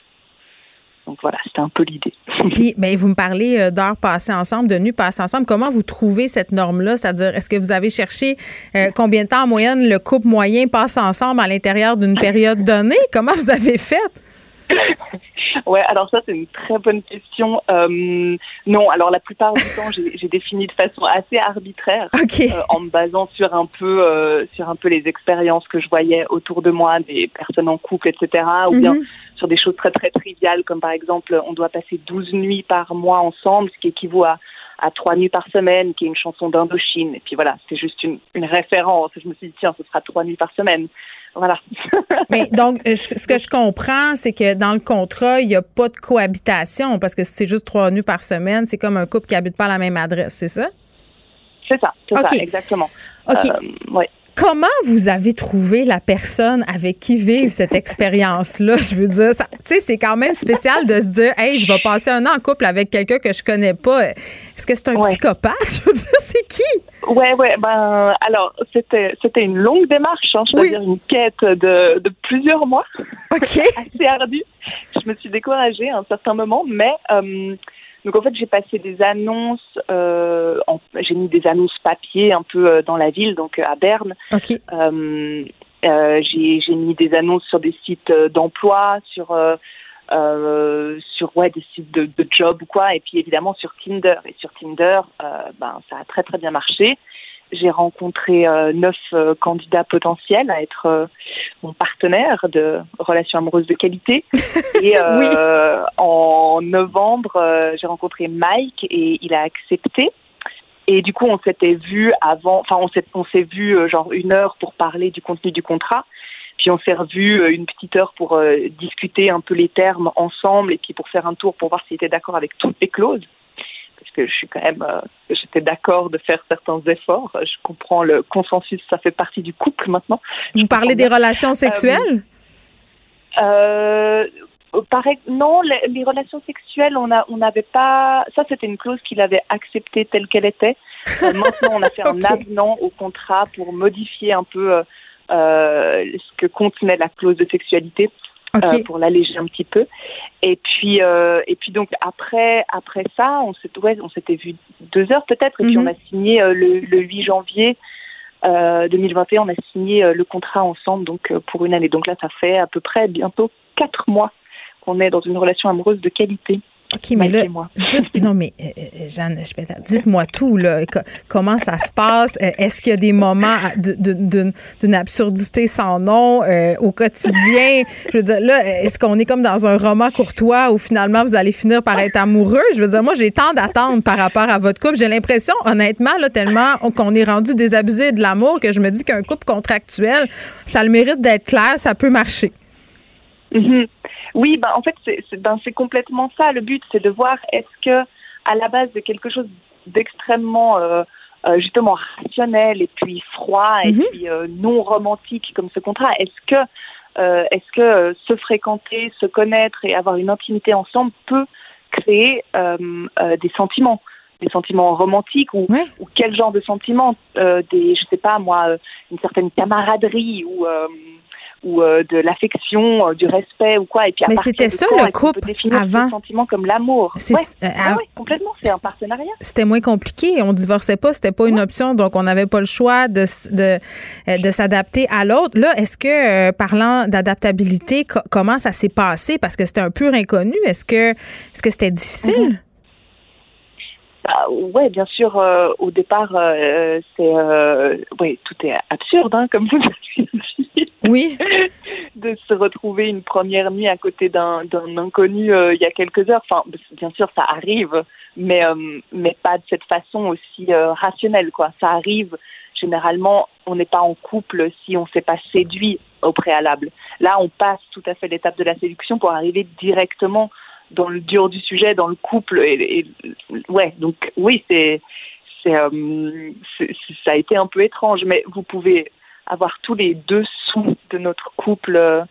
Donc voilà, c'était un peu l'idée. Puis, mais vous me parlez euh, d'heures passées ensemble, de nuits passées ensemble. Comment vous trouvez cette norme-là? C'est-à-dire, est-ce que vous avez cherché euh, combien de temps en moyenne le couple moyen passe ensemble à l'intérieur d'une période donnée? Comment vous avez fait? ouais, alors ça c'est une très bonne question. Euh, non, alors la plupart du temps j'ai défini de façon assez arbitraire, euh, en me basant sur un peu euh, sur un peu les expériences que je voyais autour de moi, des personnes en couple, etc. Ou bien Mhm. Sur des choses très très triviales comme par exemple on doit passer 12 nuits par mois ensemble, ce qui équivaut à à trois nuits par semaine, qui est une chanson d'Indochine. Et puis voilà, c'est juste une, une référence. Je me suis dit, tiens, ce sera trois nuits par semaine. Voilà. Mais donc, euh, je- ce que je comprends, c'est que dans le contrat, il n'y a pas de cohabitation parce que si c'est juste trois nuits par semaine, c'est comme un couple qui habite pas à la même adresse, c'est ça? C'est ça, c'est ça, exactement. OK. Euh, ouais. Comment vous avez trouvé la personne avec qui vivre cette expérience-là? Je veux dire, tu sais, c'est quand même spécial de se dire, hey, je vais passer un an en couple avec quelqu'un que je connais pas. Est-ce que c'est un Ouais. psychopathe? Je veux dire, c'est qui? Ouais, ouais, ben, alors, c'était, c'était une longue démarche, hein, je peux dire une quête de, de plusieurs mois. OK. Assez ardue. Je me suis découragée à un certain moment, mais, euh, donc en fait, j'ai passé des annonces, euh, en- j'ai mis des annonces papier un peu euh, dans la ville, donc euh, à Berne. Euh, euh, j'ai, mis des annonces sur des sites d'emploi, sur, sur ouais, des sites de, de job ou quoi, et puis évidemment sur Tinder. Et sur Tinder, ben, ça a très très bien marché. J'ai rencontré euh, neuf euh, candidats potentiels à être euh, mon partenaire de relations amoureuses de qualité. Et en novembre, j'ai rencontré Mike et il a accepté. Et du coup, on s'était vu avant, enfin, on s'est, on s'est vu genre une heure pour parler du contenu du contrat. Puis on s'est revu une petite heure pour discuter un peu les termes ensemble et puis pour faire un tour pour voir s'il était d'accord avec toutes les clauses. Parce que je suis quand même, j'étais d'accord de faire certains efforts. Je comprends le consensus, ça fait partie du couple maintenant. Vous parlez des relations sexuelles euh, pareil, non, les, relations sexuelles, on a, on n'avait pas. Ça, c'était une clause qu'il avait acceptée telle qu'elle était. Euh, maintenant, on a fait un avenant au contrat pour modifier un peu euh, euh, ce que contenait la clause de sexualité. Pour l'alléger un petit peu. Et puis, et puis donc après, après ça, on s'était, ouais, vu deux heures peut-être, et puis on mhm. a signé le, le 8 janvier 2021, on a signé le contrat ensemble donc pour une année. Donc là, ça fait à peu près bientôt quatre mois qu'on est dans une relation amoureuse de qualité. OK, mais là, dites, non, mais euh, euh, Jeanne, dites-moi tout, là. comment ça se passe? Euh, est-ce qu'il y a des moments d'une absurdité sans nom au quotidien? Je veux dire, là, est-ce qu'on est comme dans un roman courtois où finalement vous allez finir par être amoureux? Je veux dire, moi, j'ai tant d'attentes par rapport à votre couple. J'ai l'impression, honnêtement, là, tellement qu'on est rendu désabusé de l'amour que je me dis qu'un couple contractuel, ça le mérite d'être clair, ça peut marcher. Mm-hmm. Oui, ben, en fait, c'est ben, complètement ça. Le but, c'est de voir est-ce que, à la base de quelque chose d'extrêmement euh, euh, justement rationnel et puis froid et mhm. puis euh, non romantique comme ce contrat, est-ce que est-ce que se fréquenter, se connaître et avoir une intimité ensemble peut créer des sentiments des sentiments romantiques ou, ou quel genre de sentiments des je sais pas moi une certaine camaraderie ou ou euh, de l'affection, euh, du respect ou quoi. Et puis Mais c'était ça le couple avant? sentiment comme l'amour? Euh, ah complètement. C'est un partenariat. C'était moins compliqué. On divorçait pas. C'était pas une option. Donc on n'avait pas le choix de de, de s'adapter à l'autre. Là, est-ce que parlant d'adaptabilité, comment ça s'est passé? Parce que c'était un pur inconnu. Est-ce que est-ce que c'était difficile? Bah, ouais, bien sûr. au départ, c'est oui, tout est absurde, hein, comme vous l'avez dit. Oui. de se retrouver une première nuit à côté d'un inconnu euh, il y a quelques heures. Enfin, bien sûr, ça arrive, mais euh, mais pas de cette façon aussi euh, rationnelle, quoi. Ça arrive. Généralement, on n'est pas en couple si on s'est pas séduit au préalable. Là, on passe tout à fait l'étape de la séduction pour arriver directement dans le dur du sujet, dans le couple. Et, ouais, donc oui, c'est c'est ça a été un peu étrange, mais vous pouvez avoir tous les dessous de notre couple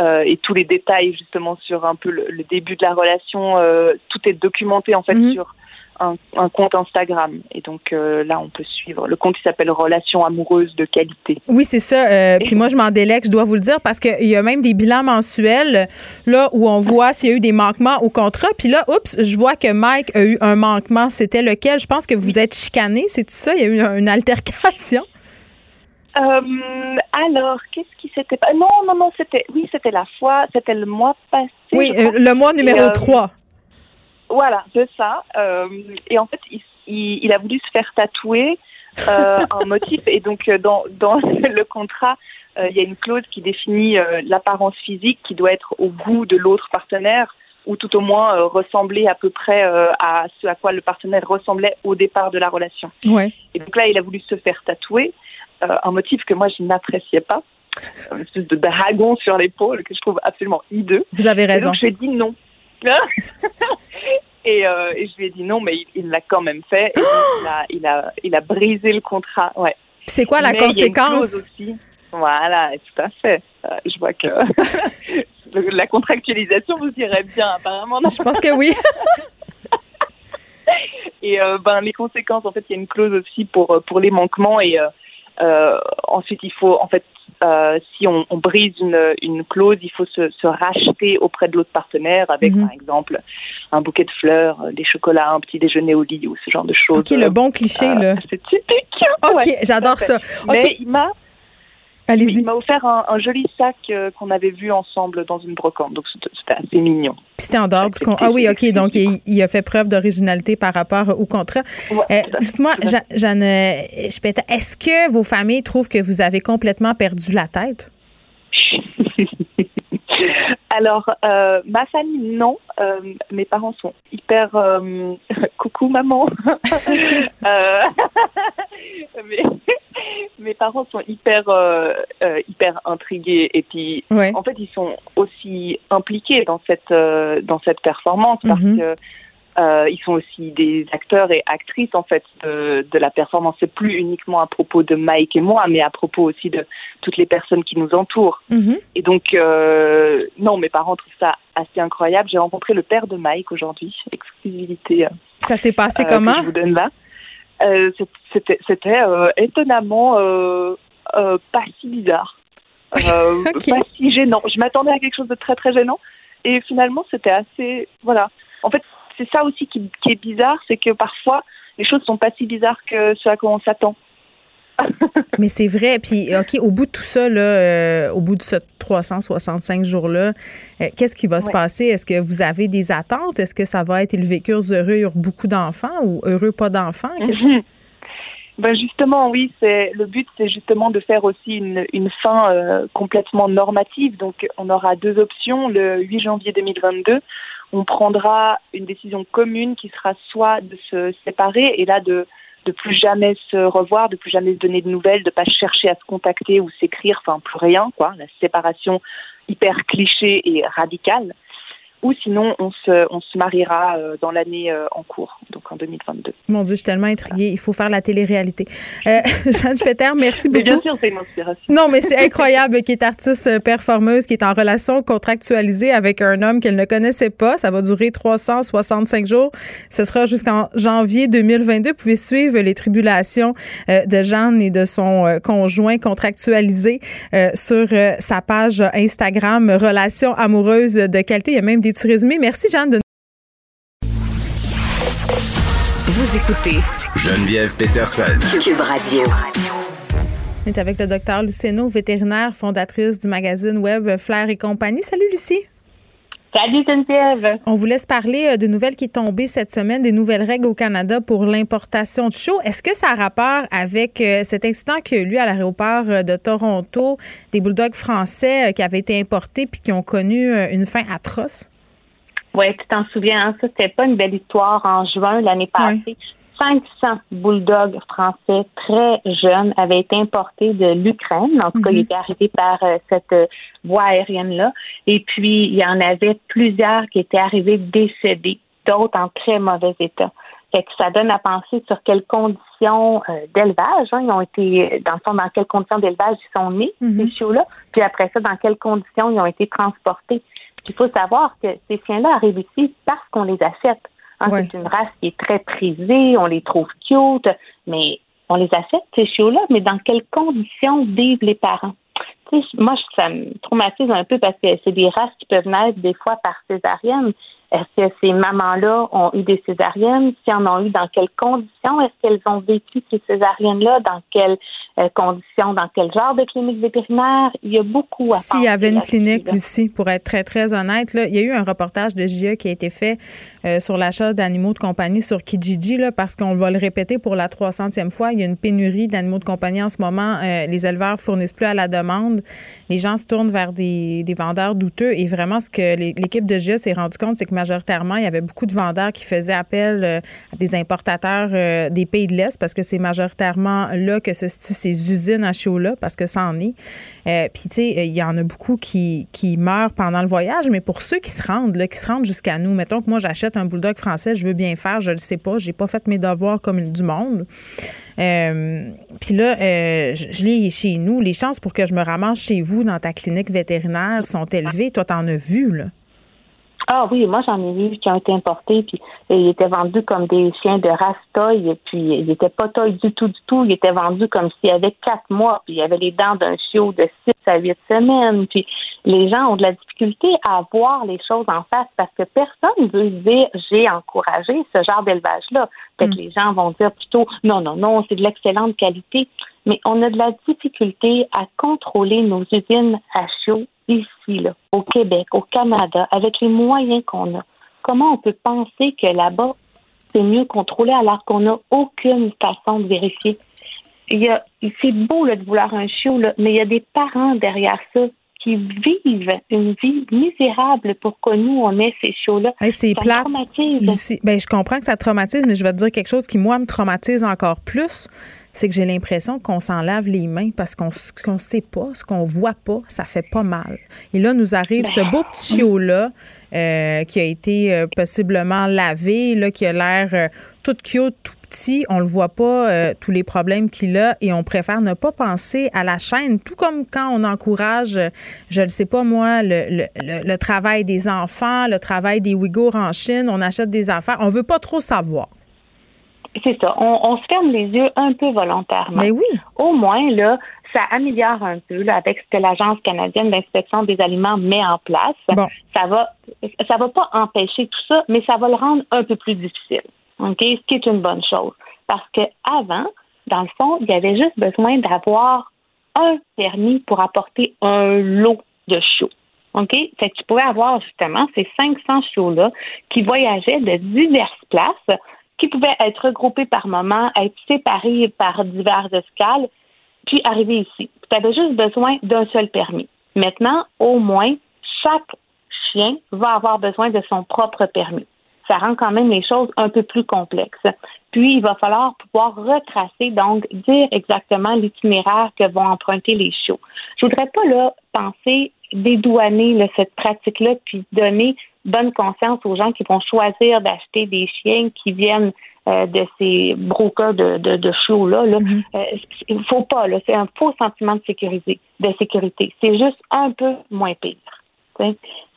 euh, et tous les détails justement sur un peu le, début de la relation. Euh, tout est documenté en fait mhm. sur un, compte Instagram. Et donc euh, là, on peut suivre. Le compte, il s'appelle Relation amoureuse de qualité. Oui, c'est ça. puis moi, je m'en délègue, je dois vous le dire, parce qu'il y a même des bilans mensuels là où on voit s'il y a eu des manquements au contrat. Puis là, oups, je vois que Mike a eu un manquement. C'était lequel? Je pense que vous êtes chicané, c'est tout ça? Il y a eu une altercation? Euh, alors, qu'est-ce qui s'était pas Non, non, non, c'était oui, c'était la fois, c'était le mois passé. Oui, euh, le mois numéro 3. Euh, voilà, c'est ça. et en fait, il, il, a voulu se faire tatouer un motif. Et donc, dans, dans le contrat, il y a une clause qui définit l'apparence physique qui doit être au goût de l'autre partenaire ou tout au moins ressembler à peu près à ce à quoi le partenaire ressemblait au départ de la relation. Ouais. Et donc là, il a voulu se faire tatouer. Euh, un motif que moi je n'appréciais pas, une espèce de dragon sur l'épaule que je trouve absolument hideux. Vous avez raison. Et donc je lui ai dit non. Euh, et, je lui ai dit non, mais il l'a quand même fait. Et il, a, il, a, il a brisé le contrat. Ouais. C'est quoi la conséquence? Voilà, tout à fait. Euh, je vois que la contractualisation vous irait bien, apparemment. Je pense que oui. et ben les conséquences, en fait, il y a une clause aussi pour pour les manquements et euh, ensuite, il faut, en fait, euh, si on, on, brise une, une, clause, il faut se, se racheter auprès de l'autre partenaire avec, mhm. par exemple, un bouquet de fleurs, euh, des chocolats, un petit déjeuner au lit ou ce genre de choses. Ok, le bon cliché, euh, là. C'est typique. Ok, j'adore ça. Mais il m'a il m'a offert un, joli sac euh, qu'on avait vu ensemble dans une brocante. Donc, c'était assez mignon. C'était en dehors du contrat. Ah oui, OK. Donc, il, a fait preuve d'originalité par rapport au contrat. Euh, dites-moi, Jeanne, est-ce que vos familles trouvent que vous avez complètement perdu la tête? Alors, euh, ma famille, non. mes parents sont hyper... coucou, maman. mais mes parents sont hyper euh, euh, hyper intrigués et puis en fait ils sont aussi impliqués dans cette euh, dans cette performance parce mhm. que ils sont aussi des acteurs et actrices en fait de, de la performance. C'est plus uniquement à propos de Mike et moi, mais à propos aussi de toutes les personnes qui nous entourent. Mhm. Et donc, non, mes parents trouvent ça assez incroyable. J'ai rencontré le père de Mike aujourd'hui, exclusivité. Ça s'est passé comment? Je vous donne là. Euh, c'était c'était euh, étonnamment euh, pas si bizarre, okay. pas si gênant. Je m'attendais à quelque chose de très très gênant, et finalement c'était assez voilà. En fait, c'est ça aussi qui, qui est bizarre, c'est que parfois les choses sont pas si bizarres que ce à quoi on s'attend. Mais c'est vrai. Puis, OK, au bout de tout ça, là, euh, au bout de ce 365 jours-là, euh, qu'est-ce qui va se passer? Est-ce que vous avez des attentes? Est-ce que ça va être élevé? Cœur heureux, il y aura beaucoup d'enfants ou heureux pas d'enfants? Ben justement, oui, c'est le but, c'est justement de faire aussi une, une fin euh, complètement normative. Donc, on aura deux options. Le 8 janvier 2022, on prendra une décision commune qui sera soit de se séparer et là de de plus jamais se revoir, de plus jamais se donner de nouvelles, de pas chercher à se contacter ou s'écrire, enfin plus rien, quoi. La séparation hyper cliché et radicale ou sinon on se, on se mariera euh, dans l'année euh, en cours, donc en 2022. Mon Dieu, je suis tellement intriguée. Il faut faire la télé-réalité. Euh, Jeanne Peter, merci beaucoup. bien sûr, c'est une inspiration. Non, mais c'est incroyable qui est artiste euh, performeuse, qui est en relation contractualisée avec un homme qu'elle ne connaissait pas. Ça va durer 365 jours. Ce sera jusqu'en janvier 2022. Vous pouvez suivre les tribulations de Jeanne et de son conjoint contractualisé sur sa page Instagram Relations amoureuses de qualité. Il y a même des Merci, Jeanne. De... Vous écoutez Geneviève Peterson. Cube Radio. On est avec le docteur Luceno, vétérinaire, fondatrice du magazine web Flair et compagnie. Salut, Lucie. Salut Geneviève. On vous laisse parler euh, de nouvelles qui est tombées cette semaine, des nouvelles règles au Canada pour l'importation de chaux. Est-ce que ça a rapport avec euh, cet incident qui a eu lieu à l'aéroport euh, de Toronto, des bulldogs français qui avaient été importés puis qui ont connu une fin atroce? Oui, tu t'en souviens, hein? ça, c'était pas une belle histoire en juin l'année passée. 500 bulldogs français très jeunes avaient été importés de l'Ukraine. En tout cas, ils mhm. étaient arrivés par euh, cette euh, voie aérienne-là. Et puis, il y en avait plusieurs qui étaient arrivés décédés, d'autres en très mauvais état. Fait que ça donne à penser sur quelles conditions euh, d'élevage hein, ils ont été, dans le fond, dans quelles conditions d'élevage ils sont nés, mhm. ces chiots-là, puis après ça, dans quelles conditions ils ont été transportés. Il faut savoir que ces chiens-là arrivent ici parce qu'on les achète. Hein, C'est une race qui est très prisée, on les trouve cute, mais on les achète, ces chiots-là, mais dans quelles conditions vivent les parents? moi, ça me traumatise un peu parce que c'est des races qui peuvent naître des fois par césarienne. Est-ce que ces mamans-là ont eu des césariennes? Si en ont eu, dans quelles conditions? Est-ce qu'elles ont vécu ces césariennes-là? Dans quelles euh, conditions? Dans quel genre de clinique vétérinaire? Il y a beaucoup à S'il y avait une clinique, Lucie, pour être très, très honnête, là, il y a eu un reportage de GIE qui a été fait euh, sur l'achat d'animaux de compagnie sur Kijiji, là, parce qu'on va le répéter pour la 300e fois. Il y a une pénurie d'animaux de compagnie en ce moment. Euh, les éleveurs fournissent plus à la demande. Les gens se tournent vers des, des vendeurs douteux. Et vraiment, ce que l'équipe de GIE s'est rendu compte, c'est que majoritairement, il y avait beaucoup de vendeurs qui faisaient appel euh, à des importateurs euh, des pays de l'Est parce que c'est majoritairement là que se situent ces usines à chaud-là parce que ça en est. Euh, puis, tu sais, il y en a beaucoup qui, meurent pendant le voyage, mais pour ceux qui se rendent, là, qui se rendent jusqu'à nous, mettons que moi, j'achète un bulldog français, je veux bien faire, je le sais pas, j'ai pas fait mes devoirs comme du monde. puis là, je, l'ai chez nous. Les chances pour que je me ramasse chez vous dans ta clinique vétérinaire sont élevées. Toi, t'en as vu, là. Ah oui, moi j'en ai vu qui ont été importés, puis ils étaient vendus comme des chiens de race toy, puis ils n'étaient pas toy du tout, du tout. Ils étaient vendus comme s'il y avait quatre mois, puis il y avait les dents d'un chiot de six à huit semaines. Puis les gens ont de la difficulté à voir les choses en face parce que personne ne veut dire j'ai encouragé ce genre d'élevage-là. Fait que mm. les gens vont dire plutôt non, non, non, c'est de l'excellente qualité. Mais on a de la difficulté à contrôler nos usines à chiots ici, là, au Québec, au Canada, avec les moyens qu'on a, comment on peut penser que là-bas, c'est mieux contrôlé alors qu'on n'a aucune façon de vérifier? C'est beau de vouloir un chiot, là, mais il y a des parents derrière ça qui vivent une vie misérable pour que nous, on ait ces chiots-là. c'est plat. Ben, je comprends que ça traumatise, mais je vais te dire quelque chose qui, moi, me traumatise encore plus c'est que j'ai l'impression qu'on s'en lave les mains parce qu'on ne sait pas, ce qu'on voit pas, ça fait pas mal. Et là, nous arrive ce beau petit chiot-là euh, qui a été euh, possiblement lavé, là, qui a l'air euh, tout cute, tout petit. On le voit pas, tous les problèmes qu'il a, et on préfère ne pas penser à la chaîne, tout comme quand on encourage, je ne sais pas moi, le, le, travail des enfants, le travail des Ouïghours en Chine, on achète des affaires, on veut pas trop savoir. C'est ça. On, se ferme les yeux un peu volontairement. Mais oui. Au moins, là, ça améliore un peu là, avec ce que l'Agence canadienne d'inspection des aliments met en place. Ça va ça va pas empêcher tout ça, mais ça va le rendre un peu plus difficile. OK? Ce qui est une bonne chose. Parce que avant, dans le fond, il y avait juste besoin d'avoir un permis pour apporter un lot de chiots. OK? Fait que tu pouvais avoir justement ces 500 chiots-là qui voyageaient de diverses places qui pouvaient être regroupés par moment, être séparés par divers escales, puis arriver ici. Tu avais juste besoin d'un seul permis. Maintenant, au moins, chaque chien va avoir besoin de son propre permis. Ça rend quand même les choses un peu plus complexes. Puis, il va falloir pouvoir retracer, donc dire exactement l'itinéraire que vont emprunter les chiots. Je voudrais pas là penser dédouaner cette pratique-là, puis donner bonne conscience aux gens qui vont choisir d'acheter des chiens qui viennent euh, de ces brokers de, de, de chiots-là. Là. Mm-hmm. Euh, il ne faut pas, là. C'est un faux sentiment de sécurité. De sécurité. C'est juste un peu moins pire.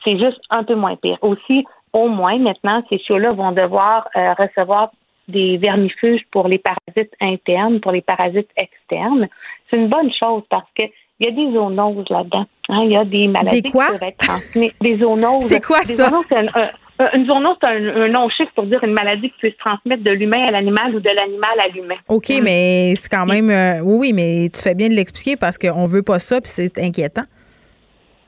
C'est juste un peu moins pire. Aussi, au moins, maintenant, ces chiots-là vont devoir euh, recevoir des vermifuges pour les parasites internes, pour les parasites externes. C'est une bonne chose parce que il y a des zoonoses là-dedans. Hein. Il y a des maladies qui peuvent être transmises. Des zoonoses. C'est quoi ça? une zoonose, c'est un, nom chiffre pour dire une maladie qui peut se transmettre de l'humain à l'animal ou de l'animal à l'humain. OK, hein? mais c'est quand même. Euh, oui, mais tu fais bien de l'expliquer parce qu'on veut pas ça, puis c'est inquiétant.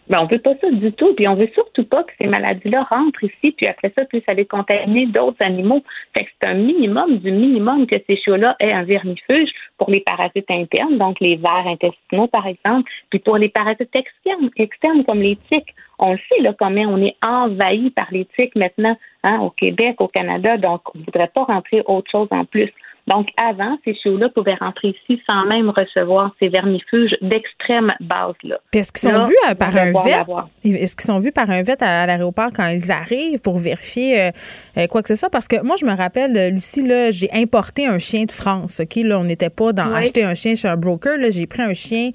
Ben, on veut pas ça du tout. Puis on veut surtout pas que ces maladies-là rentrent ici, puis après ça, puissent aller contaminer d'autres animaux. Fait que c'est un minimum du minimum que ces chiots-là aient un vermifuge pour les parasites internes, donc les vers intestinaux, par exemple, puis pour les parasites externes, externes comme les tiques. On le sait, là, comment on est envahi par les tiques maintenant, hein, au Québec, au Canada, donc on voudrait pas rentrer autre chose en plus. Donc, avant, ces chiots-là pouvaient rentrer ici sans même recevoir ces vermifuges d'extrême base-là. Est-ce qu'ils sont vus euh, par un vet? Est-ce qu'ils sont vus par un vet à, l'aéroport quand ils arrivent pour vérifier euh, euh, quoi que ce soit? Parce que moi, je me rappelle, Lucie, là, j'ai importé un chien de France. OK? Là, on n'était pas dans acheter un chien chez un broker. J'ai pris un chien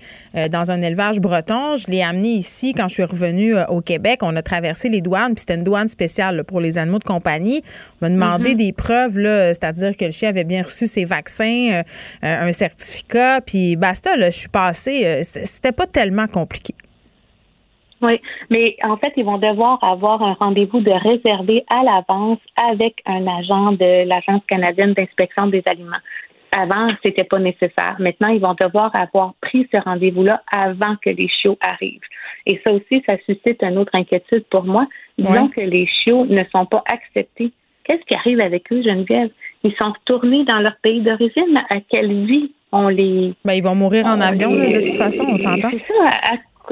dans un élevage breton. Je l'ai amené ici quand je suis revenue au Québec. On a traversé les douanes, puis c'était une douane spéciale pour les animaux de compagnie. On m'a demandé mm-hmm. des preuves, c'est-à-dire que le chien avait bien reçu ses vaccins, euh, euh, un certificat, puis basta, là, je suis passée. Euh, c'était pas tellement compliqué. Oui, mais en fait, ils vont devoir avoir un rendez-vous de réservé à l'avance avec un agent de l'Agence canadienne d'inspection des aliments. Avant, c'était pas nécessaire. Maintenant, ils vont devoir avoir pris ce rendez-vous-là avant que les chiots arrivent. Et ça aussi, ça suscite une autre inquiétude pour moi. Disons que les chiots ne sont pas acceptés. Qu'est-ce qui arrive avec eux, Geneviève? Ils sont retournés dans leur pays d'origine. À quelle vie on les. Ben, ils vont mourir en avion, de toute façon, on s'entend. C'est ça.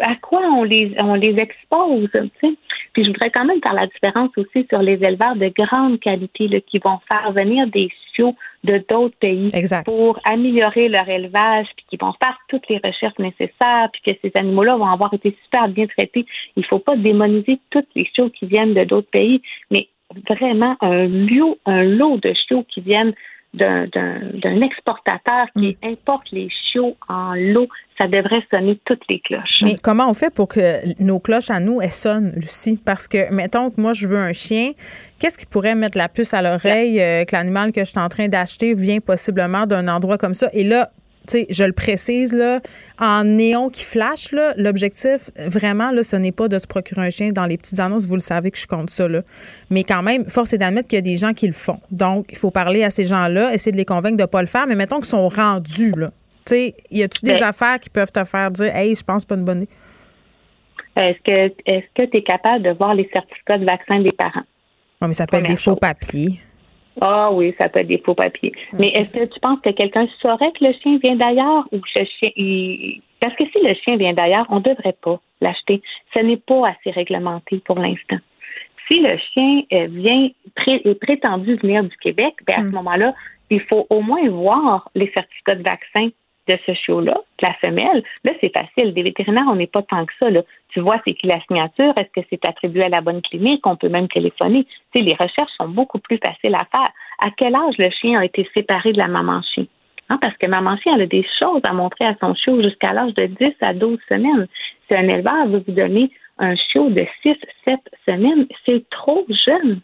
À, quoi on les, on les expose, tu sais? Puis je voudrais quand même faire la différence aussi sur les éleveurs de grande qualité là, qui vont faire venir des chiots de d'autres pays pour améliorer leur élevage, puis qui vont faire toutes les recherches nécessaires, puis que ces animaux-là vont avoir été super bien traités. Il ne faut pas démoniser toutes les chiots qui viennent de d'autres pays, mais vraiment un lot, un lot de chiots qui viennent d'un exportateur qui mm. importe les chiots en lot, ça devrait sonner toutes les cloches. Mais comment on fait pour que nos cloches à nous, elles sonnent, Lucie? Parce que, mettons que moi, je veux un chien, qu'est-ce qui pourrait mettre la puce à l'oreille euh, que l'animal que je suis en train d'acheter vient possiblement d'un endroit comme ça? Et là, je le précise, là, en néon qui flash, l'objectif, vraiment, là, ce n'est pas de se procurer un chien dans les petites annonces. Vous le savez que je compte ça. Là. Mais quand même, force est d'admettre qu'il y a des gens qui le font. Donc, il faut parler à ces gens-là, essayer de les convaincre de ne pas le faire. Mais mettons qu'ils sont rendus. Là. sais, y a-tu des ben affaires qui peuvent te faire dire, hey, je pense pas une bonne idée? Est-ce que Oui, ça peut être des faux papiers. Ah oui, ça peut être des faux papiers. Mais est-ce que tu penses que quelqu'un saurait que le chien vient d'ailleurs ou que le chien. Parce que si le chien vient d'ailleurs, on ne devrait pas l'acheter. Ce n'est pas assez réglementé pour l'instant. Si le chien euh, vient est prétendu venir du Québec, ben à ce hmm. moment-là, il faut au moins voir les certificats de vaccin de ce chiot-là, la femelle. Là, c'est facile. Des vétérinaires, on n'est pas tant que ça. Tu vois, c'est qui la signature? Est-ce que c'est attribué à la bonne clinique? On peut même téléphoner. Tu les recherches sont beaucoup plus faciles à faire. À quel âge le chien a été séparé de la maman chien? Hein, parce que maman chien, elle a des choses à montrer à son chiot jusqu'à l'âge de 10 à 12 semaines. Si un éleveur veut vous donner un chiot de 6, 7 semaines, c'est trop jeune.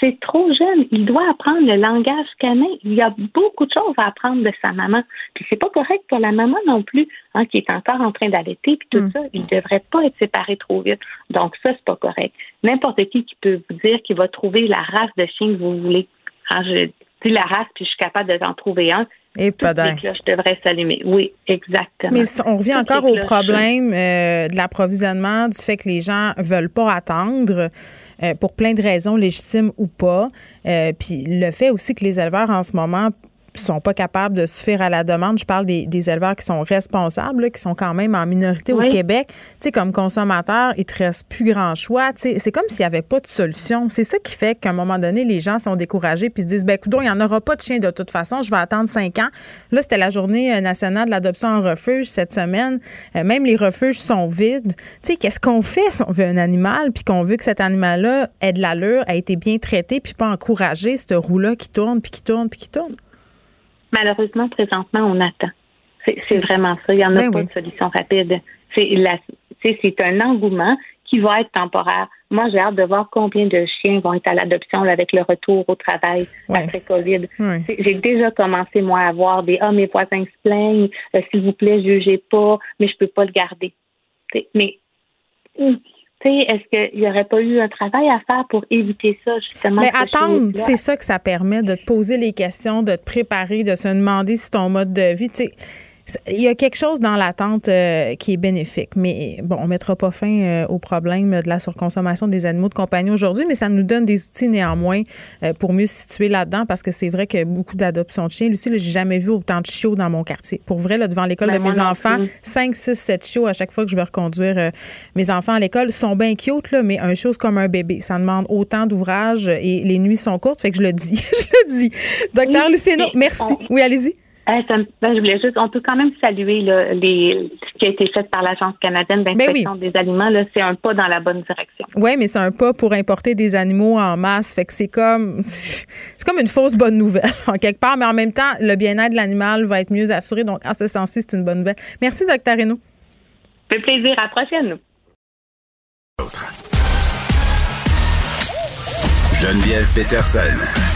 C'est trop jeune. Il doit apprendre le langage canin. Il y a beaucoup de choses à apprendre de sa maman. Puis c'est pas correct pour la maman non plus, hein, qui est encore en train d'allaiter. Puis tout mm. ça, il ne devrait pas être séparé trop vite. Donc ça, c'est pas correct. N'importe qui qui peut vous dire qu'il va trouver la race de chien que vous voulez. Hein, je dis la race, puis je suis capable de trouver un. Et pas les cloches devraient s'allumer. Oui, exactement. Mais on revient encore au problème euh, de l'approvisionnement, du fait que les gens veulent pas attendre. Euh, pour plein de raisons, légitimes ou pas. Euh, puis le fait aussi que les éleveurs en ce moment sont pas capables de suffire à la demande. Je parle des, éleveurs qui sont responsables, qui sont quand même en minorité au Québec. Tu sais, comme consommateur, il te reste plus grand choix. Tu c'est comme s'il n'y avait pas de solution. C'est ça qui fait qu'à un moment donné, les gens sont découragés puis se disent, ben, écoute, il n'y en aura pas de chien de toute façon. Je vais attendre cinq ans. Là, c'était la journée euh, nationale de l'adoption en refuge cette semaine. Euh, même les refuges sont vides. Tu sais, qu'est-ce qu'on fait si on veut un animal puis qu'on veut que cet animal-là ait de l'allure, a été bien traité puis pas encouragé, ce roue-là qui tourne puis qui tourne puis qui tourne? Malheureusement, présentement, on attend. C'est vraiment ça. Il n'y en a ben pas de solution rapide. C'est un engouement qui va être temporaire. Moi, j'ai hâte de voir combien de chiens vont être à l'adoption avec le retour au travail après COVID. J'ai déjà commencé, moi, à voir des Ah, mes voisins se plaignent, euh, s'il vous plaît, jugez pas, mais je peux pas le garder. mais est-ce qu'il n'y aurait pas eu un travail à faire pour éviter ça, justement? Mais attendre, c'est ça que ça permet, de te poser les questions, de te préparer, de se demander si ton mode de vie, tu sais, il y a quelque chose dans l'attente euh, qui est bénéfique. Mais bon, on mettra pas fin euh, au problème de la surconsommation des animaux de compagnie aujourd'hui, mais ça nous donne des outils néanmoins euh, pour mieux se situer là-dedans parce que c'est vrai que beaucoup d'adoptions de chiens. Lucie, j'ai jamais vu autant de chiots dans mon quartier. Pour vrai, là, devant l'école de ben, mes enfants, 5, 6, 7 chiots à chaque fois que je vais reconduire mes enfants à l'école. sont bien cute, là, mais un chose comme un bébé. Ça demande autant d'ouvrage et les nuits sont courtes, fait que je le dis. je le dis. Docteur oui, merci. Oui, allez-y. Ben, je voulais juste, on peut quand même saluer les, ce qui a été fait par l'Agence canadienne ben d'inspection des aliments. C'est un pas dans la bonne direction. Oui, mais c'est un pas pour importer des animaux en masse. Fait que c'est comme, c'est comme une fausse bonne nouvelle, en quelque part. Mais en même temps, le bien-être de l'animal va être mieux assuré. Donc, en ce sens-ci, c'est une bonne nouvelle. Merci, Dr. Reno. Ça fait plaisir. À la prochaine. Geneviève Peterson.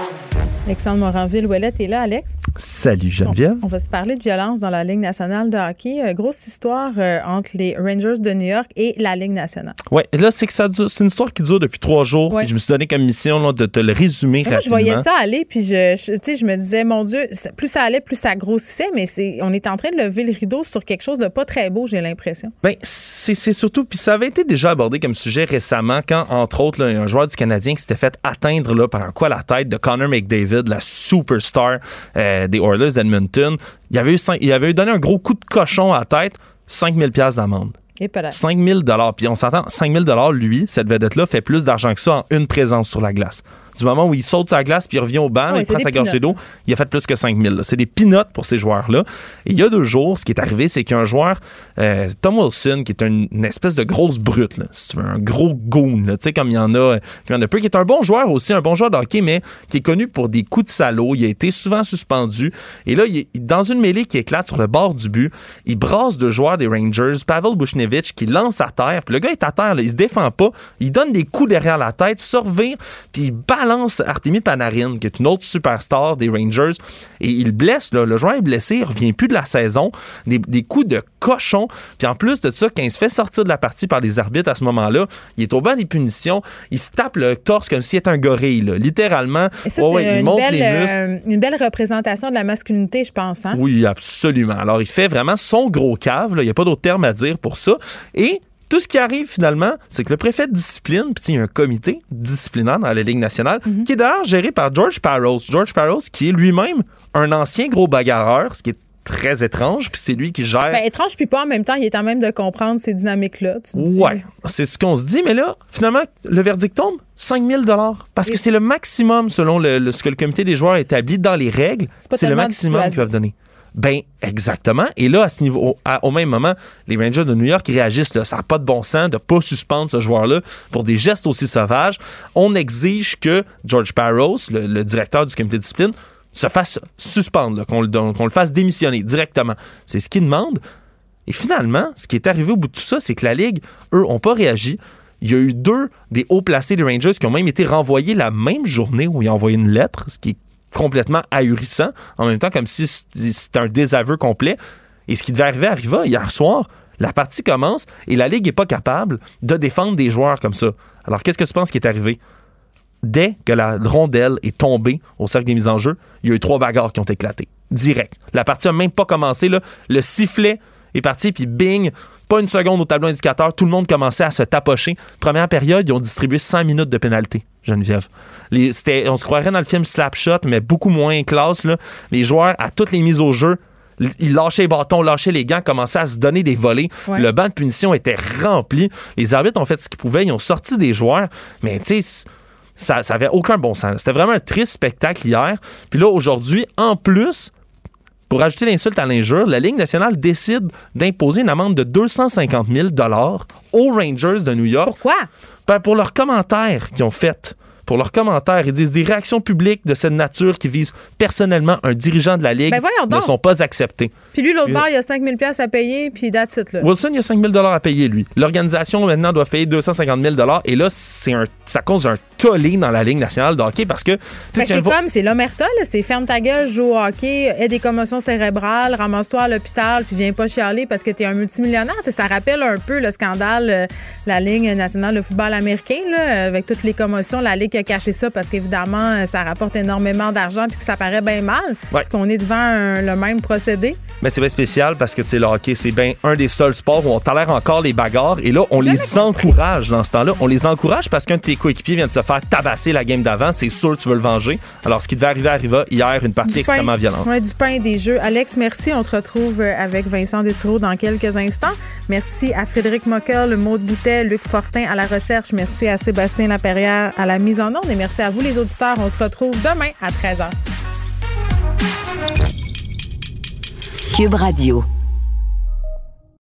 Alexandre Moranville-Ouellette est là, Alex? Salut Geneviève. On, va se parler de violence dans la Ligue nationale de hockey. Euh, grosse histoire euh, entre les Rangers de New York et la Ligue nationale. Oui, là, c'est que ça c'est une histoire qui dure depuis trois jours. Je me suis donné comme mission de te le résumer rapidement. je voyais ça aller, puis je, je, je me disais, mon Dieu, plus ça allait, plus ça grossissait, mais c'est, on est en train de lever le rideau sur quelque chose de pas très beau, j'ai l'impression. Bien, c'est, surtout, puis ça avait été déjà abordé comme sujet récemment quand, entre autres, un joueur du Canadien qui s'était fait atteindre là, par un quoi la tête de Connor McDavid, la superstar euh, des Oilers d'Edmonton. Il avait, eu, il avait donné un gros coup de cochon à la tête, 5000 pièces d'amende. 5000 dollars. Puis on s'entend, 5000 dollars, lui, cette vedette-là, fait plus d'argent que ça en une présence sur la glace du moment où il saute sa glace puis il revient au banc, il prend sa gorgée d'eau, il a fait plus que 5000. C'est des pinottes pour ces joueurs-là. Et il y a deux jours, ce qui est arrivé, c'est qu'un joueur, euh, Tom Wilson, qui est une, espèce de grosse brute, si tu veux, un gros goon, tu sais, comme il y en a, il y en a peu, qui est un bon joueur aussi, un bon joueur de hockey, mais qui est connu pour des coups de salaud. Il a été souvent suspendu. Et là, il est dans une mêlée qui éclate sur le bord du but, il brasse deux joueurs des Rangers, Pavel Bushnevich, qui lance à terre. Puis le gars est à terre, là, il se défend pas. Il donne des coups derrière la tête, survire, puis il balance Artemi Panarin, qui est une autre superstar des Rangers, et il blesse, le joueur est blessé, il revient plus de la saison, des, coups de cochon, puis en plus de ça, quand il se fait sortir de la partie par les arbitres à ce moment-là, il est au banc des punitions, il se tape le torse comme s'il était un gorille, littéralement. ça, c'est une, belle, euh, une belle représentation de la masculinité, je pense. Hein? Oui, absolument. Alors, il fait vraiment son gros cave, il n'y a pas d'autre terme à dire pour ça, et tout ce qui arrive finalement, c'est que le préfet de discipline, puis il y a un comité disciplinaire dans la Ligue nationale, qui est d'ailleurs géré par George Parros. George Parros, qui est lui-même un ancien gros bagarreur, ce qui est très étrange, puis c'est lui qui gère. Ben, étrange, puis pas en même temps, il est en même de comprendre ces dynamiques-là. Ouais, c'est ce qu'on se dit, mais là, finalement, le verdict tombe 5 000 parce que c'est le maximum selon le, ce que le comité des joueurs établit dans les règles. C'est le maximum qu'ils peuvent donner. Ben exactement. Et là, au, même moment, les Rangers de New York réagissent. Ça n'a pas de bon sens de pas suspendre ce joueur-là pour des gestes aussi sauvages. On exige que George Barrows, le, directeur du comité de discipline, se fasse suspendre, qu'on le fasse démissionner directement. C'est ce qu'il demande. Et finalement, ce qui est arrivé au bout de tout ça, c'est que la Ligue, eux, n'ont pas réagi. Il y a eu deux des hauts placés des Rangers qui ont même été renvoyés la même journée où ils ont envoyé une lettre, ce qui est complètement ahurissant, en même temps comme si c'était un désaveu complet. Et ce qui devait arriver arriva hier soir. La partie commence et la Ligue n'est pas capable de défendre des joueurs comme ça. Alors, qu'est-ce que tu penses qui est arrivé? Dès que la rondelle est tombée au cercle des mises en jeu, il y a eu trois bagarres qui ont éclaté. Direct. La partie n'a même pas commencé. Le sifflet est parti, puis bing, pas une seconde au tableau indicateur, tout le monde commençait à se tapocher. Première période, ils ont distribué 100 minutes de pénalité, Geneviève. Les, on se croirait dans le film Slapshot, mais beaucoup moins classe. Là. Les joueurs, à toutes les mises au jeu, ils lâchaient les bâtons, lâchaient les gants, commençaient à se donner des volets. Le banc de punition était rempli. Les arbitres ont fait ce qu'ils pouvaient, ils ont sorti des joueurs, mais tu sais, ça, ça avait aucun bon sens. C'était vraiment un triste spectacle hier. Puis là, aujourd'hui, en plus, pour ajouter l'insulte à l'injure, la Ligue nationale décide d'imposer une amende de 250 000 aux Rangers de New York. Pourquoi? Ben, pour leurs commentaires qu'ils ont faits pour leurs commentaires. Ils disent des réactions publiques de cette nature qui visent personnellement un dirigeant de la Ligue ben ne sont pas acceptées. Puis lui, l'autre bord, il y a 5 000 à payer, puis that's it. Là. Wilson, il y a 5 000 à payer, lui. L'organisation, maintenant, doit payer 250 000 Et là, c'est un, ça cause un tollé dans la Ligue nationale de hockey parce que... Ben, c'est comme, c'est l'omerta, c'est ferme ta gueule, joue au hockey, aie des commotions cérébrales, ramasse-toi à l'hôpital, puis viens pas chialer parce que tu es un multimillionnaire. ça rappelle un peu le scandale, euh, la Ligue nationale de football américain, là, avec toutes les commotions. La Ligue a caché ça parce qu'évidemment, euh, ça rapporte énormément d'argent puis que ça paraît bien mal. Parce qu'on est devant le même procédé. Mais c'est bien spécial parce que, tu sais, le hockey, c'est bien un des seuls sports où on tolère encore les bagarres. Et là, on les encourage dans ce temps-là. On les encourage parce qu'un de tes coéquipiers vient de se faire tabasser la game d'avant. C'est sûr que tu veux le venger. Alors, ce qui devait arriver arriva hier, une partie extrêmement violente. Ouais, du pain et des jeux. Alex, merci. On te retrouve euh, avec Vincent Dessereau dans quelques instants. Merci à Frédéric Mockel, Maude Boutet, Luc Fortin à la recherche. Merci à Sébastien Laperrière à la mise en onde. Et merci à vous, les auditeurs. On se retrouve demain à 13h. Cube Radio.